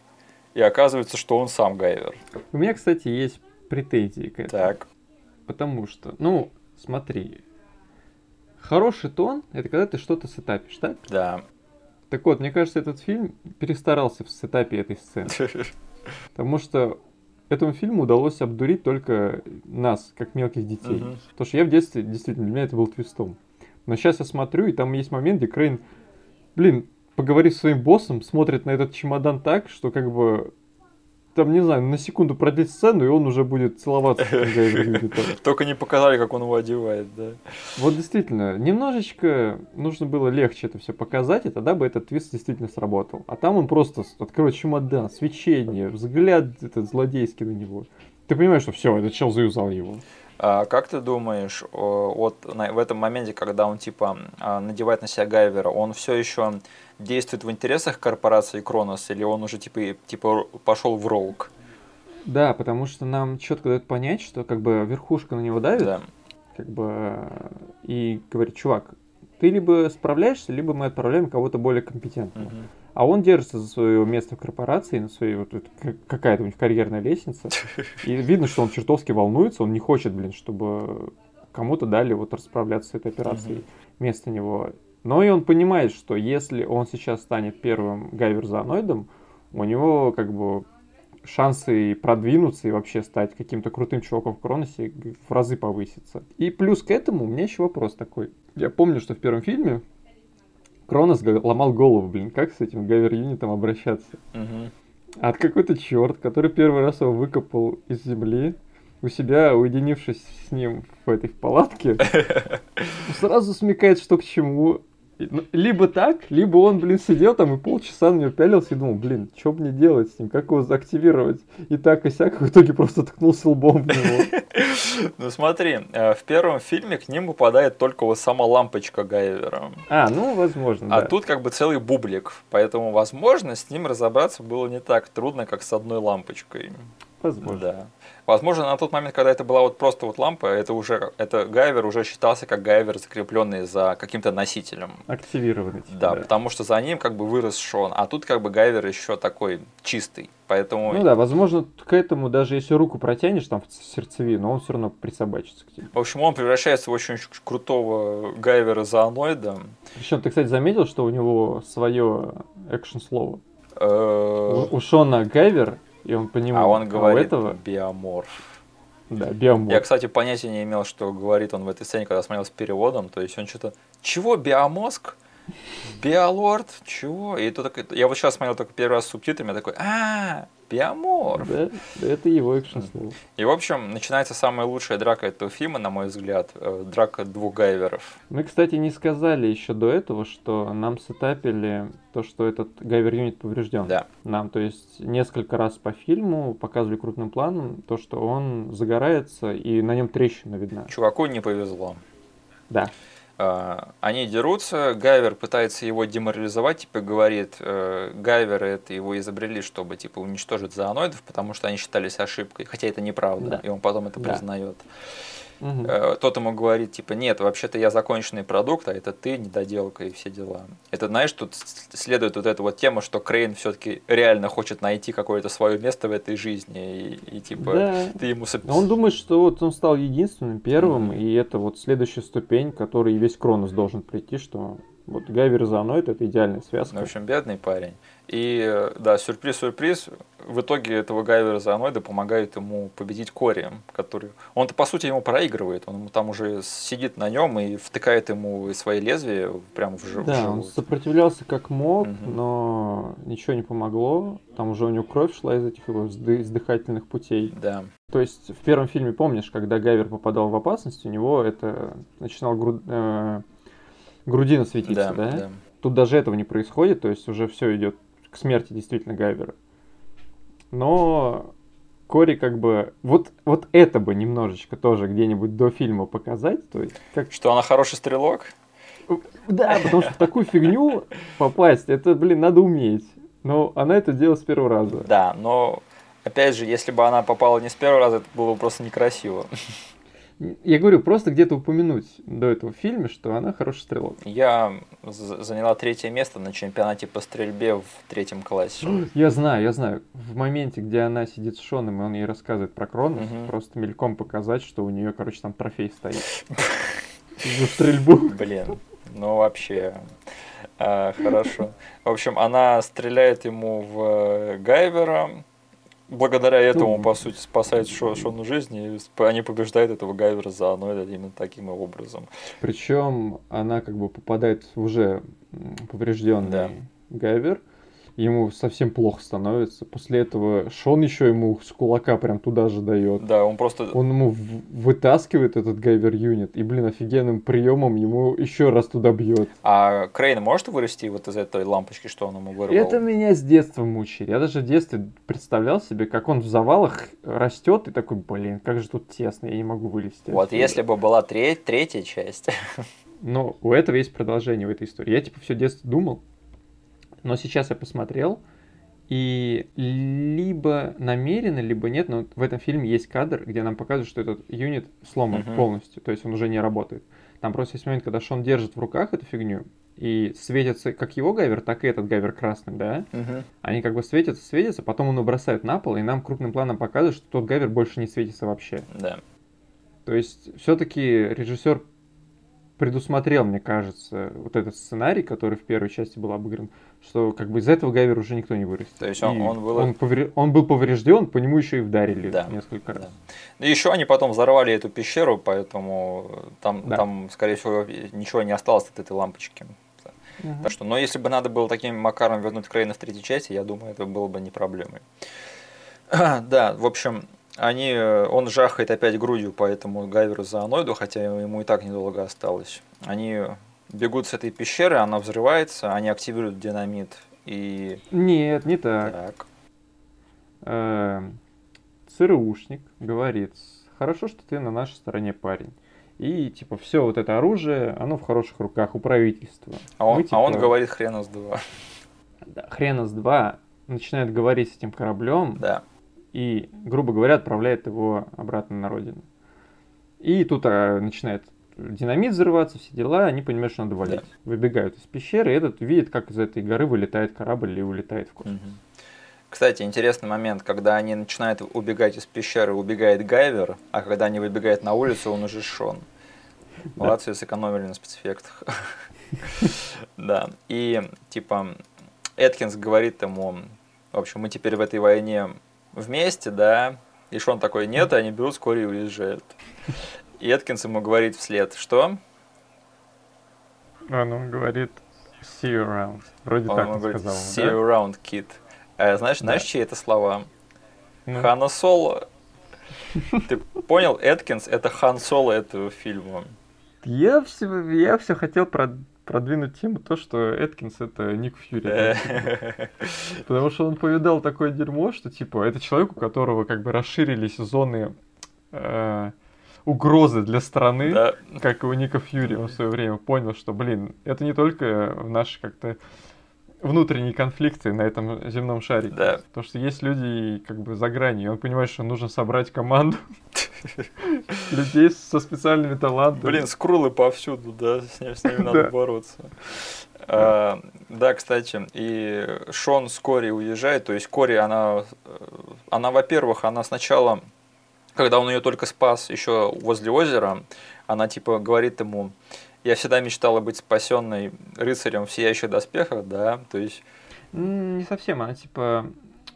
S2: и оказывается, что он сам Гайвер.
S1: У меня, кстати, есть претензии к этому.
S2: Так.
S1: Потому что, ну, смотри, хороший тон — это когда ты что-то сетапишь, так?
S2: Да.
S1: Так вот, мне кажется, этот фильм перестарался в сетапе этой сцены. Потому что этому фильму удалось обдурить только нас, как мелких детей. Потому что я в детстве, действительно, для меня это был твистом. Но сейчас я смотрю, и там есть момент, где Крейн, блин, поговорив с своим боссом, смотрит на этот чемодан так, что как бы там, не знаю, на секунду продлить сцену, и он уже будет целоваться.
S2: Только не показали, как он его одевает, да.
S1: Вот действительно, немножечко нужно было легче это все показать, и тогда бы этот твист действительно сработал. А там он просто открывает чемодан, свечение, взгляд этот злодейский на него. Ты понимаешь, что все, этот чел заюзал его.
S2: А как ты думаешь, вот в этом моменте, когда он типа а, надевает на себя Гайвера, он все еще действует в интересах корпорации Кронос, или он уже типа, типа пошел в роук?
S1: Да, потому что нам четко дают понять, что как бы верхушка на него давит, да. как бы и говорит, чувак, ты либо справляешься, либо мы отправляем кого-то более компетентного. Угу. А он держится за свое место в корпорации, на своей вот какая-то у них карьерная лестница. И видно, что он чертовски волнуется, он не хочет, блин, чтобы кому-то дали вот расправляться с этой операцией вместо него. Но и он понимает, что если он сейчас станет первым гайверзооноидом, у него как бы шансы продвинуться и вообще стать каким-то крутым чуваком в Кроносе в разы повысятся. И плюс к этому у меня еще вопрос такой. Я помню, что в первом фильме Кронос ломал голову, блин, как с этим гавер-юнитом обращаться.
S2: Угу.
S1: А какой-то черт, который первый раз его выкопал из земли, у себя, уединившись с ним в этой в палатке, сразу смекает, что к чему, либо так, либо он, блин, сидел там и полчаса на него пялился и думал, блин, что мне делать с ним, как его заактивировать? И так, и сяк, в итоге просто ткнулся лбом в него.
S2: Ну смотри, э, в первом фильме к ним попадает только вот сама лампочка Гайвера.
S1: А, ну, возможно,
S2: А тут как бы целый бублик, поэтому, возможно, с ним разобраться было не так трудно, как с одной лампочкой.
S1: Возможно.
S2: Да. Возможно, на тот момент, когда это была вот просто вот лампа, это уже, это гайвер уже считался как гайвер, закрепленный за каким-то носителем.
S1: Активированный. типа,
S2: Да, потому что за ним как бы вырос Шон, а тут как бы гайвер еще такой чистый, поэтому...
S1: Ну да, возможно, к этому даже если руку протянешь там в сердцевину, он все равно присобачится к тебе.
S2: В общем, он превращается в очень крутого гайвера зооноида.
S1: Причем ты, кстати, заметил, что у него свое экшн-слово?
S2: Э,
S1: у Шона Гайвер, и он по нему...
S2: А он говорит
S1: этого,
S2: биоморф.
S1: да, биоморф.
S2: Я, кстати, понятия не имел, что говорит он в этой сцене, когда смотрел с переводом. То есть он что-то... Чего? Биомозг? Биолорд? Чего? И тут. Я вот сейчас смотрел только первый раз с субтитрами, я такой, а, биоморф.
S1: Да, да, это его экшн-слово.
S2: И, в общем, начинается самая лучшая драка этого фильма, на мой взгляд. э, Драка двух гайверов.
S1: Мы, кстати, не сказали еще до этого, что нам сетапили то, что этот гайвер-юнит поврежден.
S2: Да.
S1: Нам, то есть, несколько раз по фильму показывали крупным планом то, что он загорается, и на нем трещина видна.
S2: Чуваку не повезло.
S1: Да.
S2: Э, Они дерутся, Гайвер пытается его деморализовать, типа говорит, э, Гайверы это его изобрели, чтобы типа уничтожить зооноидов, потому что они считались ошибкой, хотя это неправда,
S1: Да.
S2: и он потом это
S1: Да.
S2: признает. Тот ему говорит, типа, нет, вообще-то я законченный продукт, а это ты, недоделка и все дела. Это, знаешь, тут следует вот эта вот тема, что Крейн все-таки реально хочет найти какое-то свое место в этой жизни, и, и, типа,
S1: Да.
S2: ты ему...
S1: Он думает, что вот он стал единственным, первым,
S2: Мгм.
S1: и это вот следующая ступень, к которой весь Кронос должен прийти, что вот Гайвер и Зооноид это идеальная связка.
S2: В общем, бедный парень. И э, да, сюрприз-сюрприз, в итоге этого Гайвера Зооноида помогает ему победить Кори, который... Он-то, по сути, ему проигрывает, он там уже сидит на нем и втыкает ему свои лезвия прямо в, жи- в
S1: Да, он
S2: живот.
S1: сопротивлялся как мог,
S2: Мгм.
S1: но ничего не помогло. Там уже у него кровь шла из этих его из дыхательных путей.
S2: Да,
S1: То есть в первом фильме, помнишь, когда Гайвер попадал в опасность, у него это начинал гру- э, грудина светиться,
S2: да,
S1: да?
S2: да.
S1: Тут даже этого не происходит, то есть уже все идет к смерти действительно Гайвера. Но Кори как бы... Вот, вот это бы немножечко тоже где-нибудь до фильма показать. То есть как...
S2: Что она хороший стрелок?
S1: Да, потому что в такую фигню попасть, это, блин, надо уметь. Но она это делала с первого раза.
S2: Да, но опять же, если бы она попала не с первого раза, это было бы просто некрасиво.
S1: Я говорю, просто где-то упомянуть до этого в фильме, что она хороший стрелок.
S2: Я заняла третье место на чемпионате по стрельбе в третьем классе.
S1: Я знаю, я знаю. В моменте, где она сидит с Шоном, и он ей рассказывает про Кронос,
S2: Мгм.
S1: просто мельком показать, что у нее, короче, там трофей стоит. За стрельбу.
S2: Блин, ну вообще. А, хорошо. В общем, она стреляет ему в э, Гайвера. Благодаря этому,
S1: Ну,
S2: по сути, спасает Шо- Шону жизнь, и они побеждают этого Гайвера заодно именно таким образом.
S1: Причем она как бы попадает в уже поврежденный
S2: Да.
S1: Гайвер. Ему совсем плохо становится. После этого Шон еще ему с кулака прям туда же дает.
S2: Да, он просто...
S1: Он ему вытаскивает этот Гайвер юнит и, блин, офигенным приемом ему еще раз туда бьет.
S2: А Крейн может вырасти вот из этой лампочки, что он ему вырвал?
S1: Это меня с детства мучает. Я даже в детстве представлял себе, как он в завалах растет и такой, блин, как же тут тесно, я не могу вылезти.
S2: Вот
S1: отсюда».
S2: если бы была треть, третья часть.
S1: Но у этого есть продолжение в этой истории. Я типа все детство думал, но сейчас я посмотрел, и либо намеренно, либо нет, но в этом фильме есть кадр, где нам показывают, что этот юнит сломан
S2: Мгм.
S1: полностью, то есть он уже не работает. Там просто есть момент, когда Шон держит в руках эту фигню, и светится как его гайвер, так и этот гайвер красным, да? Они как бы светятся, светятся, потом он его бросает на пол, и нам крупным планом показывают, что тот гайвер больше не светится вообще.
S2: Да.
S1: То есть все-таки режиссер предусмотрел, мне кажется, вот этот сценарий, который в первой части был обыгран, что как бы из этого Гайвера уже никто не вырастет.
S2: То есть он-
S1: И
S2: он был-
S1: он, повре- он был поврежден, по нему еще и вдарили
S2: Да,
S1: несколько раз.
S2: да. И еще они потом взорвали эту пещеру, поэтому там,
S1: Да.
S2: там, скорее всего, ничего не осталось от этой лампочки. Угу. Так что, но если бы надо было таким макаром вернуть Крейна в третьей части, я думаю, это было бы не проблемой. да, в общем, они, он жахает опять грудью по этому Гайверу за Аноиду, хотя ему и так недолго осталось. Они бегут с этой пещеры, она взрывается, они активируют динамит и...
S1: Нет, не так. так. Эм, ЦРУшник говорит, хорошо, что ты на нашей стороне парень. И, типа, все вот это оружие, оно в хороших руках у правительства.
S2: А он, Мы, типа, а он говорит хрена с два.
S1: Да, хрена с два начинает говорить с этим кораблем.
S2: Да.
S1: И, грубо говоря, отправляет его обратно на родину. И тут а, начинает динамит взрываться, все дела, они понимают, что надо валить. Да. Выбегают из пещеры, и этот видит, как из этой горы вылетает корабль и улетает в космос. Угу.
S2: Кстати, интересный момент, когда они начинают убегать из пещеры, убегает Гайвер, а когда они выбегают на улицу, он уже Шон. Молодцы, сэкономили на спецэффектах. Да, и типа Эткинс говорит ему, в общем, мы теперь в этой войне вместе, да, и Шон такой, нет, они берут вскоре и уезжают. И Эткинс ему говорит вслед, что?
S1: Он, он говорит, see you around. Вроде он так он говорит, сказал.
S2: See you around, kid. А, знаешь, да. знаешь, чьи это слова? Ну. Хана Соло. Ты понял, Эткинс это Хан Соло этого фильма.
S1: Я все, я все хотел про, продвинуть тему то, что Эткинс это Ник Фьюри. Потому что он повидал такое дерьмо, что типа это человек, у которого как бы расширились зоны э, угрозы для страны, да. как и у Ника Фьюри. Он в свое время понял, что, блин, это не только в наши как-то внутренние конфликты на этом земном шаре.
S2: Да.
S1: Потому что есть люди как бы за гранью, и он понимает, что нужно собрать команду людей со специальными талантами.
S2: Блин, скрулы повсюду, да, с ними надо бороться. А, да, кстати, и Шон с Кори уезжает, то есть Кори, она, она, во-первых, она сначала, когда он ее только спас еще возле озера, она типа говорит ему, я всегда мечтала быть спасенной рыцарем в сияющих доспехах, да, то есть...
S1: Не совсем, она типа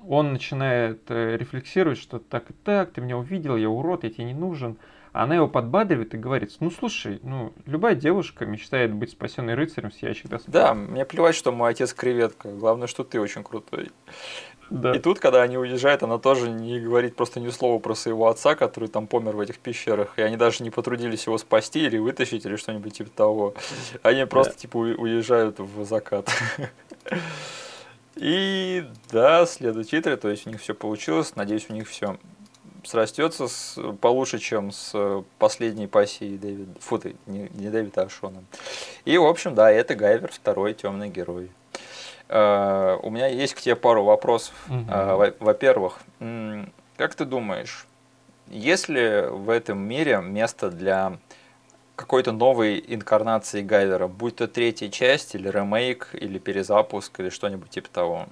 S1: он начинает э, рефлексировать, что так и так, ты меня увидел, я урод, я тебе не нужен. А она его подбадривает и говорит, ну слушай, ну любая девушка мечтает быть спасенной рыцарем в сияющих доспехах.
S2: Да, мне плевать, что мой отец креветка, главное, что ты очень крутой. Да. И тут, когда они уезжают, она тоже не говорит просто ни слова про своего отца, который там помер в этих пещерах. И они даже не потрудились его спасти или вытащить, или что-нибудь типа того. Они просто да. типа уезжают в закат. И да, следует титры, то есть у них все получилось. Надеюсь, у них все срастется с, получше, чем с последней пассией Дэвида. Фу ты, не, не Дэвида, а Шона. И, в общем, да, это Гайвер, второй темный герой. Uh, у меня есть к тебе пару вопросов. Угу. Во-первых, как ты думаешь, есть ли в этом мире место для какой-то новой инкарнации Гайвера, будь то третья часть, или ремейк, или перезапуск, или что-нибудь типа того?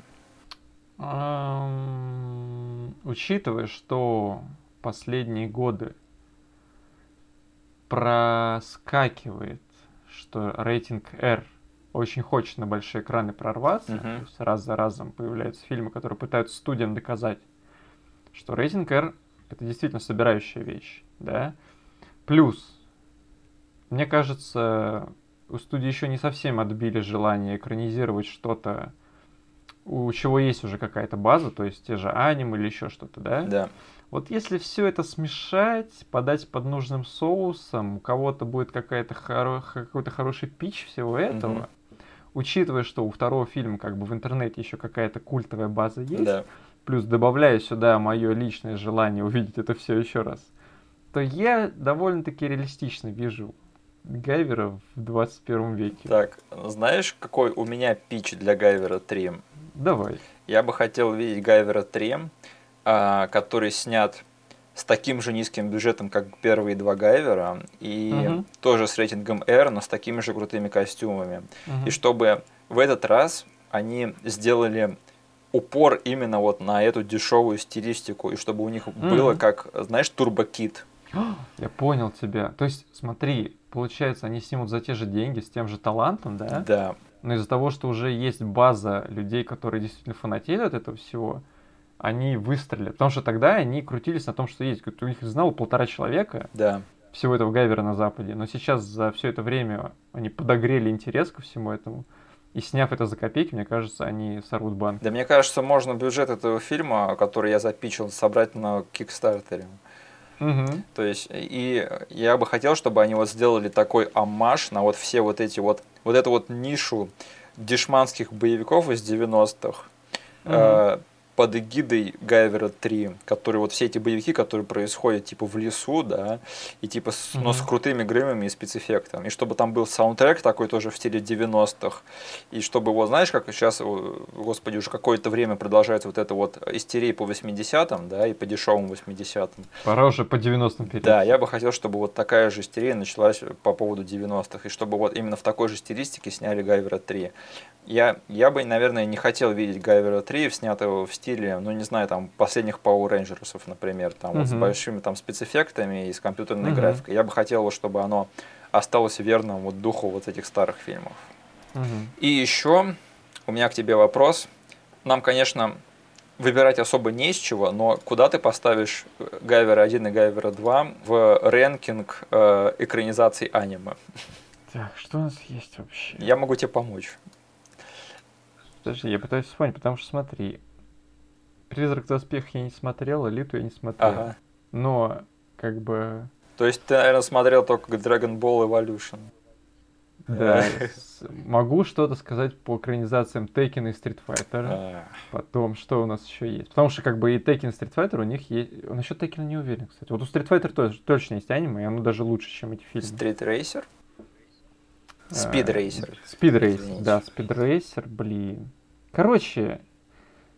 S1: Um, учитывая, что последние годы проскакивает, что рейтинг R очень хочет на большие экраны прорваться, uh-huh. то есть раз за разом появляются фильмы, которые пытаются студиям доказать, что рейтинг R это действительно собирающая вещь, да. Плюс мне кажется, у студии еще не совсем отбили желание экранизировать что-то, у чего есть уже какая-то база, то есть те же аниме или еще что-то, да?
S2: Да.
S1: Вот если все это смешать, подать под нужным соусом, у кого-то будет какая-то хоро- какой-то хороший пич всего этого, угу. Учитывая, что у второго фильма как бы в интернете еще какая-то культовая база есть,
S2: да.
S1: плюс добавляя сюда мое личное желание увидеть это все еще раз, то я довольно-таки реалистично вижу Гайвера в 21 веке.
S2: Так, знаешь, какой у меня пич для Гайвера 3?
S1: Давай.
S2: Я бы хотел видеть Гайвера 3, а, который снят с таким же низким бюджетом, как первые два Гайвера, и угу. тоже с рейтингом R, но с такими же крутыми костюмами. Угу. И чтобы в этот раз они сделали упор именно вот на эту дешевую стилистику, и чтобы у них угу. было как, знаешь, турбокит.
S1: Я понял тебя. То есть, смотри, получается, они снимут за те же деньги, с тем же талантом, да?
S2: Да.
S1: Но из-за того, что уже есть база людей, которые действительно фанатели от этого всего, они выстрелили. Потому что тогда они крутились на том, что есть. У них знало полтора человека.
S2: Да.
S1: Всего этого Гайвера на Западе. Но сейчас за все это время они подогрели интерес ко всему этому. И сняв это за копейки, мне кажется, они сорвут банк.
S2: Да мне кажется, можно бюджет этого фильма, который я запичил, собрать на Кикстартере.
S1: Угу.
S2: То есть, и я бы хотел, чтобы они вот сделали такой амаш на вот все вот эти вот, вот эту вот нишу дешманских боевиков из 90-х. Э, под эгидой Гайвера 3, которые вот все эти боевики, которые происходят типа в лесу, да, и типа с, но с крутыми гримами и спецэффектами. И чтобы там был саундтрек такой тоже в стиле 90-х. И чтобы вот, знаешь, как сейчас, господи, уже какое-то время продолжается вот это вот истерия по 80-м, да, и по дешевым 80-м.
S1: Пора уже по 90-м перейти.
S2: Да, я бы хотел, чтобы вот такая же истерия началась по поводу 90-х, и чтобы вот именно в такой же стилистике сняли Гайвера 3. Я, я бы, наверное, не хотел видеть Гайвера 3, снятого в стиле, ну, не знаю, там, последних Power Rangers, например, там, uh-huh. вот с большими там спецэффектами и с компьютерной uh-huh. графикой. Я бы хотел, чтобы оно осталось верным вот духу вот этих старых фильмов.
S1: Uh-huh.
S2: И еще у меня к тебе вопрос. Нам, конечно, выбирать особо не из чего, но куда ты поставишь Гайвера 1 и Гайвера 2 в рэнкинг э, экранизаций аниме?
S1: Так, что у нас есть вообще?
S2: Я могу тебе помочь.
S1: Подожди, я пытаюсь вспомнить, потому что смотри, Призрак в доспехах я не смотрел, Элиту я не смотрел.
S2: Ага.
S1: Но, как бы...
S2: То есть ты, наверное, смотрел только Dragon Ball Evolution.
S1: Да. Могу что-то сказать по экранизациям Tekken и Street Fighter.
S2: А.
S1: Потом, что у нас еще есть. Потому что, как бы, и Tekken, и Street Fighter у них есть... Насчет Tekken не уверен, кстати. Вот у Street Fighter тоже, точно есть аниме, и оно даже лучше, чем эти фильмы.
S2: Street Racer? Speed Racer.
S1: Speed Racer, да, Speed Racer, блин. Короче,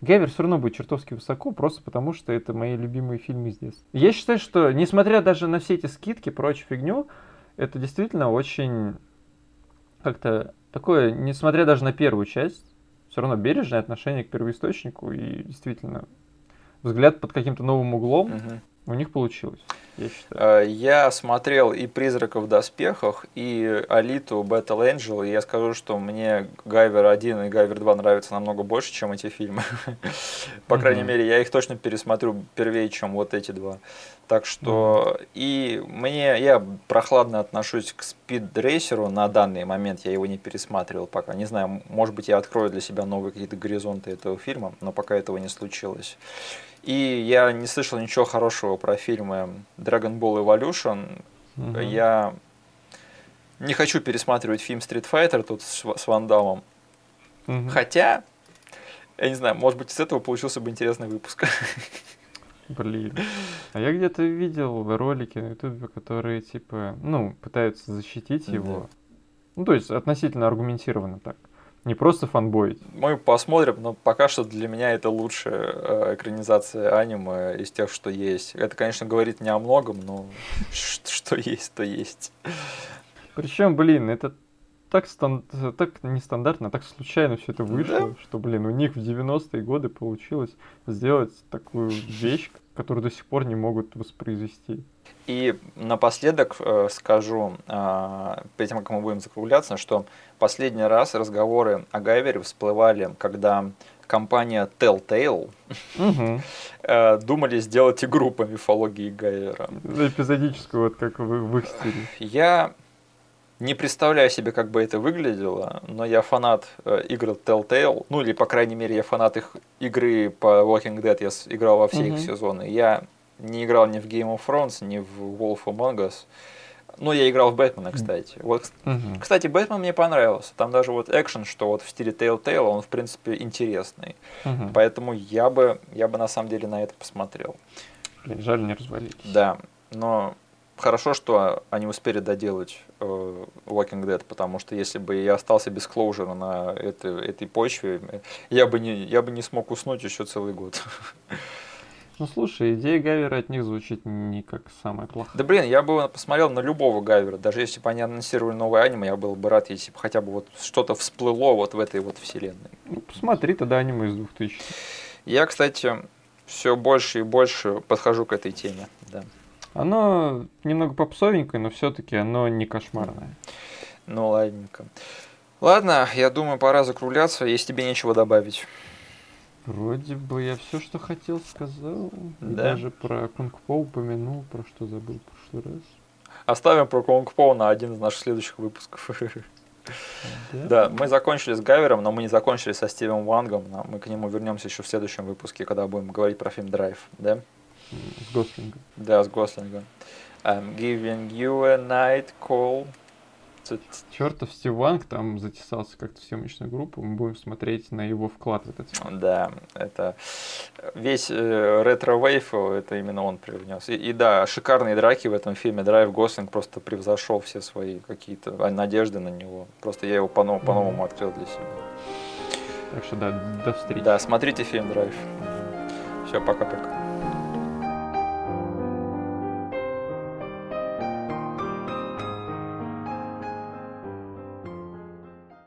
S1: Гавер все равно будет чертовски высоко, просто потому что это мои любимые фильмы детства. Я считаю, что, несмотря даже на все эти скидки, прочую фигню, это действительно очень как-то такое, несмотря даже на первую часть, все равно бережное отношение к первоисточнику и действительно взгляд под каким-то новым углом.
S2: Мгм.
S1: У них получилось, я считаю.
S2: Э, Я смотрел и «Призраков в доспехах», и «Алиту Battle Angel», и я скажу, что мне «Гайвер 1» и «Гайвер 2» нравятся намного больше, чем эти фильмы. По крайней мере, я их точно пересмотрю первее, чем вот эти два. Так что и мне я прохладно отношусь к Racer на данный момент, я его не пересматривал пока. Не знаю, может быть, я открою для себя новые какие-то горизонты этого фильма, но пока этого не случилось. И я не слышал ничего хорошего про фильмы Dragon Ball Evolution.
S1: Мгм.
S2: Я не хочу пересматривать фильм Street Fighter тут с, с Ван Даммом.
S1: Мгм.
S2: Хотя, я не знаю, может быть, из этого получился бы интересный выпуск.
S1: Блин. А я где-то видел ролики на ютубе, которые, типа, ну, пытаются защитить
S2: Да.
S1: его. Ну, то есть относительно аргументированно так. Не просто фанбоить.
S2: Мы посмотрим, но пока что для меня это лучшая э, экранизация аниме из тех, что есть. Это, конечно, говорит не о многом, но что есть, то есть.
S1: Причем, блин, это так, стан... так нестандартно, так случайно все это вышло, что, блин, у них в 90-е годы получилось сделать такую вещь, которую до сих пор не могут воспроизвести.
S2: И напоследок э, скажу, э, перед тем, как мы будем закругляться, что последний раз разговоры о Гайвере всплывали, когда компания Telltale
S1: Угу.
S2: думали сделать игру по мифологии Гайвера.
S1: Эпизодическую, вот как в, в их стиле.
S2: Я не представляю себе, как бы это выглядело, но я фанат э, игр Telltale, ну или, по крайней мере, я фанат их игры по Walking Dead, я играл во все
S1: Мгм.
S2: их сезоны. Я не играл ни в Game of Thrones, ни в Wolf Among Us. Ну, я играл в Бэтмена, кстати. Вот,
S1: Мгм.
S2: кстати, Бэтмен мне понравился. Там даже вот экшен, что вот в стиле Telltale, он, в принципе, интересный.
S1: Мгм.
S2: Поэтому я бы, я бы на самом деле на это посмотрел.
S1: Блин, жаль, не развалились.
S2: Да, но хорошо, что они успели доделать э, Walking Dead, потому что если бы я остался без клоужера на этой, этой почве, я бы, не, я бы не смог уснуть еще целый год.
S1: Ну слушай, идея Гавера от них звучит не как самая плохая.
S2: Да блин, я бы посмотрел на любого Гайвера, даже если бы они анонсировали новое аниме, я был бы рад, если бы хотя бы вот что-то всплыло вот в этой вот вселенной.
S1: Ну, посмотри тогда аниме из 2000
S2: Я, кстати, все больше и больше подхожу к этой теме, да.
S1: Оно немного попсовенькое, но все-таки оно не кошмарное.
S2: Ну, ладненько. Ладно, я думаю, пора закругляться, если тебе нечего добавить.
S1: Вроде бы я все, что хотел, сказал.
S2: Да?
S1: Даже про Кунг-По упомянул, про что забыл в прошлый раз.
S2: Оставим про Конг По на один из наших следующих выпусков. Да, мы закончили с Гавером, но мы не закончили со Стивом Вангом. Мы к нему вернемся еще в следующем выпуске, когда будем говорить про фильм «Драйв», да?
S1: С Гослингом.
S2: Да, с Гослингом. I'm giving you a night call.
S1: Чертов Стив Ванг там затесался как-то в съемочную группу. Мы будем смотреть на его вклад в этот фильм.
S2: Да, это весь э, retrowave, это именно он привнес. И, и да, шикарные драки в этом фильме. Драйв Гослинг просто превзошел все свои какие-то а, надежды на него. Просто я его по-новому, по-новому открыл для себя.
S1: Так что да, до встречи.
S2: Да, смотрите фильм Драйв. Все, пока-пока.